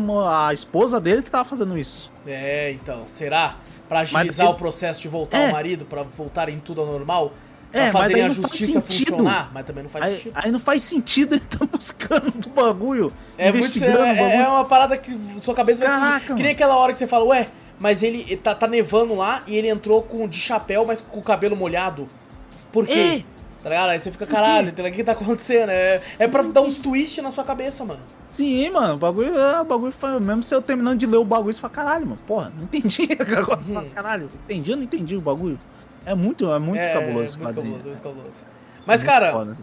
A esposa dele que tava fazendo isso. É, então, será? Pra agilizar ele- o processo de voltar É. ao marido, pra voltarem tudo ao normal? Pra É, mas fazerem daí a não faz justiça sentido. funcionar? Mas também não faz Aí, sentido. aí não faz sentido ele tá buscando do bagulho. É muito investigando o é, bagulho. é uma parada que sua cabeça vai Caraca, explodir. Que nem aquela hora que você fala, ué, mas ele tá, tá nevando lá e ele entrou com de chapéu, mas com o cabelo molhado. Por quê? É. Tá ligado? Aí você fica, caralho, o que tá acontecendo? É, é pra dar uns twists na sua cabeça, mano. Sim, mano, o bagulho, é, o bagulho foi, mesmo se eu terminando de ler o bagulho, você fala, caralho, mano, porra, não entendi. Agora você fala, caralho, entendi, eu não entendi o bagulho. É muito, é muito é, cabuloso esse é muito quadrinho. cabuloso, muito cabuloso. Mas, Muito cara, foda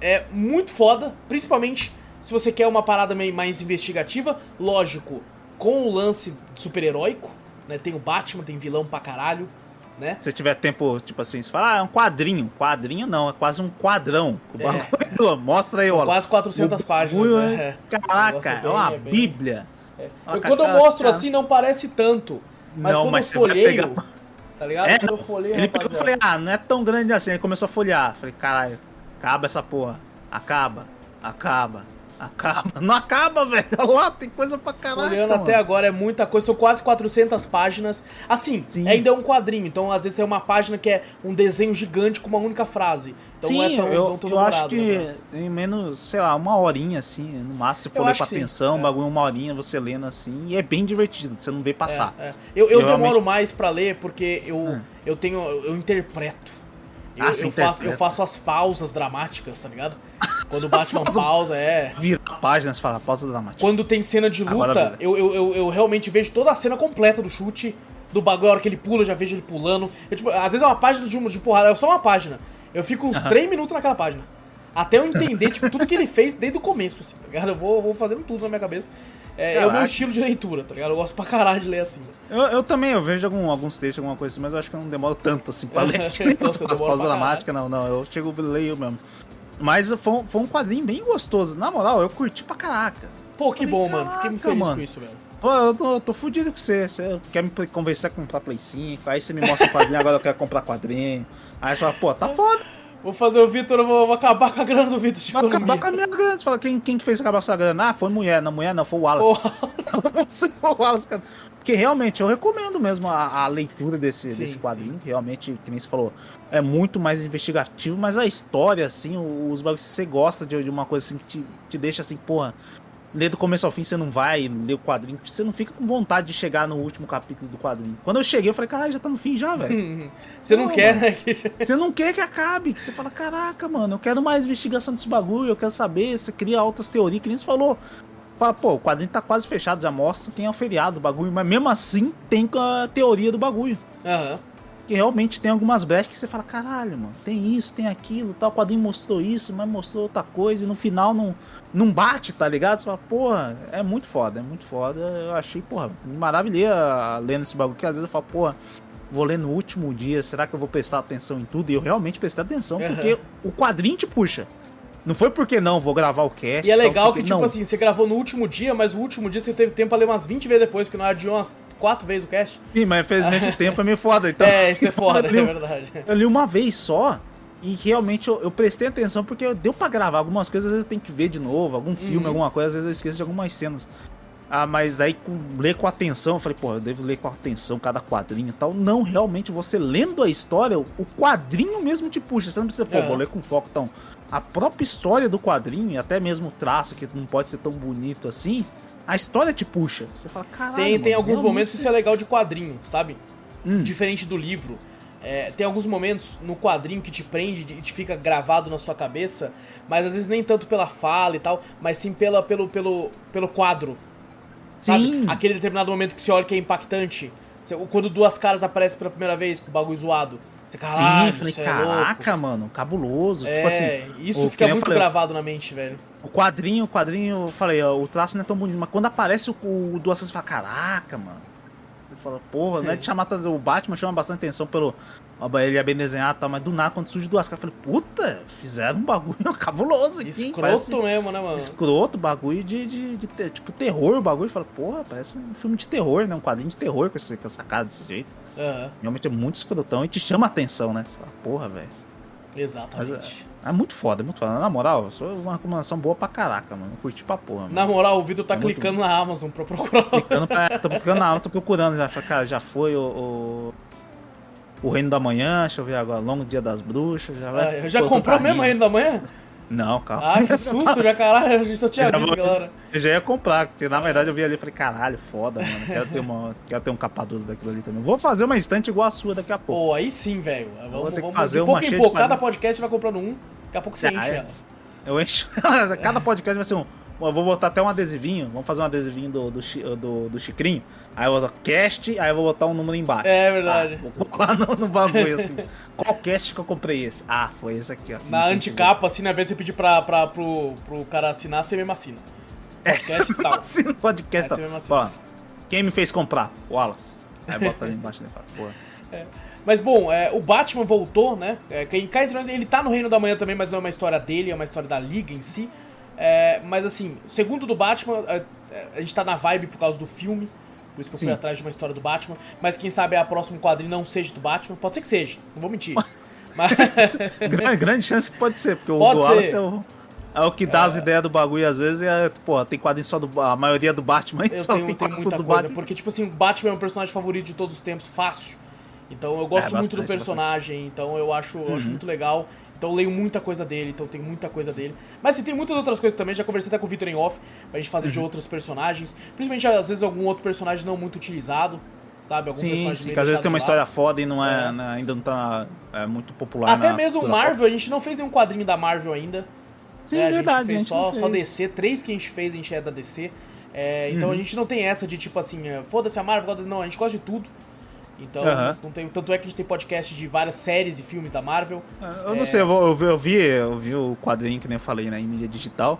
é muito foda, principalmente se você quer uma parada meio mais investigativa, lógico, com o lance super-heróico, né? Tem o Batman, tem vilão pra caralho, né? Se você tiver tempo, tipo assim, você fala, ah, é um quadrinho. Quadrinho não, é quase um quadrão. O bagulho, mostra aí, É. São ó. quase 400 O páginas, bagulho né? é- É. Caraca, é é uma é bem- bíblia. É. Olha, Eu- quando eu mostro assim, não parece tanto. Mas Não, quando mas eu folheio, pegar- tá ligado? É, eu folheio, Ele pegou e falei, ah, não é tão grande assim. Ele começou a folhear. Falei, caralho, acaba essa porra. Acaba, acaba, Acaba. Não acaba, velho. Olha lá, tem coisa pra caralho. Olhando até agora é muita coisa, são quase 400 páginas. Assim, Sim. ainda é um quadrinho, então às vezes é uma página que é um desenho gigante com uma única frase. Então Sim, não é tão, eu, tão eu acho que né? em menos, sei lá, uma horinha assim, no máximo, se Eu for ler com sim, atenção, é. bagulho uma horinha você lendo assim, e é bem divertido, você não vê passar. É, é. Eu, eu demoro mais pra ler porque eu, Hum. eu tenho. Eu interpreto. Eu, Ah, eu, faço, eu faço as pausas dramáticas, tá ligado? Quando Batman pausas- pausa, é. Vira a página, você fala, pausa dramática. Quando tem cena de Agora luta, eu, eu, eu realmente vejo toda a cena completa do chute, do bagulho, a hora que ele pula, eu já vejo ele pulando. Eu, tipo, às vezes é uma página de, uma, de porrada, é só uma página. Eu fico uns 3 minutos naquela página. Até eu entender, tipo, tudo que ele fez desde o começo, assim, tá ligado? Eu vou, vou fazendo tudo na minha cabeça. É, é o meu estilo de leitura, tá ligado? Eu gosto pra caralho de ler assim. Eu, eu também, eu vejo algum, alguns textos, alguma coisa assim, mas eu acho que eu não demoro tanto assim pra ler. Então Então, demora pausa dramática, não, não, eu chego e leio mesmo. Mas foi, um- foi um quadrinho bem gostoso. Na moral, eu curti pra caraca. Pô, que Falei, bom, mano. Fiquei muito "Caraca, feliz mano." com isso, velho. Pô, eu tô, eu tô fudido com você. Você quer me conversar com comprar Play 5, aí você me mostra o quadrinho, agora eu quero comprar quadrinho. Aí você fala, pô, tá foda. Vou fazer o Vitor, vou, vou acabar com a grana do Vitor de economia. acabar com a minha grana. Você fala, quem, quem que fez acabar com a sua grana? Ah, foi mulher. Não, mulher não, foi o Wallace. Foi o Wallace, cara. Porque realmente eu recomendo mesmo a, a leitura desse, Sim, desse quadrinho. que Realmente, que nem você falou, é muito mais investigativo, mas a história, assim, os bagulhos, se você gosta de, de uma coisa assim que te, te deixa assim, porra. Ler do começo ao fim, você não vai ler o quadrinho, você não fica com vontade de chegar no último capítulo do quadrinho. Quando eu cheguei, eu falei, caralho, já tá no fim já, velho. Você não Pô, quer, mano. né? Você não quer que acabe, que você fala, caraca, mano, eu quero mais investigação desse bagulho, eu quero saber, você cria altas teorias, que nem você falou. Fala, pô, o quadrinho tá quase fechado, já mostra quem é o feriado do bagulho, mas mesmo assim tem a teoria do bagulho. Aham. Que realmente tem algumas brechas que você fala, caralho, mano, tem isso, tem aquilo, tal, o quadrinho mostrou isso, mas mostrou outra coisa, e no final não, não bate, tá ligado? Você fala, porra, é muito foda, é muito foda. Eu achei, porra, me maravilhei a- lendo esse bagulho, que às vezes eu falo, porra, vou ler no último dia, será que eu vou prestar atenção em tudo? E eu realmente prestei atenção, Aham. porque o quadrinho te puxa. Não foi porque não, vou gravar o cast. E é legal que, o tipo não. assim, você gravou no último dia, mas o último dia você teve tempo pra ler umas 20 vezes depois, porque não adiou umas 4 vezes o cast. Sim, mas infelizmente o tempo é meio foda, então. é, isso é foda, é li, verdade. eu li uma vez só e realmente eu, eu prestei atenção porque deu pra gravar algumas coisas, às vezes eu tenho que ver de novo, algum filme, Uhum. alguma coisa, às vezes eu esqueço de algumas cenas. Ah, mas aí com, ler com atenção, eu falei, pô, eu devo ler com atenção cada quadrinho e tal. Não, realmente, você lendo a história, o quadrinho mesmo te puxa. Você não precisa, pô, Aham. vou ler com foco. Então, a própria história do quadrinho, e até mesmo o traço, que não pode ser tão bonito assim, a história te puxa. Você fala, caralho. Tem, tem mano, alguns realmente momentos que isso é legal de quadrinho, sabe? Hum. Diferente do livro. É, tem alguns momentos no quadrinho que te prende e te fica gravado na sua cabeça, mas às vezes nem tanto pela fala e tal, mas sim pela, pelo, pelo, pelo quadro. Sabe? Sim. Aquele determinado momento que você olha que é impactante. Quando duas caras aparecem pela primeira vez com o bagulho zoado. Você, Sim, caralho, eu falei, isso é caraca, mano, cabuloso. tipo assim, É, isso o que fica muito falei, gravado na mente, velho. O quadrinho, o quadrinho, eu falei, ó, o traço não é tão bonito, mas quando aparece o, o caras, você fala, caraca, mano. Ele fala, porra, não é de chamar. O Batman chama bastante atenção pelo. Ele é bem desenhado e tal, mas do nada, quando surge duas caras, eu falei, puta, fizeram um bagulho cabuloso aqui. Escroto parece mesmo, né, mano? Escroto, bagulho de, de, de te- tipo terror, o bagulho. Fala, porra, parece um filme de terror, né? Um quadrinho de terror com, esse, com essa cara desse jeito. Aham, Realmente é muito escrotão e te chama atenção, né? Você fala, porra, velho. Mas exatamente. é, é muito foda, é muito foda. Na moral, é uma recomendação boa pra caraca, mano. Eu curti pra porra, mano. Na moral, o Vitor tá É muito clicando na Amazon pra procurar. Clicando pra- tô procurando, não, tô procurando já. Cara, já foi o, o. o Reino da Manhã, deixa eu ver agora. Longo Dia das Bruxas. Já, vai, Ah, já comprou mesmo rindo. Reino da Manhã? Não, calma. Ah, que susto, já caralho, a gente só tinha Eu visto, vou- galera. Eu já ia comprar, porque na verdade eu vi ali e falei, caralho, foda, mano. Quero ter, uma, quero ter um capa duro daquilo ali também. Vou fazer uma estante igual a sua daqui a pouco. Pô, aí sim, velho. Vamos, vou ter que vamos fazer de uma pouco em pouco. Cada podcast vai comprando um, daqui a pouco você Ah, enche é? ela. Eu encho. Cada podcast vai ser um. Eu vou botar até um adesivinho. Vamos fazer um adesivinho do, do, do, do Chicrinho. Aí eu vou botar cast, aí eu vou botar um número embaixo. É verdade. Ah, vou colar no, no bagulho assim. Qual cast que eu comprei esse? Ah, foi esse aqui, ó. Na anticapa, assim, na vez de você pedir pra, pra, pro, pro cara assinar, você mesmo assina. Podcast e tal. Assina o podcast. Essa ó. quem me fez comprar? O Wallace. Aí bota ali embaixo fala, porra. Mas bom, é, o Batman voltou, né? É, quem entrando, ele tá no Reino da Manhã também, mas não é uma história dele, é uma história da Liga em si. É, mas assim, segundo do Batman, é, é, a gente tá na vibe por causa do filme. Por isso que eu fui Sim. atrás de uma história do Batman. Mas quem sabe a próximo quadrinho não seja do Batman. Pode ser que seja, não vou mentir. Mas, grande, grande chance que pode ser, porque o Pode do ser. Wallace é o. É o que dá as ideias do bagulho às vezes é, pô, tem quadrinho só do. A maioria do Batman Eu só tenho, tem muita do Batman. porque, tipo assim, o Batman é um personagem favorito de todos os tempos, fácil. Então eu gosto É, muito do bastante, personagem, então eu acho, eu Uhum. acho muito legal. Então eu leio muita coisa dele, então tem muita coisa dele. Mas assim, tem muitas outras coisas também, já conversei até com o Victor em off, pra gente fazer Uhum. de outros personagens. Principalmente, às vezes, algum outro personagem não muito utilizado, sabe? Algum Sim, sim, que às vezes tem uma história foda e não é, É. né, ainda não tá é, muito popular. Até na mesmo Marvel, a gente não fez nenhum quadrinho da Marvel ainda. Sim, né? a verdade, gente fez a gente só, não só fez. DC, três que a gente fez, a gente é da DC. É, então Uhum. a gente não tem essa de tipo assim, é, foda-se a Marvel, foda-se- não, a gente gosta de tudo. Então, não tem, tanto é que a gente tem podcast de várias séries e filmes da Marvel. Eu não sei, eu, eu vi, eu, vi, eu vi o quadrinho que nem eu falei, né, em mídia digital.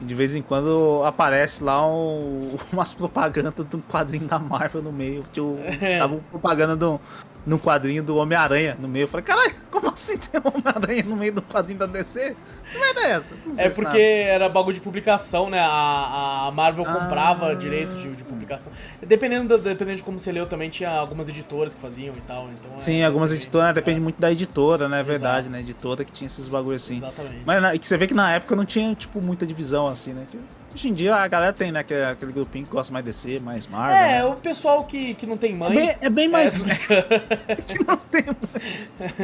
E de vez em quando aparece lá um, umas propagandas de um quadrinho da Marvel no meio. Tipo, É. tava propaganda do, num quadrinho do Homem-Aranha no meio. Eu falei, caralho, como assim tem um Homem-Aranha no meio do quadrinho da DC? Que merda é essa? Não sei É porque era bagulho de publicação, né? A, a Marvel Ah. comprava direito de, de publicação. Dependendo, da- dependendo de como você leu, também tinha algumas editoras que faziam e tal. Então, é- Sim, algumas também- editoras, né, depende muito da editora, né? É verdade, Exato. né? Editora que tinha esses bagulho assim. Exatamente. Mas e que você vê que na época não tinha, tipo, muita divisão assim, né? Que hoje em dia a galera tem, né? Aquele, aquele grupinho que gosta mais de DC, mais Marvel. é, né? o pessoal que, que não tem É mãe. bem, é bem mais. É, que não tem-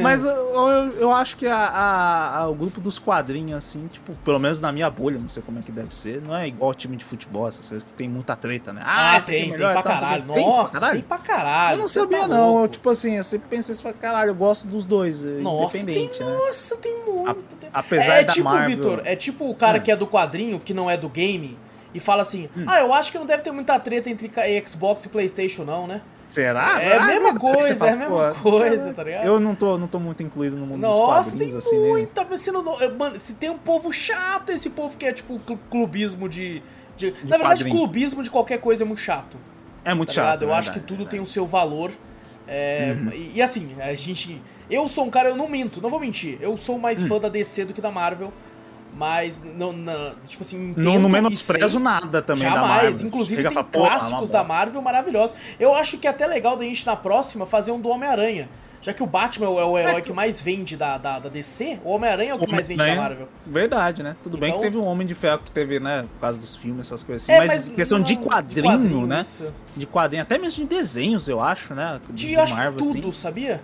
Mas eu, eu, eu acho que a, a- a- o grupo dos quadrinhos, assim, tipo, pelo menos na minha bolha, não sei como é que deve ser, não é igual time de futebol, essas coisas que tem muita treta, né? Ah, aqui é tem, tem melhor, pra tal, sei o caralho. quê. Tem pra Nossa, caralho? tem pra caralho. Eu não sabia, tá não. Eu, tipo assim, eu sempre pensei, caralho, eu gosto dos dois, eh, Nossa, independente, tem, né? nossa, tem muito. Apesar é, da tipo, Marvel- Vitor, é tipo o cara Hum. que é do quadrinho, que não é do game, e fala assim: Ah, eu acho que não deve ter muita treta entre Xbox e PlayStation, não, né? Será? É a Ah, mesma coisa, fala, é a mesma pô, coisa, tá ligado? Eu não tô, não tô muito incluído no mundo dos Nossa, tem quadrinhos, assim, né? muita, mas você não. Mano, se tem um povo chato, esse povo que é tipo clu- clubismo de. de- na verdade, quadrinho. clubismo de qualquer coisa é muito chato. É muito tá chato. ligado? Eu é acho que verdade, tudo é tem o seu valor. É, e, e assim, a gente. Eu sou um cara, eu não minto, não vou mentir. Eu sou mais Hum. fã da DC do que da Marvel. Mas, não, não, tipo assim, Não, não menosprezo nada também da Jamais. Marvel. Inclusive, Chega tem e fala, "Pô, é uma clássicos da bosta." Marvel maravilhosos. Eu acho que é até legal da gente, na próxima, fazer um do Homem-Aranha. Já que o Batman é o, é o herói que mais vende da, da, da DC, o Homem-Aranha é o que mais vende da Marvel. Verdade, né? Tudo bem Então- que teve um Homem de Ferro que teve, né? Por causa dos filmes, essas coisas assim. É, mas, questão de, não, quadrinho, né? isso. De quadrinho, até mesmo de desenhos, eu acho, né? De, De, Marvel, que tudo, assim. sabia?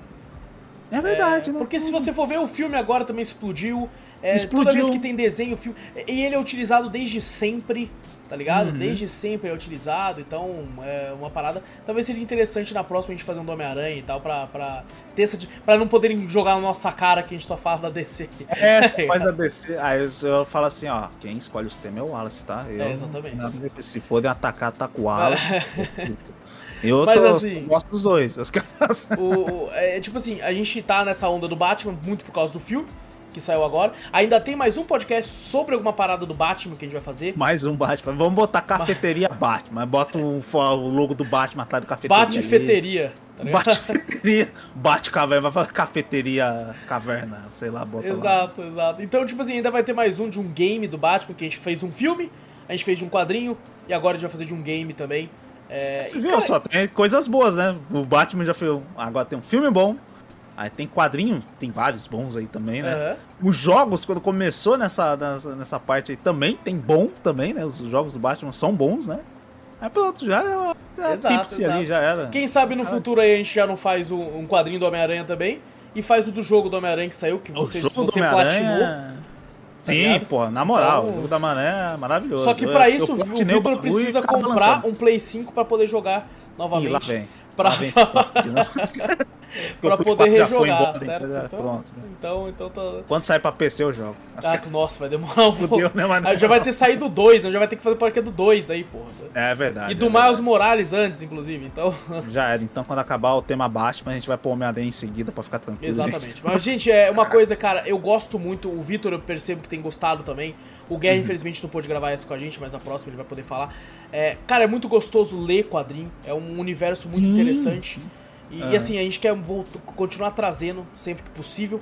É verdade, É, né? Porque se você for ver, o filme agora também explodiu. É, Explodiu. Toda vez que tem desenho, filme. E ele é utilizado desde sempre, tá ligado? Uhum. Desde sempre é utilizado, então é uma parada. Talvez seria interessante na próxima a gente fazer um do Homem-Aranha e tal, pra, pra ter essa. Pra não poderem jogar na nossa cara que a gente só fala da DC aqui. É, você faz da DC. Aí eu, eu falo assim, ó, quem escolhe os temas é o Wallace, tá? Eu, É, exatamente. Se forem atacar, ataca o Wallace. eu, Mas tô, assim- eu gosto dos dois. Os caras- O, o- é, tipo assim, a gente tá nessa onda do Batman muito por causa do filme que saiu agora. Ainda tem mais um podcast sobre alguma parada do Batman que a gente vai fazer. Mais um Batman. Vamos botar cafeteria Batman. Bota o, fo- o logo do Batman atrás do cafeteria. ali. Bate-feteria. Tá? Bate-feteria. Bate-caverna. Vai falar cafeteria caverna. Sei lá, bota lá. Exato, exato. Então, tipo assim, ainda vai ter mais um de um game do Batman, que a gente fez um filme, a gente fez de um quadrinho, e agora a gente vai fazer de um game também. É, Você e, viu cara, só, tem coisas boas, né? O Batman já fez. um- Agora tem um filme bom. Aí tem quadrinho, tem vários bons aí também, né? aham. Os jogos, quando começou nessa, nessa, nessa parte aí, também tem bom também, né? Os jogos do Batman são bons, né? Aí pronto, já é Exato, tipsy ali, já era. Quem sabe no futuro aí a gente já não faz um, um quadrinho do Homem-Aranha também, e faz o do jogo do Homem-Aranha que saiu, que você, você platinou. Homem-Aranha... Sim, ligado? pô, na moral, Então- o jogo da Mané é maravilhoso. Só que Eu- pra eu isso, o Victor e precisa comprar lançando. um Play 5 pra poder jogar novamente. Ih, lá vem. Pra- Lá vem esse de novo. Pra O poder 4 já foi rejogar, embora, certo? então Então, Pronto. então, então tá... Quando sai pra PC eu jogo. Ah, ca- nossa, vai demorar um pouco. Né? Aí já vai ter saído o 2, né? já vai ter que fazer podcast do 2 daí, porra. É verdade. E do é Miles verdade. Morales antes, inclusive, então. Já era. Então quando acabar o tema Batman, a gente vai pôr Homem-Aranha em seguida pra ficar tranquilo. Exatamente. gente. Mas, gente, é uma coisa, cara, eu gosto muito. O Vitor, eu percebo que tem gostado também. O Guerra, infelizmente, não pôde gravar essa com a gente, mas a próxima ele vai poder falar. É, cara, é muito gostoso ler quadrinho. É um universo muito Sim. interessante. E, Ah. e, assim, a gente quer voltar- continuar trazendo sempre que possível.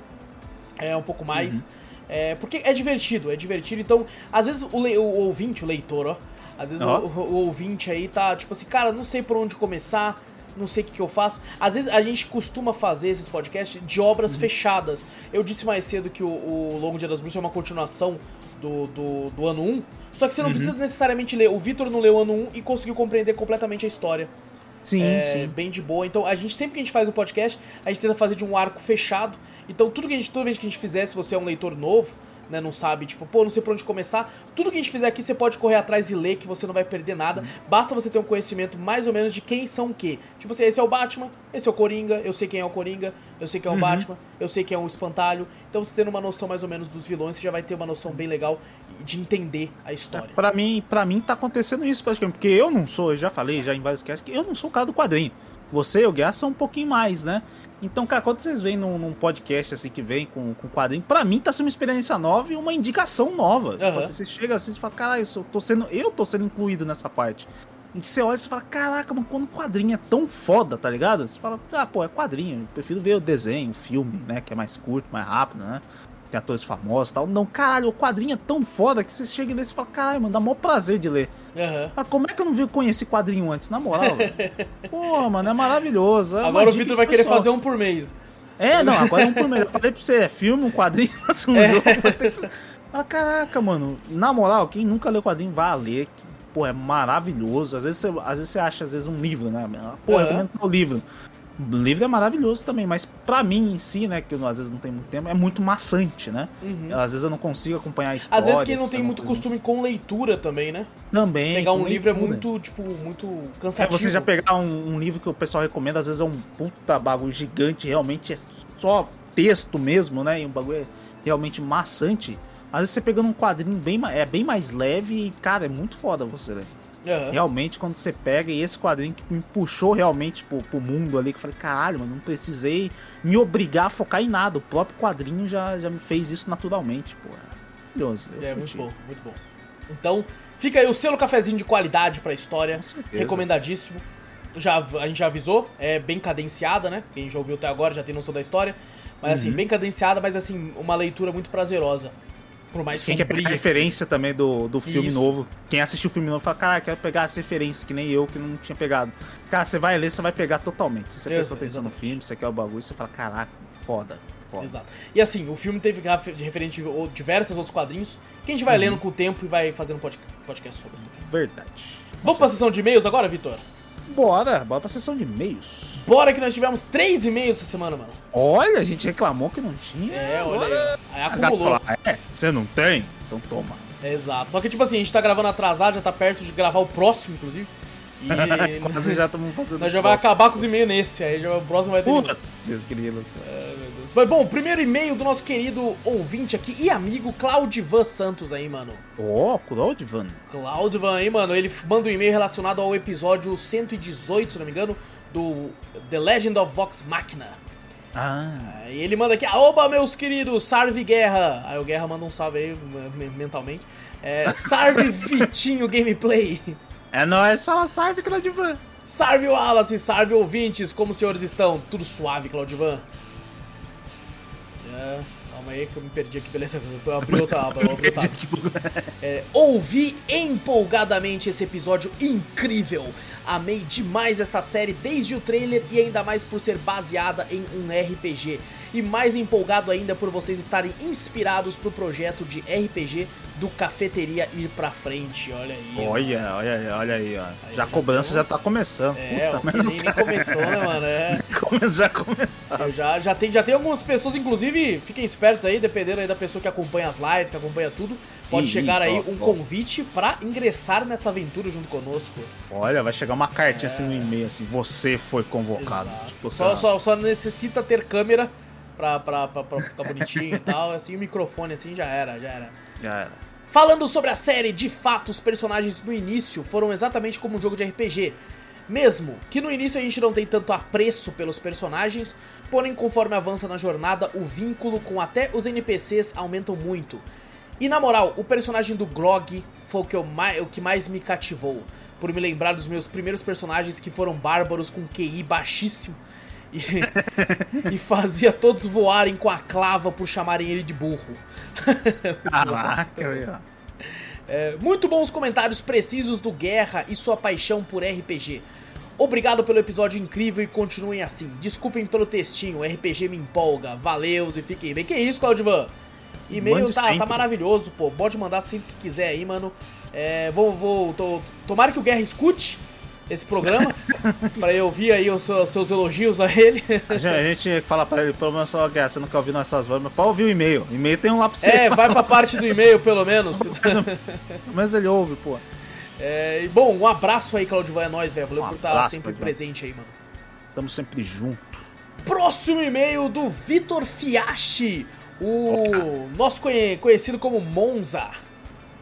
É um pouco mais. É, porque é divertido, é divertido. Então, às vezes o, le- o ouvinte, o leitor, ó. Às vezes Ó. o, o- ouvinte aí tá tipo assim, cara, não sei por onde começar, não sei o que, que eu faço. Às vezes a gente costuma fazer esses podcasts de obras fechadas. Eu disse mais cedo que o, o Longo Dia das Bruxas é uma continuação do, do, do ano 1. Só que você não uhum. precisa necessariamente ler. O Vitor não leu o ano 1 e conseguiu compreender completamente a história. Sim, é, sim. Bem de boa. Então, a gente sempre que a gente faz o um podcast, a gente tenta fazer de um arco fechado. Então, tudo que a gente, toda vez que a gente fizer, se você é um leitor novo, né, não sabe, tipo, pô, não sei por onde começar. Tudo que a gente fizer aqui você pode correr atrás e ler que você não vai perder nada. Basta você ter um conhecimento mais ou menos de quem são o quê. Tipo assim, esse é o Batman, esse é o Coringa, eu sei quem é o Coringa, eu sei quem é o uhum. Batman, eu sei quem é o Espantalho. Então você tendo uma noção mais ou menos dos vilões, você já vai ter uma noção bem legal de entender a história. É, para mim, para mim tá acontecendo isso praticamente, porque eu não sou, eu já falei já em vários casos que eu não sou o cara do quadrinho. Você e o Guerra são um pouquinho mais, né? Então, cara, quando vocês vêm num, num, podcast assim que vem com, com quadrinho, pra mim tá sendo uma experiência nova e uma indicação nova. Uhum. Tipo, assim, você chega assim e fala, caralho, eu tô sendo. Eu tô sendo incluído nessa parte. E você olha e fala, caraca, mano, quando o quadrinho é tão foda, tá ligado? Você fala, ah, pô, é quadrinho, eu prefiro ver o desenho, o filme, né? Que é mais curto, mais rápido, né? Tem atores famosos e tal. Não, caralho, o quadrinho é tão foda que você chega nesse e fala, caralho, mano, dá maior prazer de ler. Uhum. Mas como é que eu não vi conhecer quadrinho antes, na moral? Pô, mano, é maravilhoso. É agora o Vitor vai querer fazer um por mês. É, não, agora é um por mês. Eu falei pra você, é filme, um quadrinho, um é. jogo. Mas caraca, mano, na moral, quem nunca leu quadrinho, vai ler. Que, pô, é maravilhoso. Às vezes, você, às vezes você acha, às vezes, um livro, né? Pô, uhum. recomendo o livro. O livro é maravilhoso também, mas para mim em si, né, que eu, às vezes não tenho muito tempo, é muito maçante, né? Uhum. Às vezes eu não consigo acompanhar a história. Às vezes quem não tem muito costume com leitura também, né? Também. Pegar um livro é muito, tipo, muito cansativo. É, você já pegar um, um, livro que o pessoal recomenda, às vezes é um puta bagulho gigante, realmente é só texto mesmo, né? E um bagulho é realmente maçante. Às vezes você pegando um quadrinho bem, é bem mais leve e, cara, é muito foda você ler. Uhum. Realmente, quando você pega, e esse quadrinho que me puxou realmente pro, pro mundo ali, que eu falei, caralho, mano, não precisei me obrigar a focar em nada. O próprio quadrinho já, já me fez isso naturalmente, pô. É maravilhoso. É, muito bom, muito bom. Então, fica aí o selo cafezinho de qualidade pra história. Recomendadíssimo. Já, a gente já avisou, é bem cadenciada, né? Quem já ouviu até agora já tem noção da história. Mas assim, uhum. assim, bem cadenciada, mas assim, uma leitura muito prazerosa. Por mais Quem quer pegar referência também do, do filme Isso. novo. Quem assistiu o filme novo fala, cara, quero pegar as referências, que nem eu que não tinha pegado. Cara, você vai ler, você vai pegar totalmente. Se você prestou atenção no filme, você quer o bagulho, você fala, caraca, foda. Foda. Exato. E assim, o filme teve de referente diversos outros quadrinhos que a gente vai uhum. lendo com o tempo e vai fazendo podcast sobre. Verdade. Vamos pra sessão de e-mails agora, Vitor? Bora, bora pra sessão de e-mails. Bora que nós tivemos três e-mails essa semana, mano. Olha, a gente reclamou que não tinha. É, olha aí. Aí acumulou. Falar, é, você não tem? Então toma. exato. Só que, tipo assim, a gente tá gravando atrasado, já tá perto de gravar o próximo, inclusive. E Quase já estamos fazendo. Nós já vai acabar com os e-mails nesse, aí já, o próximo vai ter. Puta, grilos. É, meu Deus. Mas bom, primeiro e-mail do nosso querido ouvinte aqui e amigo Claudivan Santos aí, mano. Ó, oh, Claudivan. Claudivan aí, mano. Ele manda um e-mail relacionado ao episódio 118, se não me engano, do The Legend of Vox Machina. Ah. E ele manda aqui, oba, meus queridos, salve Guerra. Aí o Guerra manda um salve aí, mentalmente. É, salve Vitinho Gameplay. É nóis, fala salve, Claudivan. Salve Wallace, salve ouvintes, como os senhores estão? Tudo suave, Claudivan? É, calma aí que eu me perdi aqui, beleza? Foi abrir outra aba, eu abri outra aba. É, ouvi empolgadamente esse episódio incrível. Amei demais essa série desde o trailer e ainda mais por ser baseada em um RPG. E mais empolgado ainda por vocês estarem inspirados pro projeto de RPG do Cafeteria ir pra frente, olha aí. Olha, olha, aí, olha aí, ó. Aí já a cobrança já tá começando. É, Puta, nem, nem começou, né, mano? É. já começou. Já, já, tem, já tem algumas pessoas, inclusive, fiquem espertos aí, dependendo aí da pessoa que acompanha as lives, que acompanha tudo, pode Ih, chegar aí ó, um ó. convite pra ingressar nessa aventura junto conosco. Olha, vai chegar uma cartinha é... assim no e-mail, assim, você foi convocado. Tipo, só, só, só necessita ter câmera pra, pra, pra, pra ficar bonitinho e tal, assim, o microfone assim já era, já era. Já era. Falando sobre a série, de fato, os personagens no início foram exatamente como um jogo de RPG. Mesmo que no início a gente não tem tanto apreço pelos personagens, porém conforme avança na jornada, o vínculo com até os NPCs aumentam muito. E na moral, o personagem do Grog foi o que, mais, o que mais me cativou, por me lembrar dos meus primeiros personagens que foram bárbaros com QI baixíssimo e, e fazia todos voarem com a clava por chamarem ele de burro. Caraca, é, muito bons comentários precisos do Guerra e sua paixão por RPG. Obrigado pelo episódio incrível e continuem assim. Desculpem pelo textinho, RPG me empolga. Valeus e fiquem bem. Que isso, Claudivan? E-mail tá, tá maravilhoso, pô. Pode mandar sempre que quiser aí, mano. É, vou, vou, tô- tomara que o Guerra escute esse programa, pra eu ouvir aí os seus, elogios a ele. A gente, a gente fala pra ele, pelo menos só, Guerra, você não quer ouvir nossas vozes, mas pode ouvir o e-mail. O e-mail tem um lá pra você. É, vai pra parte do e-mail, pelo menos. Pelo menos ele ouve, pô. É, e bom, um abraço aí, Claudio, é nóis, velho. Valeu Um por estar abraço, sempre presente aí, mano. Tamo sempre junto. Próximo e-mail do Vitor Fiachi, o nosso conhe- conhecido como Monza.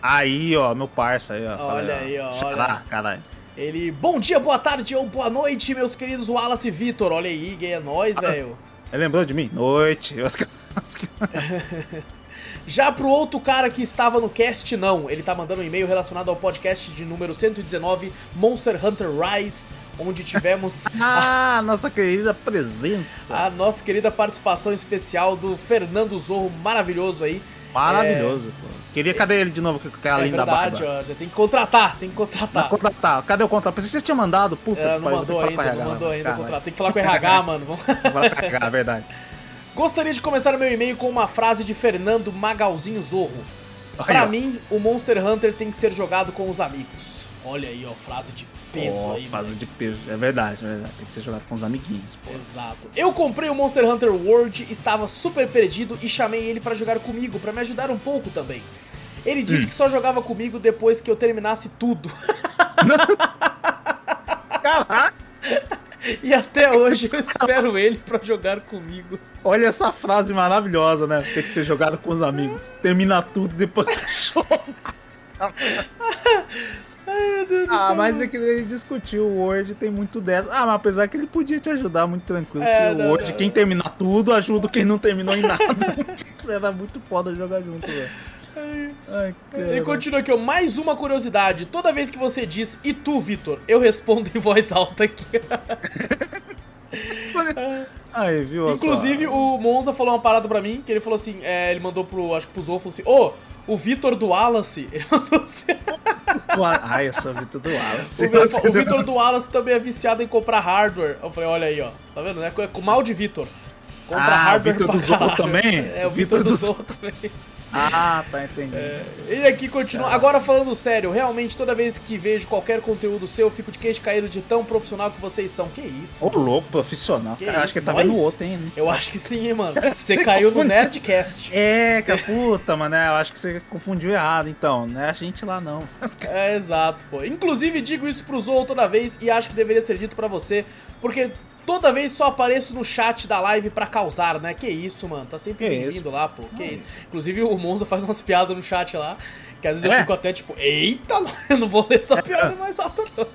Aí, ó, meu parça aí, ó. Olha aí, ó, Xará, olha. caralho. Ele, bom dia, boa tarde ou boa noite, meus queridos Wallace e Vitor. Olha aí, gay é nóis, velho. Ele lembrou de mim? Noite. Eu Já pro outro cara que estava no cast, não. Ele tá mandando um e-mail relacionado ao podcast de número 119, Monster Hunter Rise, onde tivemos Ah, nossa querida presença. a nossa querida participação especial do Fernando Zorro, maravilhoso aí. Maravilhoso, pô. Queria, cadê ele de novo com aquela É linda verdade, barba? ó, já tem que contratar, tem que contratar. contratar. Cadê o contrato? Pensei que você tinha mandado. Puta, É, que pariu, mandou ainda, falar não com o mandou RH, ainda o contrato. Tem que falar com o RH, mano. Vamos- Vai pra cá, é verdade. Gostaria de começar o meu e-mail com uma frase de Fernando Magalzinho Zorro. Ó. mim, o Monster Hunter tem que ser jogado com os amigos. Olha aí, ó, frase de peso Ó, aí, fase mano. de peso. É verdade, é verdade. Tem que ser jogado com os amiguinhos, pô. Exato. Eu comprei o Monster Hunter World, estava super perdido e chamei ele pra jogar comigo, pra me ajudar um pouco também. Ele disse Hum. que só jogava comigo depois que eu terminasse tudo. Caraca! e até hoje eu espero ele pra jogar comigo. Olha essa frase maravilhosa, né? Tem que ser jogado com os amigos. Termina tudo, depois chora. Ai, meu Deus do Ah, céu. mas é que ele discutiu, o Word tem muito dessa. Ah, mas apesar que ele podia te ajudar muito tranquilo, É, porque o Word, quem terminar tudo, ajuda quem não terminou em nada. Era muito foda jogar junto, velho. Ai, Ele continua aqui, ó. Mais uma curiosidade. Toda vez que você diz e tu, Vitor, eu respondo em voz alta aqui. Aí, viu? Inclusive, o Monza falou uma parada pra mim, que ele falou assim, é, ele mandou pro, acho que pro Zou, falou assim, ô, o Vitor do Wallace, ele mandou assim, Ai, eu sou o Vitor do Wallace. o, o Vitor do Wallace também é viciado em comprar hardware. Eu falei, olha aí, ó, tá vendo, né? Com mal de Vitor. Compra Ah, o hardware Vitor do caralho. também? É, o Vitor do do também. Ah, tá entendendo. Ele aqui continua. Agora falando sério, realmente toda vez que vejo qualquer conteúdo seu, eu fico de queixo caído de tão profissional que vocês são. Que isso? Ô, louco, profissional. Que Cara, isso, acho que ele tá nós? vendo o outro, hein? né? Eu acho que sim, mano. Você caiu no Nerdcast. É, que puta, mano, eu acho que você confundiu errado, então. Não é a gente lá, não. É, exato, pô. Inclusive, digo isso pro Zou toda vez e acho que deveria ser dito pra você, porque toda vez só apareço no chat da live pra causar, né? Que isso, mano. Tá sempre bem-vindo lá, pô. Que isso. Inclusive, o Monza faz umas piadas no chat lá, que às vezes eu É? fico até tipo, eita, eu não vou ler essa piada mais alta, não.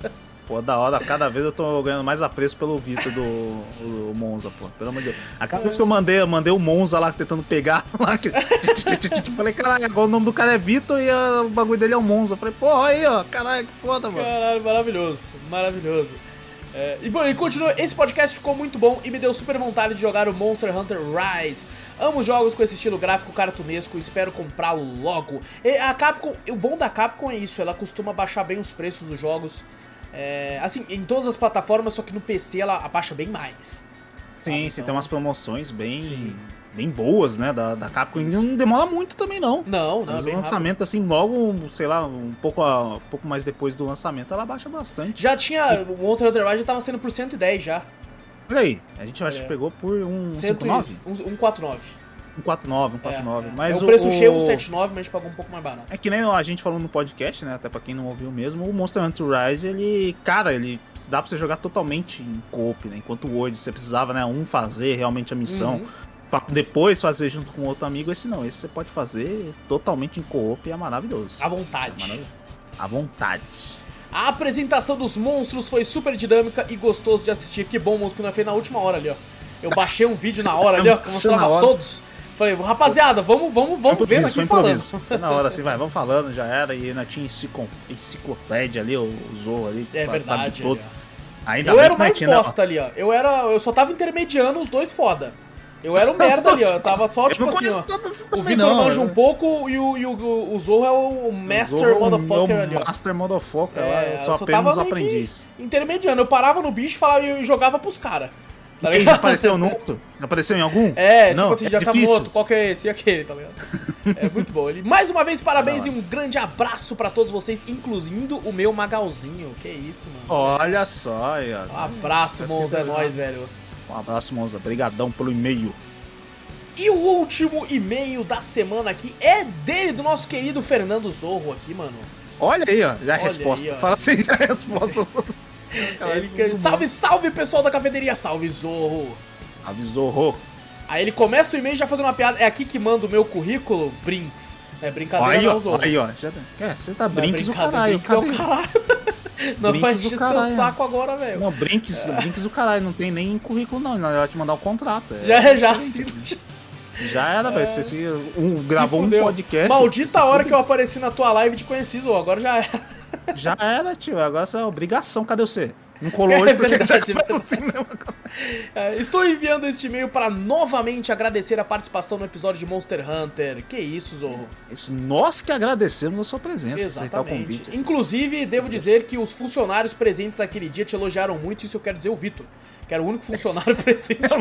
Pô, da hora, cada vez eu tô ganhando mais apreço pelo Vitor do o Monza, pô. Pelo amor de Deus. Aquela vez que eu mandei, eu mandei o Monza lá tentando pegar lá. Que... falei, caralho, agora o nome do cara é Vitor e ah, o bagulho dele é o Monza. Falei, porra, aí, ó, caralho, que foda, mano. Caralho, maravilhoso, maravilhoso. É, e bom, ele continua. Esse podcast ficou muito bom e me deu super vontade de jogar o Monster Hunter Rise. Amo jogos com esse estilo gráfico cartunesco, espero comprá-lo logo. E a Capcom, o bom da Capcom é isso, ela costuma baixar bem os preços dos jogos. É, assim, em todas as plataformas, só que no PC ela abaixa bem mais. Sim, sim, então- tem umas promoções bem, Sim. Bem boas, né, da, da Capcom. Não demora muito também, não. Não, não, é o bem rápido. lançamento, assim, logo, sei lá, um pouco, a- um pouco mais depois do lançamento, ela baixa bastante. Já tinha, o Monster Hunter Rise já tava sendo por 110 já. Olha aí, a gente acho É. que pegou por um 100 e- 59? um- 149. Um 49, um 49. É, é. Mas é o preço o, cheio 179, mas a gente pagou um pouco mais barato. É que nem a gente falou no podcast, né? Até pra quem não ouviu mesmo, o Monster Hunter Rise, ele, cara, ele dá pra você jogar totalmente em coop, né? Enquanto o Word você precisava, né, um fazer realmente a missão, Uhum. Pra depois fazer junto com outro amigo, esse não, esse você pode fazer totalmente em coop e é maravilhoso. À É vontade. maravilhoso. À vontade. A apresentação dos monstros foi super dinâmica e gostoso de assistir. Que bom, monstro, que nós fez na última hora ali, ó. Eu baixei um vídeo na hora ali, ó, que eu mostrava todos. Falei, rapaziada, vamos, vamos, vamos improviso, aqui falando. na hora assim, vai, vamos falando, já era, e ainda tinha enciclo- enciclopédia ali, Zorro ali, É sabe verdade. de tudo. ali, ó. Ainda Eu era o mais bosta ali, ó. Eu era. Eu só tava intermediando os dois foda. Eu era o merda ali, ó. Eu tava só, tipo assim, ó. O Vitor não, manja um pouco e o, e o, o Zorro é o Master Zorro é o Motherfucker meu ali, ó. Master Motherfucker, É, lá, eu eu sou só apenas tava um aprendiz. Intermediando. Eu parava no bicho falava, e jogava pros caras. Tá Quem já ligado? apareceu no outro? Já apareceu em algum? É, Não, tipo assim, é já tá difícil. morto, qual que é esse e aquele, tá ligado? É muito bom. Ele, mais uma vez, parabéns e um grande abraço pra todos vocês, incluindo o meu Magalzinho. Que isso, mano. Olha só, aí, ó. Um abraço, Monza, é tá- nóis, velho. Um abraço, Monza. Obrigadão pelo e-mail. E o último e-mail da semana aqui é dele, do nosso querido Fernando Zorro aqui, mano. Olha aí, ó. Já a Olha resposta. aí. Fala assim, já a resposta. Ele salve, salve, pessoal da cafeteria, salve, Zorro. Avisou, Rô. Aí ele começa o e-mail já fazendo uma piada. É aqui que manda o meu currículo, Brinks. É brincadeira Aí, não, ó. Zorro. Aí, ó. Já... É, você tá é brinques o caralho. Brinks é o caralho. Não do encher seu saco agora, velho. Não, brinques, brinques o caralho. Não tem nem currículo, não. Ele vai te mandar o contrato. É, Já é, já assina. Já era, velho. Você se, um, gravou Se um podcast. Maldita se hora fudeu. que eu apareci na tua live e te conheci, Zorro. Agora já era. Já era, tio. Agora essa é obrigação. Cadê você? Não colou É hoje porque verdade, já. É, estou enviando este e-mail para novamente agradecer a participação no episódio de Monster Hunter. Que isso, Zorro. Isso, nós que agradecemos a sua presença, Exatamente. convite. assim. Inclusive, devo dizer que os funcionários presentes naquele dia te elogiaram muito, isso eu quero dizer o Vitor, que era o único funcionário presente.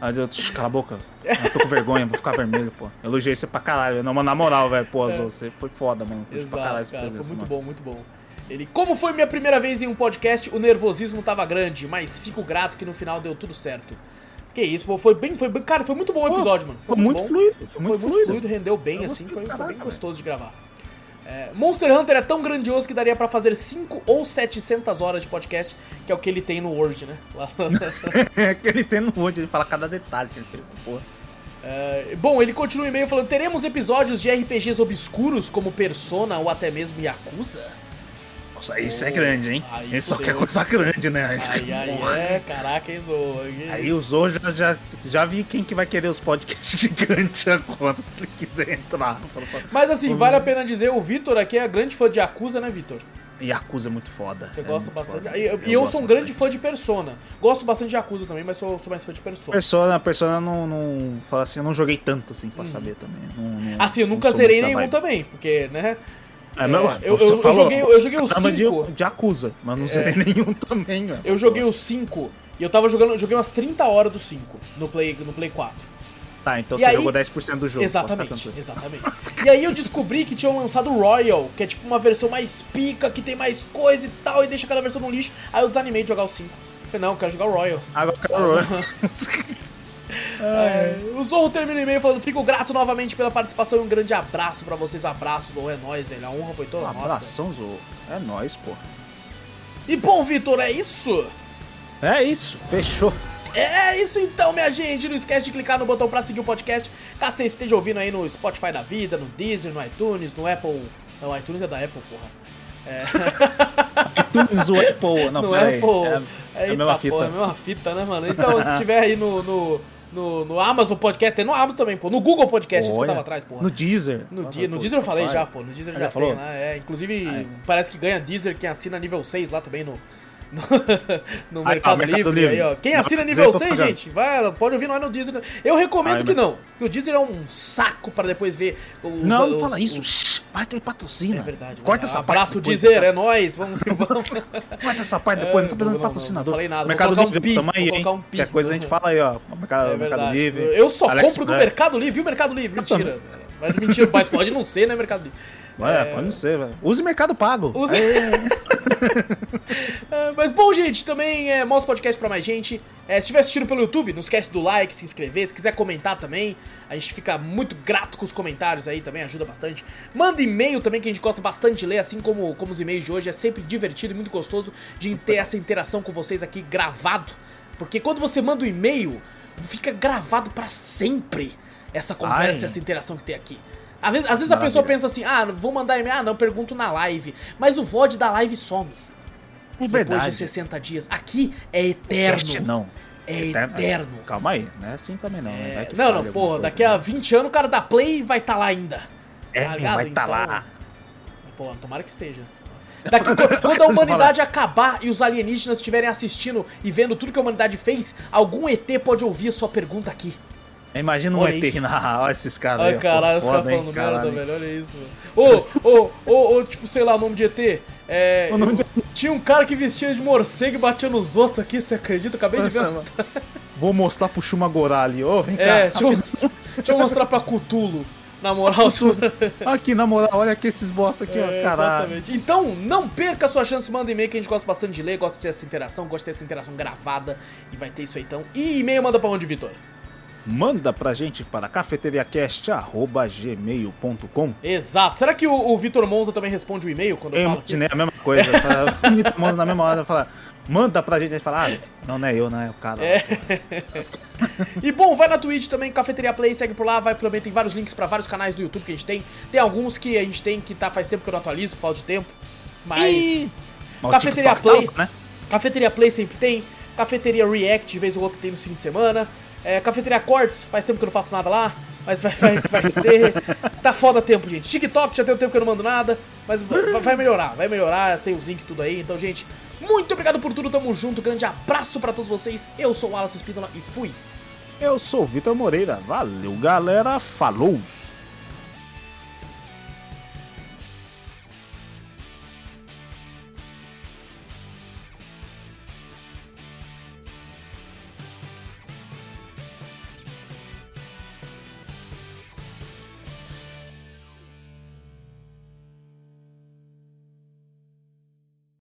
Aí eu, "Shh, cala a boca. Eu tô com vergonha, vou ficar vermelho, pô. Elogiei você pra caralho. Não, mas na moral, velho, pô, Azul, você foi foda, mano. Curti pra caralho É. Exato, cara, foi muito mano. bom, muito bom. Ele, como foi minha primeira vez em um podcast, o nervosismo tava grande, mas fico grato que no final deu tudo certo. Que isso, pô, foi bem, foi bem, cara, foi muito bom o Pô, episódio, mano. Foi muito bom. fluido. Foi Foi muito muito fluido. fluido, rendeu bem, Eu assim, foi, pra foi bem gostoso de gravar. É, Monster Hunter é tão grandioso que daria pra fazer 5 ou 700 horas de podcast, que é o que ele tem no Word, né? É que ele tem no monte, ele fala cada detalhe que ele fez. Porra. É, bom, ele continua o e-mail falando: teremos episódios de RPGs obscuros como Persona ou até mesmo Yakuza? Nossa, isso é grande, hein? aí Ele só quer coisa grande, né? Aí, aí, é, caraca, hein, Zo? Que Aí isso? usou, já, já, já vi quem que vai querer os podcasts gigantes agora, se ele quiser entrar. Mas assim, vale a pena dizer, o Vitor aqui é grande fã de Yakuza, né, Vitor? Yakuza é muito foda. Você é gosta bastante. foda. E eu, e eu gosto sou um bastante. grande fã de Persona. Gosto bastante de Yakuza também, mas sou, sou mais fã de Persona. Persona, Persona não, não. Fala assim, eu não joguei tanto assim pra saber também. Não- não- Uhum. Assim, eu nunca zerei nenhum também, porque, né? É, meu, É, eu- você eu- eu falou, joguei- eu joguei o caramba de, cinco. de Yakuza, mas não zerei nenhum também, velho. Eu joguei o 5 e eu tava jogando, eu joguei umas 30 horas do 5 no Play, no Play 4. Tá, então E você aí- jogou 10% do jogo. Exatamente, exatamente. E aí eu descobri que tinham lançado o Royal, que é tipo uma versão mais pica, que tem mais coisa e tal, e deixa cada versão no lixo. Aí eu desanimei de jogar o 5. Falei, não, eu quero jogar o Royal. Agora acabou. É, o Zorro termina o e-mail falando: Fico grato novamente pela participação e um grande abraço pra vocês. Abraço, Zorro, é nóis, velho. A honra foi toda Um nossa. abração, Zou. É nóis, pô. E bom, Vitor, é isso? É isso, fechou. É isso então, minha gente. Não esquece de clicar no botão pra seguir o podcast. Caso você esteja ouvindo aí no Spotify da vida, no Deezer, no iTunes, no Apple. Não, o iTunes é da Apple, porra. iTunes ou Apple. Não, no. Apple. É, é a Eita, mesma fita. Porra, é a mesma fita, né, mano? Então, se tiver aí no, no, no, no Amazon Podcast, tem no Amazon também, pô. No Google Podcast, isso que eu tava atrás, porra. No Deezer. No, Ah, dia, no pô, Deezer eu falei Spotify. já, pô. No Deezer Ah, já, já falou? tem lá. É, inclusive, Ah, é. parece que ganha Deezer quem assina nível 6 lá também no. No, no Ah, Mercado, tá, Mercado Livre, Livre. aí, ó. Quem assina nível dizer, eu tô 6, pagando. gente, vai, pode ouvir nós no Deezer. Eu recomendo Ai, que mas- não. Que o Deezer é um saco para depois ver os. Não, os- não fala isso. os- Shhh, Vai ter patrocina. É verdade. Corta essa Abraço, parte. depois, Deezer, tá? é nóis. Vamos. vamos. Corta essa parte depois, não tô precisando de patrocinador. não falei nada, Mercado colocar um Livre, pi, tamo aí, hein? um pi. Qualquer coisa a gente fala aí, ó. Mercado, É Mercado. Livre. Eu só Alex compro do. Mercado Livre, viu Mercado Livre? Mentira. Mas mentira, mas pode não ser, né, Mercado Livre? É, pode não ser, velho. Use Mercado Pago. Use- É, mas bom, gente, também é, mostra o podcast pra mais gente. É, se estiver assistindo pelo YouTube, não esquece do like, se inscrever. Se quiser comentar também, a gente fica muito grato com os comentários aí também, ajuda bastante. Manda e-mail também, que a gente gosta bastante de ler, assim como, como os e-mails de hoje. É sempre divertido e muito gostoso de ter essa interação com vocês aqui gravado. Porque quando você manda um e-mail, fica gravado pra sempre essa conversa, Ai. essa interação que tem aqui. Às vezes, às vezes a pessoa pensa assim, ah, vou mandar e-mail, ah, não, pergunto na live. Mas o VOD da live some. É Depois verdade. de 60 dias. Aqui é eterno. Cast não. É Eterno. eterno. Calma aí, não é assim também não. né? É, não, não, porra, daqui a né? 20 anos o cara da Play vai estar lá ainda. É, tá ligado? vai estar Então, lá. Pô, tomara que esteja. Daqui, quando a humanidade acabar e os alienígenas estiverem assistindo e vendo tudo que a humanidade fez, algum ET pode ouvir a sua pergunta aqui. Imagina um Olha ET. Olha esses caras aí. Ai, ó, caralho, os caras falando merda, velho. Olha isso, mano. Ô, ô, ô, ô, tipo, sei lá, o nome de ET. É, O nome eu- Tinha um cara que vestia de morcego e batia nos outros aqui, você acredita? Acabei de ver. Nossa, uma- Vou mostrar pro Shumagorá ali, ô, vem cá. É, deixa eu, mostrar, deixa eu mostrar pra Cutulo. Na moral. Aqui, na moral, olha aqui esses bosta aqui, É, ó, caralho. Exatamente. Então, não perca a sua chance, manda e-mail que a gente gosta bastante de ler, gosta de ter essa interação, gosta de ter essa interação gravada e vai ter isso aí então. E e-mail manda pra onde, Vitor? Manda pra gente para cafeteriacast.gmail.com Exato. Será que o, o Vitor Monza também responde o e-mail quando eu, Eu falo imaginei a mesma coisa. O Vitor Monza na mesma hora fala, manda pra gente. A gente fala, ah, não, não é eu, não é o cara. É. E bom, vai na Twitch também, Cafeteria Play, segue por lá, vai também, tem vários links pra vários canais do YouTube que a gente tem. Tem alguns que a gente tem que tá faz tempo que eu não atualizo, falta de tempo. Mas. O Cafeteria Play. tá, né? Cafeteria Play sempre tem. Cafeteria React, de vez ou outra tem no fim de semana. É, Cafeteria Cortes, faz tempo que eu não faço nada lá. Mas vai, vai, vai ter. Tá foda tempo, gente. TikTok já tem um tempo que eu não mando nada. Mas vai, melhorar, vai melhorar. Tem os links tudo aí. Então, gente, muito obrigado por tudo. Tamo junto. Grande abraço pra todos vocês. Eu sou o Wallace Espínola e fui. Eu sou o Vitor Moreira. Valeu, galera. Falou!